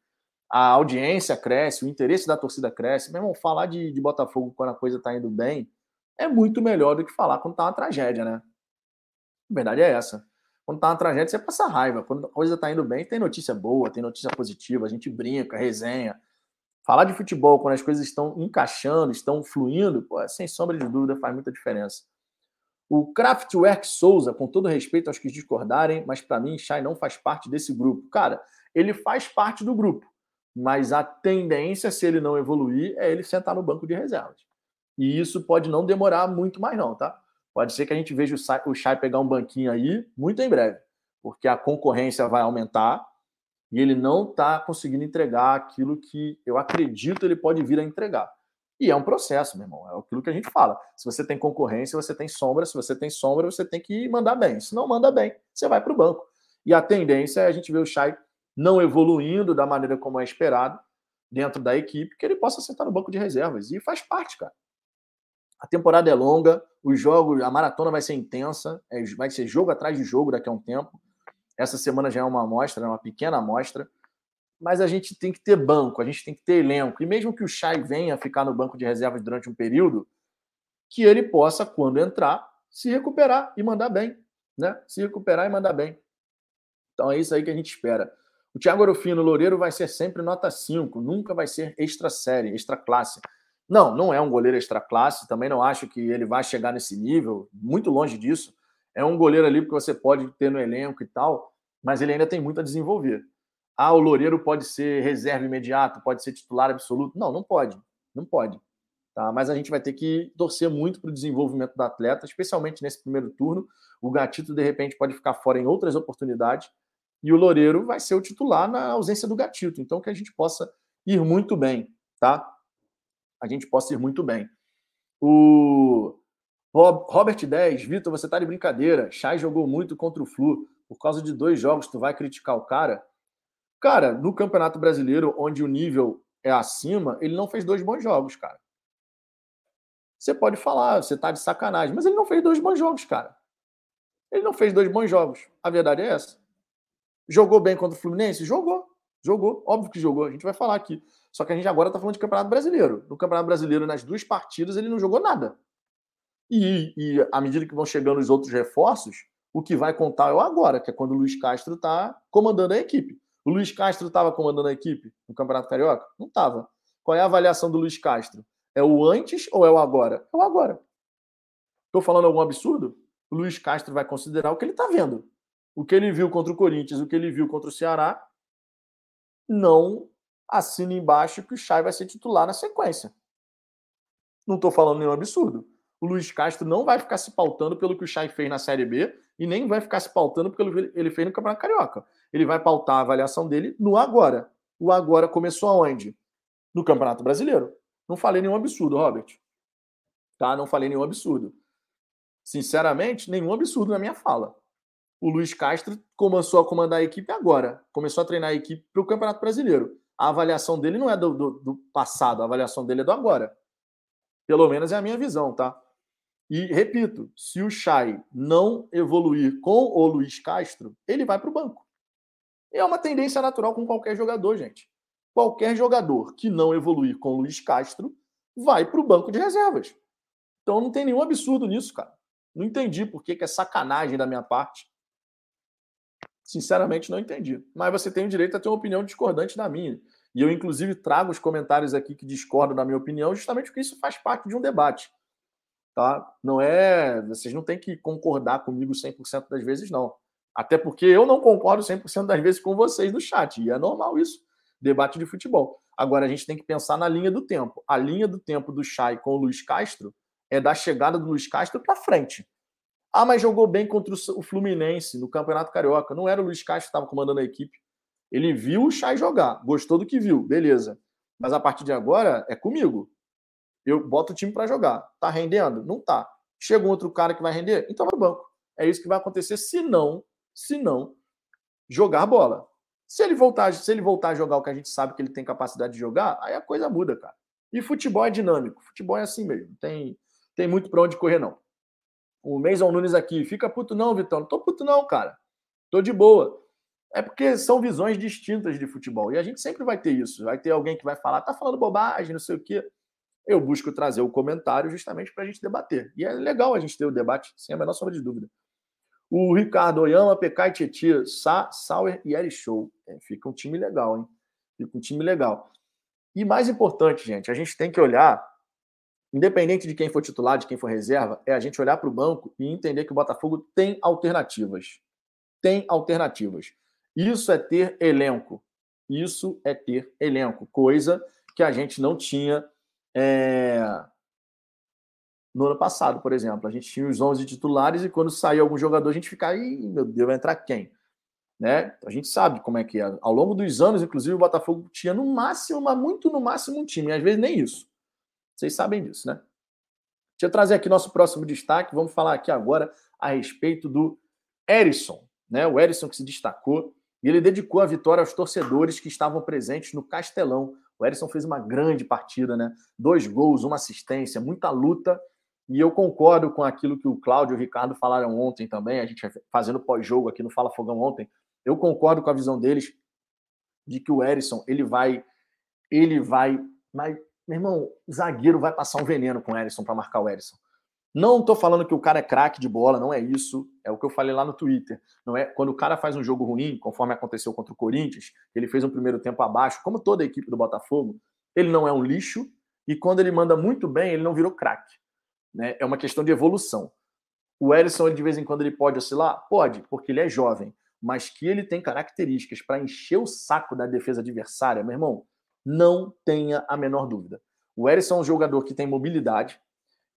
a audiência cresce, o interesse da torcida cresce. Meu irmão, falar de, de Botafogo quando a coisa está indo bem é muito melhor do que falar quando está uma tragédia, né? A verdade é essa. Quando está uma tragédia, você passa raiva. Quando a coisa está indo bem, tem notícia boa, tem notícia positiva, a gente brinca, resenha. Falar de futebol quando as coisas estão encaixando, estão fluindo, pô, sem sombra de dúvida, faz muita diferença. O Kraftwerk Souza, com todo respeito aos que discordarem, mas para mim, Shai não faz parte desse grupo. Cara, ele faz parte do grupo mas a tendência, se ele não evoluir, é ele sentar no banco de reservas. E isso pode não demorar muito mais, não, tá? Pode ser que a gente veja o Chay pegar um banquinho aí muito em breve, porque a concorrência vai aumentar E ele não está conseguindo entregar aquilo que eu acredito ele pode vir a entregar. E é um processo, meu irmão. É aquilo que a gente fala. Se você tem concorrência, você tem sombra. Se você tem sombra, você tem que mandar bem. Se não manda bem, você vai para o banco. E a tendência é a gente ver o Chay não evoluindo da maneira como é esperado dentro da equipe, que ele possa sentar no banco de reservas. E faz parte, cara. A temporada é longa, os jogos, a maratona vai ser intensa, é, vai ser jogo atrás de jogo daqui a um tempo. Essa semana já é uma amostra, é uma pequena amostra. Mas a gente tem que ter banco, a gente tem que ter elenco. E mesmo que o Chay venha ficar no banco de reservas durante um período, que ele possa, quando entrar, se recuperar e mandar bem. Né? Se recuperar e mandar bem. Então é isso aí que a gente espera. O Thiago Arofino Loureiro vai ser sempre nota 5, nunca vai ser extra série, extra classe. Não, não é um goleiro extra classe, também não acho que ele vai chegar nesse nível, muito longe disso. É um goleiro ali que você pode ter no elenco e tal, mas ele ainda tem muito a desenvolver. Ah, o Loureiro pode ser reserva imediato, pode ser titular absoluto. Não, não pode. Não pode. Tá? Mas a gente vai ter que torcer muito para o desenvolvimento do atleta, especialmente nesse primeiro turno. O Gatito, de repente, pode ficar fora em outras oportunidades. E o Loureiro vai ser o titular na ausência do Gatito. Então, que a gente possa ir muito bem, tá? a gente possa ir muito bem. O Robert 10, Vitor, você tá de brincadeira. Chay jogou muito contra o Flu. Por causa de dois jogos, tu vai criticar o cara? Cara, no Campeonato Brasileiro, onde o nível é acima, ele não fez dois bons jogos, cara. Você pode falar, você tá de sacanagem, mas ele não fez dois bons jogos, cara. Ele não fez dois bons jogos. A verdade é essa. Jogou bem contra o Fluminense? Jogou. Jogou. Óbvio que jogou. A gente vai falar aqui. Só que a gente agora está falando de Campeonato Brasileiro. No Campeonato Brasileiro, nas duas partidas, ele não jogou nada. E, e à medida que vão chegando os outros reforços, o que vai contar é o agora, que é quando o Luiz Castro está comandando a equipe. O Luiz Castro estava comandando a equipe no Campeonato Carioca? Não estava. Qual é a avaliação do Luiz Castro? É o antes ou é o agora? É o agora. Estou falando algum absurdo? O Luiz Castro vai considerar o que ele está vendo. O que ele viu contra o Corinthians, o que ele viu contra o Ceará, não assina embaixo que o Chay vai ser titular na sequência. Não estou falando nenhum absurdo. O Luiz Castro não vai ficar se pautando pelo que o Chay fez na Série B e nem vai ficar se pautando pelo que ele fez no Campeonato Carioca. Ele vai pautar a avaliação dele no agora. O agora começou aonde? No Campeonato Brasileiro. Não falei nenhum absurdo, Robert. Tá? Não falei nenhum absurdo. Sinceramente, nenhum absurdo na minha fala. O Luiz Castro começou a comandar a equipe agora. Começou a treinar a equipe para o Campeonato Brasileiro a avaliação dele não é do, do, do, passado, a avaliação dele é do agora. Pelo menos é a minha visão, tá? E repito, se o Chay não evoluir com o Luiz Castro, ele vai para o banco. É uma tendência natural com qualquer jogador, gente. Qualquer jogador que não evoluir com o Luiz Castro vai para o banco de reservas. Então não tem nenhum absurdo nisso, cara. Não entendi por que, que é sacanagem da minha parte Sinceramente, não entendi. Mas você tem o direito a ter uma opinião discordante da minha. E eu, inclusive, trago os comentários aqui que discordam da minha opinião, justamente porque isso faz parte de um debate. Tá? Não é. Vocês não têm que concordar comigo 100% das vezes, não. Até porque eu não concordo 100% das vezes com vocês no chat. E é normal isso. Debate de futebol. Agora, a gente tem que pensar na linha do tempo. A linha do tempo do Chay com o Luiz Castro é da chegada do Luiz Castro para frente. Ah, mas jogou bem contra o Fluminense no Campeonato Carioca. Não era o Luiz Castro que estava comandando a equipe. Ele viu o Chay jogar, gostou do que viu, beleza. Mas a partir de agora é comigo. Eu boto o time para jogar. Tá rendendo? Não tá. Chega um outro cara que vai render? Então vai banco. É isso que vai acontecer se não, se não jogar bola. Se ele voltar, se ele voltar a jogar o que a gente sabe que ele tem capacidade de jogar, aí a coisa muda, cara. E futebol é dinâmico. Futebol é assim mesmo. Tem tem muito para onde correr não. O Mason Nunes aqui, fica puto não, Vitão. Não tô puto não, cara. Tô de boa. É porque são visões distintas de futebol. E a gente sempre vai ter isso. Vai ter alguém que vai falar, tá falando bobagem, não sei o quê. Eu busco trazer o comentário justamente para a gente debater. E é legal a gente ter o debate, sem a menor sombra de dúvida. O Ricardo Oyama, e Tietchan, Sa, Sauer e Eri Show. É, fica um time legal, hein? Fica um time legal. E mais importante, gente, a gente tem que olhar independente de quem for titular, de quem for reserva, é a gente olhar para o banco e entender que o Botafogo tem alternativas. Tem alternativas. Isso é ter elenco. Isso é ter elenco. Coisa que a gente não tinha é... no ano passado, por exemplo. A gente tinha os 11 titulares e quando saía algum jogador, a gente ficava, Ih, meu Deus, vai entrar quem? Né? A gente sabe como é que é. Ao longo dos anos, inclusive, o Botafogo tinha no máximo, mas muito no máximo um time, e às vezes nem isso. Vocês sabem disso, né? Deixa eu trazer aqui nosso próximo destaque. Vamos falar aqui agora a respeito do Erisson, né? O Erisson que se destacou e ele dedicou a vitória aos torcedores que estavam presentes no Castelão. O Erisson fez uma grande partida, né? Dois gols, uma assistência, muita luta. E eu concordo com aquilo que o Cláudio e o Ricardo falaram ontem também, a gente fazendo pós-jogo aqui no Fala Fogão ontem. Eu concordo com a visão deles de que o Erisson, ele vai ele vai, mas meu irmão, zagueiro vai passar um veneno com o Erisson para marcar o Erisson. Não estou falando que o cara é craque de bola, não é isso. É o que eu falei lá no Twitter. Não é quando o cara faz um jogo ruim, conforme aconteceu contra o Corinthians, ele fez um primeiro tempo abaixo, como toda a equipe do Botafogo, ele não é um lixo e quando ele manda muito bem, ele não virou craque. Né? É uma questão de evolução. O Erisson, de vez em quando, ele pode oscilar? Pode, porque ele é jovem, mas que ele tem características para encher o saco da defesa adversária, meu irmão, não tenha a menor dúvida. O Erisson é um jogador que tem mobilidade,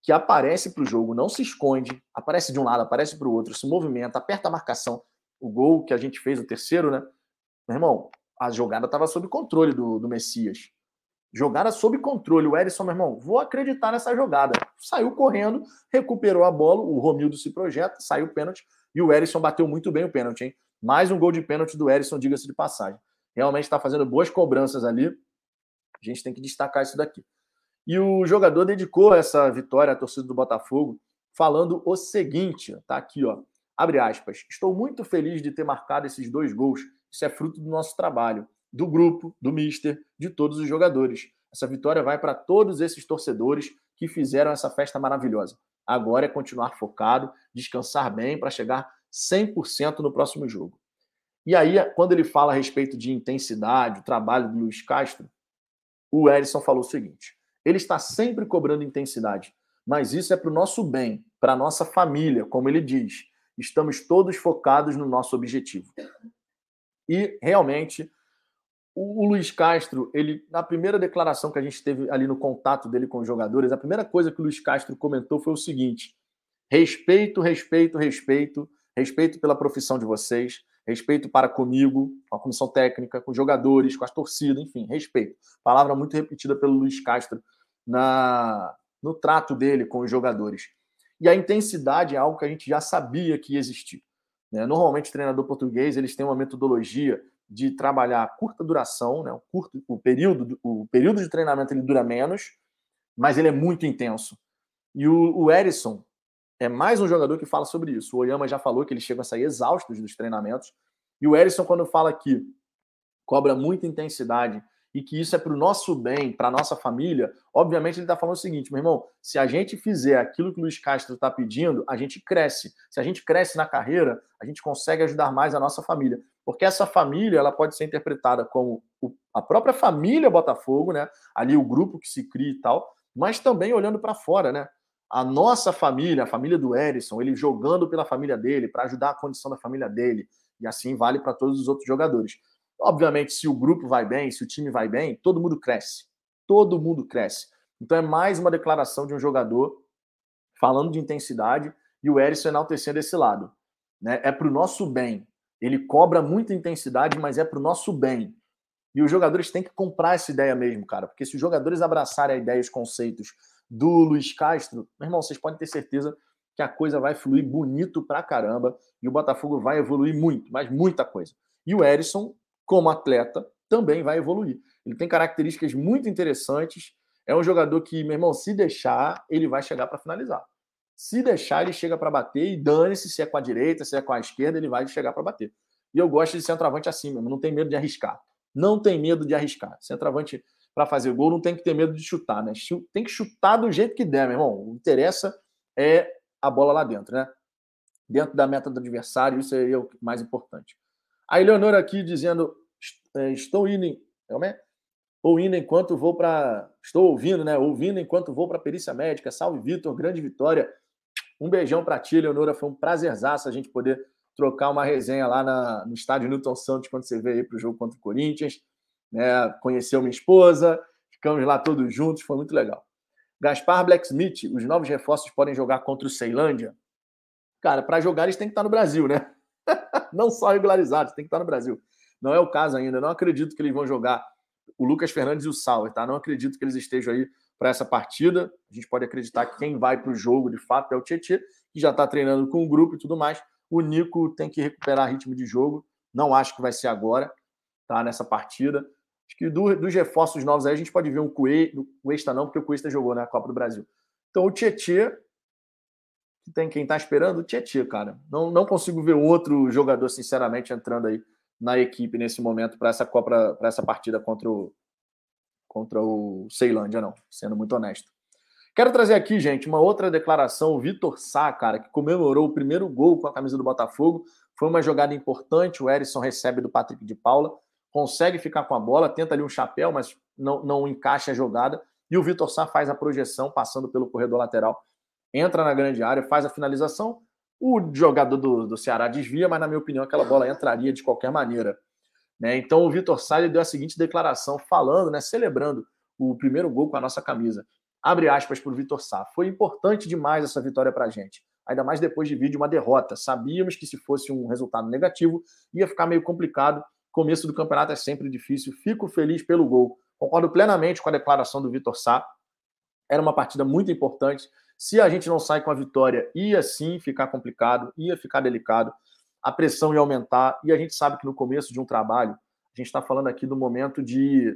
que aparece para o jogo, não se esconde, aparece de um lado, aparece para o outro, se movimenta, aperta a marcação. O gol que a gente fez, o terceiro, né? Meu irmão, a jogada estava sob controle do, do Messias. Jogada sob controle. O Erisson, meu irmão, vou acreditar nessa jogada. Saiu correndo, recuperou a bola, o Romildo se projeta, saiu o pênalti e o Erisson bateu muito bem o pênalti, hein? Mais um gol de pênalti do Erisson, diga-se de passagem. Realmente está fazendo boas cobranças ali. A gente tem que destacar isso daqui. E o jogador dedicou essa vitória à torcida do Botafogo, falando o seguinte: tá aqui, ó. Abre aspas. Estou muito feliz de ter marcado esses dois gols. Isso é fruto do nosso trabalho, do grupo, do mister, de todos os jogadores. Essa vitória vai para todos esses torcedores que fizeram essa festa maravilhosa. Agora é continuar focado, descansar bem para chegar 100% no próximo jogo. E aí, quando ele fala a respeito de intensidade, o trabalho do Luiz Castro, o Erisson falou o seguinte: ele está sempre cobrando intensidade, mas isso é para o nosso bem, para a nossa família, como ele diz. Estamos todos focados no nosso objetivo. E realmente, o Luiz Castro, ele na primeira declaração que a gente teve ali no contato dele com os jogadores, a primeira coisa que o Luiz Castro comentou foi o seguinte: respeito, respeito, respeito, respeito pela profissão de vocês, respeito para comigo, com a comissão técnica, com os jogadores, com as torcidas, enfim, respeito. Palavra muito repetida pelo Luiz Castro na, no trato dele com os jogadores. E a intensidade é algo que a gente já sabia que ia existir. Né? Normalmente, treinador português eles têm uma metodologia de trabalhar curta duração, né? o, curto, o, período, o período de treinamento ele dura menos, mas ele é muito intenso. E o, o Erisson é mais um jogador que fala sobre isso. O Oyama já falou que eles chegam a sair exaustos dos treinamentos. E o Erisson, quando fala que cobra muita intensidade e que isso é para o nosso bem, para a nossa família, obviamente ele está falando o seguinte, meu irmão, se a gente fizer aquilo que o Luiz Castro está pedindo, a gente cresce. Se a gente cresce na carreira, a gente consegue ajudar mais a nossa família. Porque essa família ela pode ser interpretada como a própria família Botafogo, né? Ali o grupo que se cria e tal, mas também olhando para fora, né? A nossa família, a família do Erisson, ele jogando pela família dele, para ajudar a condição da família dele. E assim vale para todos os outros jogadores. Obviamente, se o grupo vai bem, se o time vai bem, todo mundo cresce. Todo mundo cresce. Então é mais uma declaração de um jogador falando de intensidade e o Erisson enaltecendo esse lado. Né? É para o nosso bem. Ele cobra muita intensidade, mas é para o nosso bem. E os jogadores têm que comprar essa ideia mesmo, cara. Porque se os jogadores abraçarem a ideia os conceitos do Luiz Castro, meu irmão, vocês podem ter certeza que a coisa vai fluir bonito pra caramba e o Botafogo vai evoluir muito, mas muita coisa. E o Erisson como atleta, também vai evoluir. Ele tem características muito interessantes. É um jogador que, meu irmão, se deixar, ele vai chegar para finalizar. Se deixar, ele chega para bater e dane-se se é com a direita, se é com a esquerda, ele vai chegar para bater. E eu gosto de centroavante assim mesmo, não tem medo de arriscar. Não tem medo de arriscar. Centroavante para fazer gol não tem que ter medo de chutar, né? Tem que chutar do jeito que der, meu irmão. O que interessa é a bola lá dentro, né? Dentro da meta do adversário, isso é o mais importante. A Eleonora aqui dizendo: é, estou indo, como é? Ou indo enquanto vou para. Estou ouvindo, né? Ouvindo enquanto vou para a perícia médica. Salve, Vitor, grande vitória. Um beijão para ti, Eleonora. Foi um prazerzaço a gente poder trocar uma resenha lá na, no estádio Newton Santos quando você veio para o jogo contra o Corinthians. Né? Conheceu minha esposa, ficamos lá todos juntos, foi muito legal. Gaspar Blacksmith, os novos reforços podem jogar contra o Ceilândia? Cara, para jogar eles têm que estar no Brasil, né? não só regularizados, tem que estar no Brasil. Não é o caso ainda. Não acredito que eles vão jogar o Lucas Fernandes e o Sauer, tá? Não acredito que eles estejam aí para essa partida. A gente pode acreditar que quem vai para o jogo, de fato, é o Tietchan, que já está treinando com o grupo e tudo mais. O Nico tem que recuperar ritmo de jogo. Não acho que vai ser agora, tá? Nessa partida. Acho que do, dos reforços novos aí a gente pode ver um Cuesta, não, porque o Cuesta jogou na Copa do Brasil. Então o Tietchan, que tem quem está esperando, o Tietchan, cara. Não, não consigo ver outro jogador, sinceramente, entrando aí na equipe nesse momento para essa Copa, para essa partida contra o, contra o Ceilândia, não, sendo muito honesto. Quero trazer aqui, gente, uma outra declaração. O Vitor Sá, cara, que comemorou o primeiro gol com a camisa do Botafogo. Foi uma jogada importante. O Erisson recebe do Patrick de Paula, consegue ficar com a bola, tenta ali um chapéu, mas não, não encaixa a jogada. E o Vitor Sá faz a projeção, passando pelo corredor lateral, entra na grande área, faz a finalização. O jogador do, do Ceará desvia, mas na minha opinião aquela bola entraria de qualquer maneira. Né? Então o Vitor Salles deu a seguinte declaração, falando, né, celebrando o primeiro gol com a nossa camisa. Abre aspas para o Vitor Sá. Foi importante demais essa vitória para a gente. Ainda mais depois de vir de uma derrota. Sabíamos que se fosse um resultado negativo, ia ficar meio complicado. Começo do campeonato é sempre difícil. Fico feliz pelo gol. Concordo plenamente com a declaração do Vitor Sá. Era uma partida muito importante. Se a gente não sai com a vitória, ia sim ficar complicado, ia ficar delicado, a pressão ia aumentar. E a gente sabe que no começo de um trabalho, a gente está falando aqui do momento de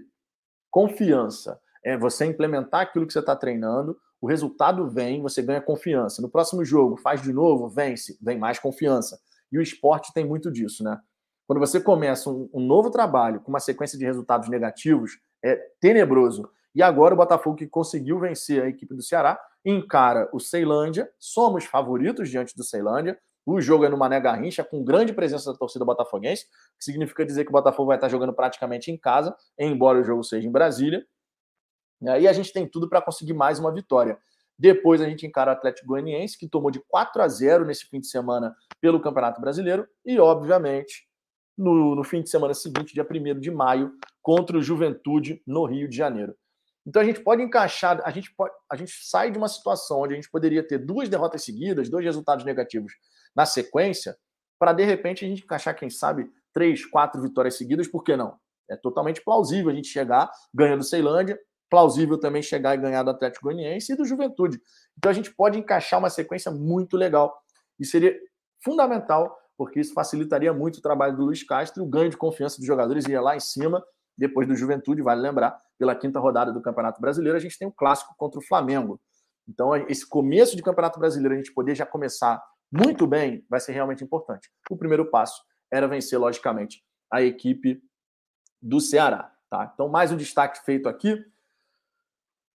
confiança. É você implementar aquilo que você está treinando, o resultado vem, você ganha confiança. No próximo jogo, faz de novo, vence, vem mais confiança. E o esporte tem muito disso, né? Quando você começa um, um novo trabalho com uma sequência de resultados negativos, é tenebroso. E agora o Botafogo que conseguiu vencer a equipe do Ceará encara o Ceilândia. Somos favoritos diante do Ceilândia. O jogo é no Mané Garrincha, com grande presença da torcida botafoguense, que significa dizer que o Botafogo vai estar jogando praticamente em casa, embora o jogo seja em Brasília. E aí a gente tem tudo para conseguir mais uma vitória. Depois a gente encara o Atlético Goianiense, que tomou de 4 a 0 nesse fim de semana pelo Campeonato Brasileiro. E, obviamente, no, no fim de semana seguinte, dia 1 de maio, contra o Juventude no Rio de Janeiro. Então a gente pode encaixar, a gente, pode, a gente sai de uma situação onde a gente poderia ter duas derrotas seguidas, dois resultados negativos na sequência, para de repente a gente encaixar, quem sabe, três, quatro vitórias seguidas, por que não? É totalmente plausível a gente chegar ganhando Ceilândia, plausível também chegar e ganhar do Atlético Goianiense e do Juventude. Então a gente pode encaixar uma sequência muito legal e seria fundamental, porque isso facilitaria muito o trabalho do Luiz Castro, o ganho de confiança dos jogadores ia lá em cima depois do Juventude, vale lembrar, pela quinta rodada do Campeonato Brasileiro, a gente tem o um clássico contra o Flamengo. Então, esse começo de Campeonato Brasileiro, a gente poder já começar muito bem, vai ser realmente importante. O primeiro passo era vencer, logicamente, a equipe do Ceará. Tá? Então, mais um destaque feito aqui.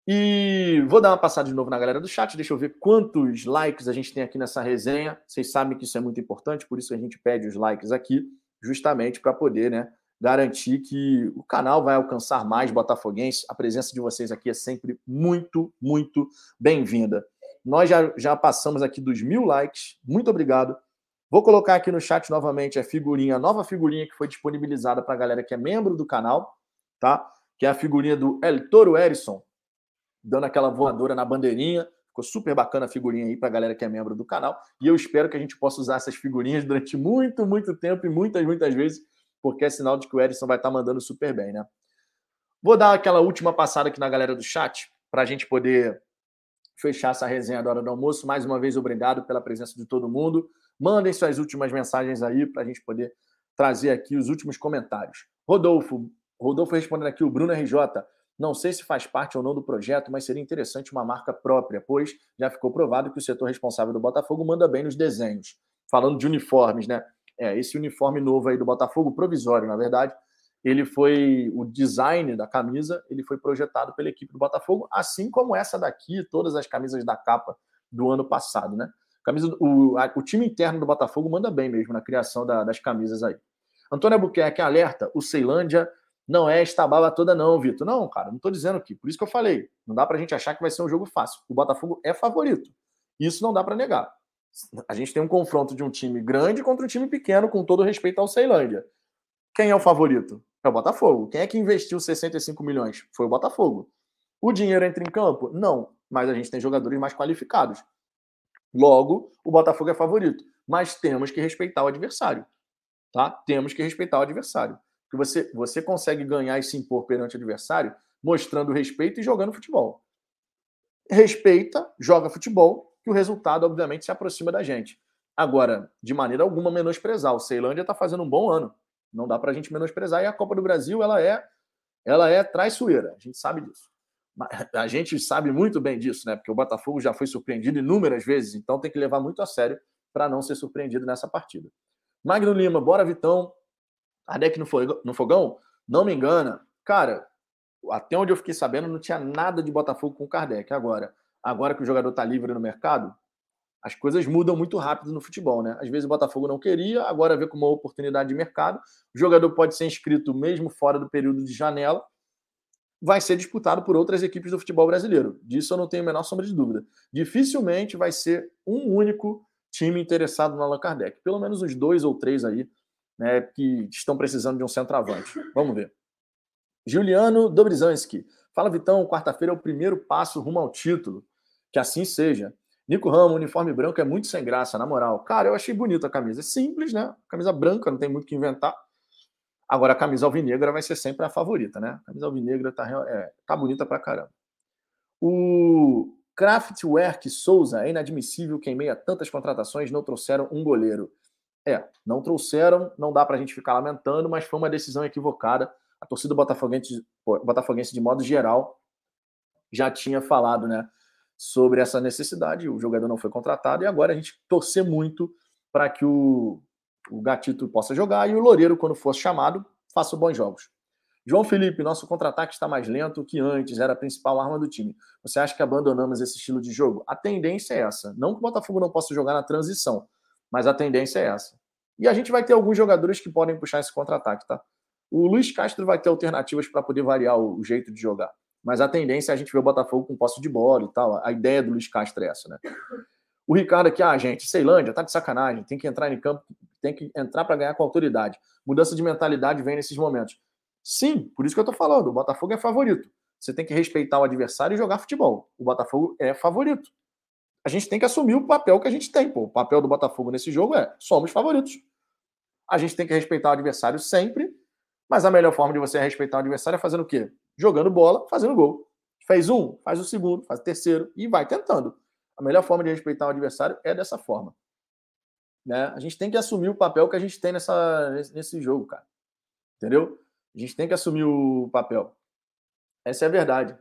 E vou dar uma passada de novo na galera do chat, deixa eu ver quantos likes a gente tem aqui nessa resenha. Vocês sabem que isso é muito importante, por isso a gente pede os likes aqui, justamente para poder né, garantir que o canal vai alcançar mais botafoguenses. A presença de vocês aqui é sempre muito, muito bem-vinda. Nós já, já passamos aqui dos mil likes. Muito obrigado. Vou colocar aqui no chat novamente a figurinha, a nova figurinha que foi disponibilizada para a galera que é membro do canal, tá? Que é a figurinha do El Toro Erison, dando aquela voadora na bandeirinha. Ficou super bacana a figurinha aí para a galera que é membro do canal. E eu espero que a gente possa usar essas figurinhas durante muito, muito tempo e muitas, muitas vezes porque é sinal de que o Edson vai estar tá mandando super bem, né? Vou dar aquela última passada aqui na galera do chat, para a gente poder fechar essa resenha da hora do almoço. Mais uma vez, obrigado pela presença de todo mundo. Mandem suas últimas mensagens aí para a gente poder trazer aqui os últimos comentários. Rodolfo, Rodolfo respondendo aqui, o Bruno RJ. Não sei se faz parte ou não do projeto, mas seria interessante uma marca própria, pois já ficou provado que o setor responsável do Botafogo manda bem nos desenhos. Falando de uniformes, né? É, esse uniforme novo aí do Botafogo, provisório, na verdade, ele foi o design da camisa, ele foi projetado pela equipe do Botafogo, assim como essa daqui, todas as camisas da capa do ano passado, né? Camisa, o, a, o time interno do Botafogo manda bem mesmo na criação da, das camisas aí. Antônio Albuquerque alerta: o Ceilândia não é esta baba toda, não, Vitor. Não, cara, não estou dizendo aqui. Por isso que eu falei. Não dá para a gente achar que vai ser um jogo fácil. O Botafogo é favorito. Isso não dá para negar a gente tem um confronto de um time grande contra um time pequeno, com todo respeito ao Ceilândia. Quem é o favorito? É o Botafogo. Quem é que investiu 65 milhões? Foi o Botafogo. O dinheiro entra em campo? Não, mas a gente tem jogadores mais qualificados. Logo, o Botafogo é favorito. Mas temos que respeitar o adversário. tá? Temos que respeitar o adversário. Porque você, você consegue ganhar e se impor perante o adversário mostrando respeito e jogando futebol. Respeita, joga futebol, que o resultado, obviamente, se aproxima da gente. Agora, de maneira alguma, menosprezar. O Ceilândia está fazendo um bom ano. Não dá para a gente menosprezar. E a Copa do Brasil, ela é, ela é traiçoeira. A gente sabe disso. A gente sabe muito bem disso, né? Porque o Botafogo já foi surpreendido inúmeras vezes, então tem que levar muito a sério para não ser surpreendido nessa partida. Magno Lima, bora Vitão. Kardec no fogão? Não me engana. Cara, até onde eu fiquei sabendo, não tinha nada de Botafogo com Kardec. Agora, agora que o jogador está livre no mercado, as coisas mudam muito rápido no futebol, né? Às vezes o Botafogo não queria, agora vê como uma oportunidade de mercado. O jogador pode ser inscrito mesmo fora do período de janela, vai ser disputado por outras equipes do futebol brasileiro. Disso eu não tenho a menor sombra de dúvida. Dificilmente vai ser um único time interessado no Allan Kardec. Pelo menos uns dois ou três aí, né, que estão precisando de um centroavante. Vamos ver. Juliano Dobrizanski. Fala, Vitão. Quarta-feira é o primeiro passo rumo ao título. Que assim seja. Nico Ramos, uniforme branco é muito sem graça, na moral. Cara, eu achei bonita a camisa. É simples, né? Camisa branca, não tem muito o que inventar. Agora, a camisa alvinegra vai ser sempre a favorita, né? A camisa alvinegra tá, é, tá bonita pra caramba. O Kraftwerk Souza, é inadmissível que em meio a tantas contratações não trouxeram um goleiro. É, não trouxeram, não dá pra gente ficar lamentando, mas foi uma decisão equivocada. A torcida botafoguense, botafoguense de modo geral, já tinha falado, né? Sobre essa necessidade. O jogador não foi contratado e agora a gente torcer muito para que o, o Gatito possa jogar e o Loureiro, quando fosse chamado, faça bons jogos. João Felipe, nosso contra-ataque está mais lento que antes, era a principal arma do time. Você acha que abandonamos esse estilo de jogo? A tendência é essa. Não que o Botafogo não possa jogar na transição, mas a tendência é essa. E a gente vai ter alguns jogadores que podem puxar esse contra-ataque, tá? O Luiz Castro vai ter alternativas para poder variar o jeito de jogar. Mas a tendência é a gente ver o Botafogo com posse de bola e tal. A ideia do Luiz Castro é essa, né? O Ricardo aqui, ah, gente, Ceilândia tá de sacanagem, tem que entrar em campo, tem que entrar para ganhar com autoridade. Mudança de mentalidade vem nesses momentos. Sim, por isso que eu tô falando, o Botafogo é favorito. Você tem que respeitar o adversário e jogar futebol. O Botafogo é favorito. A gente tem que assumir o papel que a gente tem, pô. O papel do Botafogo nesse jogo é somos favoritos. A gente tem que respeitar o adversário sempre, mas a melhor forma de você respeitar o adversário é fazendo o quê? Jogando bola, fazendo gol. Fez um, faz o segundo, faz o terceiro e vai tentando. A melhor forma de respeitar o adversário é dessa forma. Né? A gente tem que assumir o papel que a gente tem nessa, nesse jogo, cara. Entendeu? A gente tem que assumir o papel. Essa é a verdade.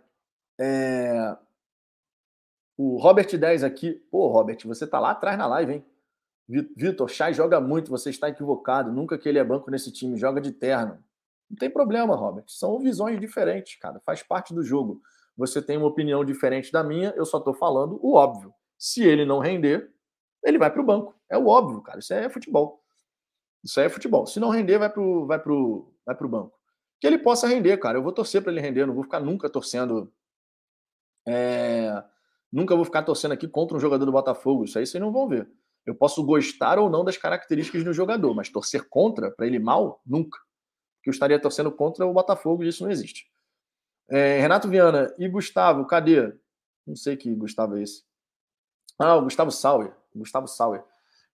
É... O Robert 10 aqui. Pô, Robert, você tá lá atrás na live, hein? Vitor, Chay joga muito, você está equivocado. Nunca que ele é banco nesse time, joga de terno. Não tem problema, Robert. São visões diferentes, cara. Faz parte do jogo. Você tem uma opinião diferente da minha, eu só estou falando o óbvio. Se ele não render, ele vai para o banco. É o óbvio, cara. Isso é futebol. Isso é futebol. Se não render, vai para o vai pro, vai pro banco. Que ele possa render, cara. Eu vou torcer para ele render. não vou ficar nunca torcendo. É... Nunca vou ficar torcendo aqui contra um jogador do Botafogo. Isso aí vocês não vão ver. Eu posso gostar ou não das características do jogador, mas torcer contra, para ele mal, nunca que eu estaria torcendo contra o Botafogo e isso não existe. É, Renato Viana e Gustavo, cadê? Não sei que Gustavo é esse. Ah, o Gustavo Sauer. Gustavo Sauer.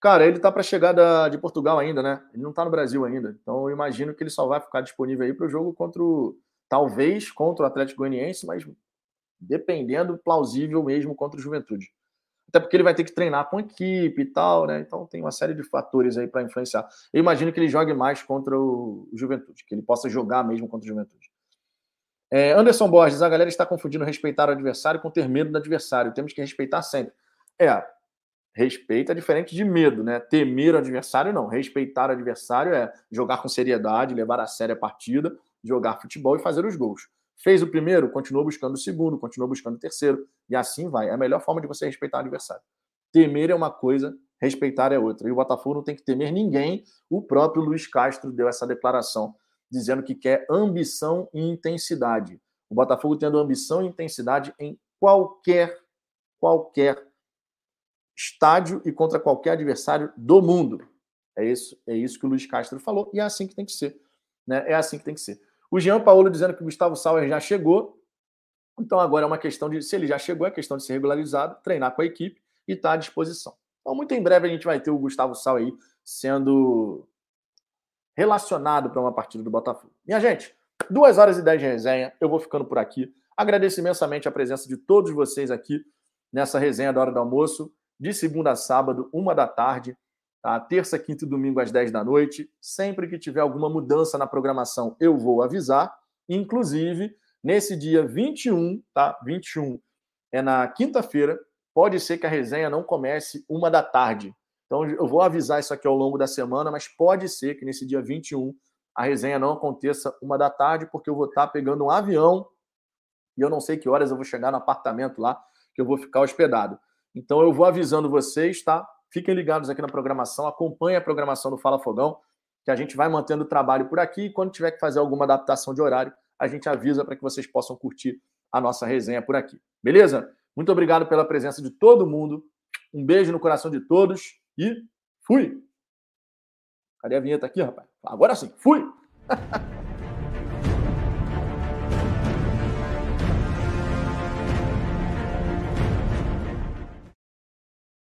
Cara, ele tá para chegar da, de Portugal ainda, né? Ele não tá no Brasil ainda. Então eu imagino que ele só vai ficar disponível aí para o jogo contra o. Talvez contra o Atlético Goianiense, mas dependendo, plausível mesmo contra o Juventude até porque ele vai ter que treinar com equipe e tal, né? Então tem uma série de fatores aí para influenciar. Eu imagino que ele jogue mais contra o Juventude, que ele possa jogar mesmo contra o Juventude. É, Anderson Borges, a galera está confundindo respeitar o adversário com ter medo do adversário. Temos que respeitar sempre. É, respeito é diferente de medo, né? Temer o adversário, não. Respeitar o adversário é jogar com seriedade, levar a sério a partida, jogar futebol e fazer os gols. Fez o primeiro, continuou buscando o segundo, continuou buscando o terceiro, e assim vai. É a melhor forma de você respeitar o adversário. Temer é uma coisa, respeitar é outra. E o Botafogo não tem que temer ninguém. O próprio Luiz Castro deu essa declaração, dizendo que quer ambição e intensidade. O Botafogo tendo ambição e intensidade em qualquer, qualquer estádio e contra qualquer adversário do mundo. É isso, é isso que o Luiz Castro falou, e é assim que tem que ser. Né? É assim que tem que ser. O Jean Paulo dizendo que o Gustavo Sauer já chegou. Então agora é uma questão de, se ele já chegou, é questão de ser regularizado, treinar com a equipe e estar tá à disposição. Então, muito em breve a gente vai ter o Gustavo Sauer aí sendo relacionado para uma partida do Botafogo. Minha gente, duas horas e dez de resenha. Eu vou ficando por aqui. Agradeço imensamente a presença de todos vocês aqui nessa resenha da hora do almoço, de segunda a sábado, uma da tarde, tá? terça, quinta e domingo às 10 da noite. Sempre que tiver alguma mudança na programação, eu vou avisar. Inclusive, nesse dia 21, tá? 21 é na quinta-feira, pode ser que a resenha não comece uma da tarde. Então, eu vou avisar isso aqui ao longo da semana, mas pode ser que nesse dia 21 a resenha não aconteça uma da tarde, porque eu vou estar pegando um avião e eu não sei que horas eu vou chegar no apartamento lá que eu vou ficar hospedado. Então eu vou avisando vocês, tá? Fiquem ligados aqui na programação, acompanhem a programação do Fala Fogão, que a gente vai mantendo o trabalho por aqui e quando tiver que fazer alguma adaptação de horário, a gente avisa para que vocês possam curtir a nossa resenha por aqui. Beleza? Muito obrigado pela presença de todo mundo. Um beijo no coração de todos e fui! Cadê a vinheta aqui, rapaz? Agora sim, fui!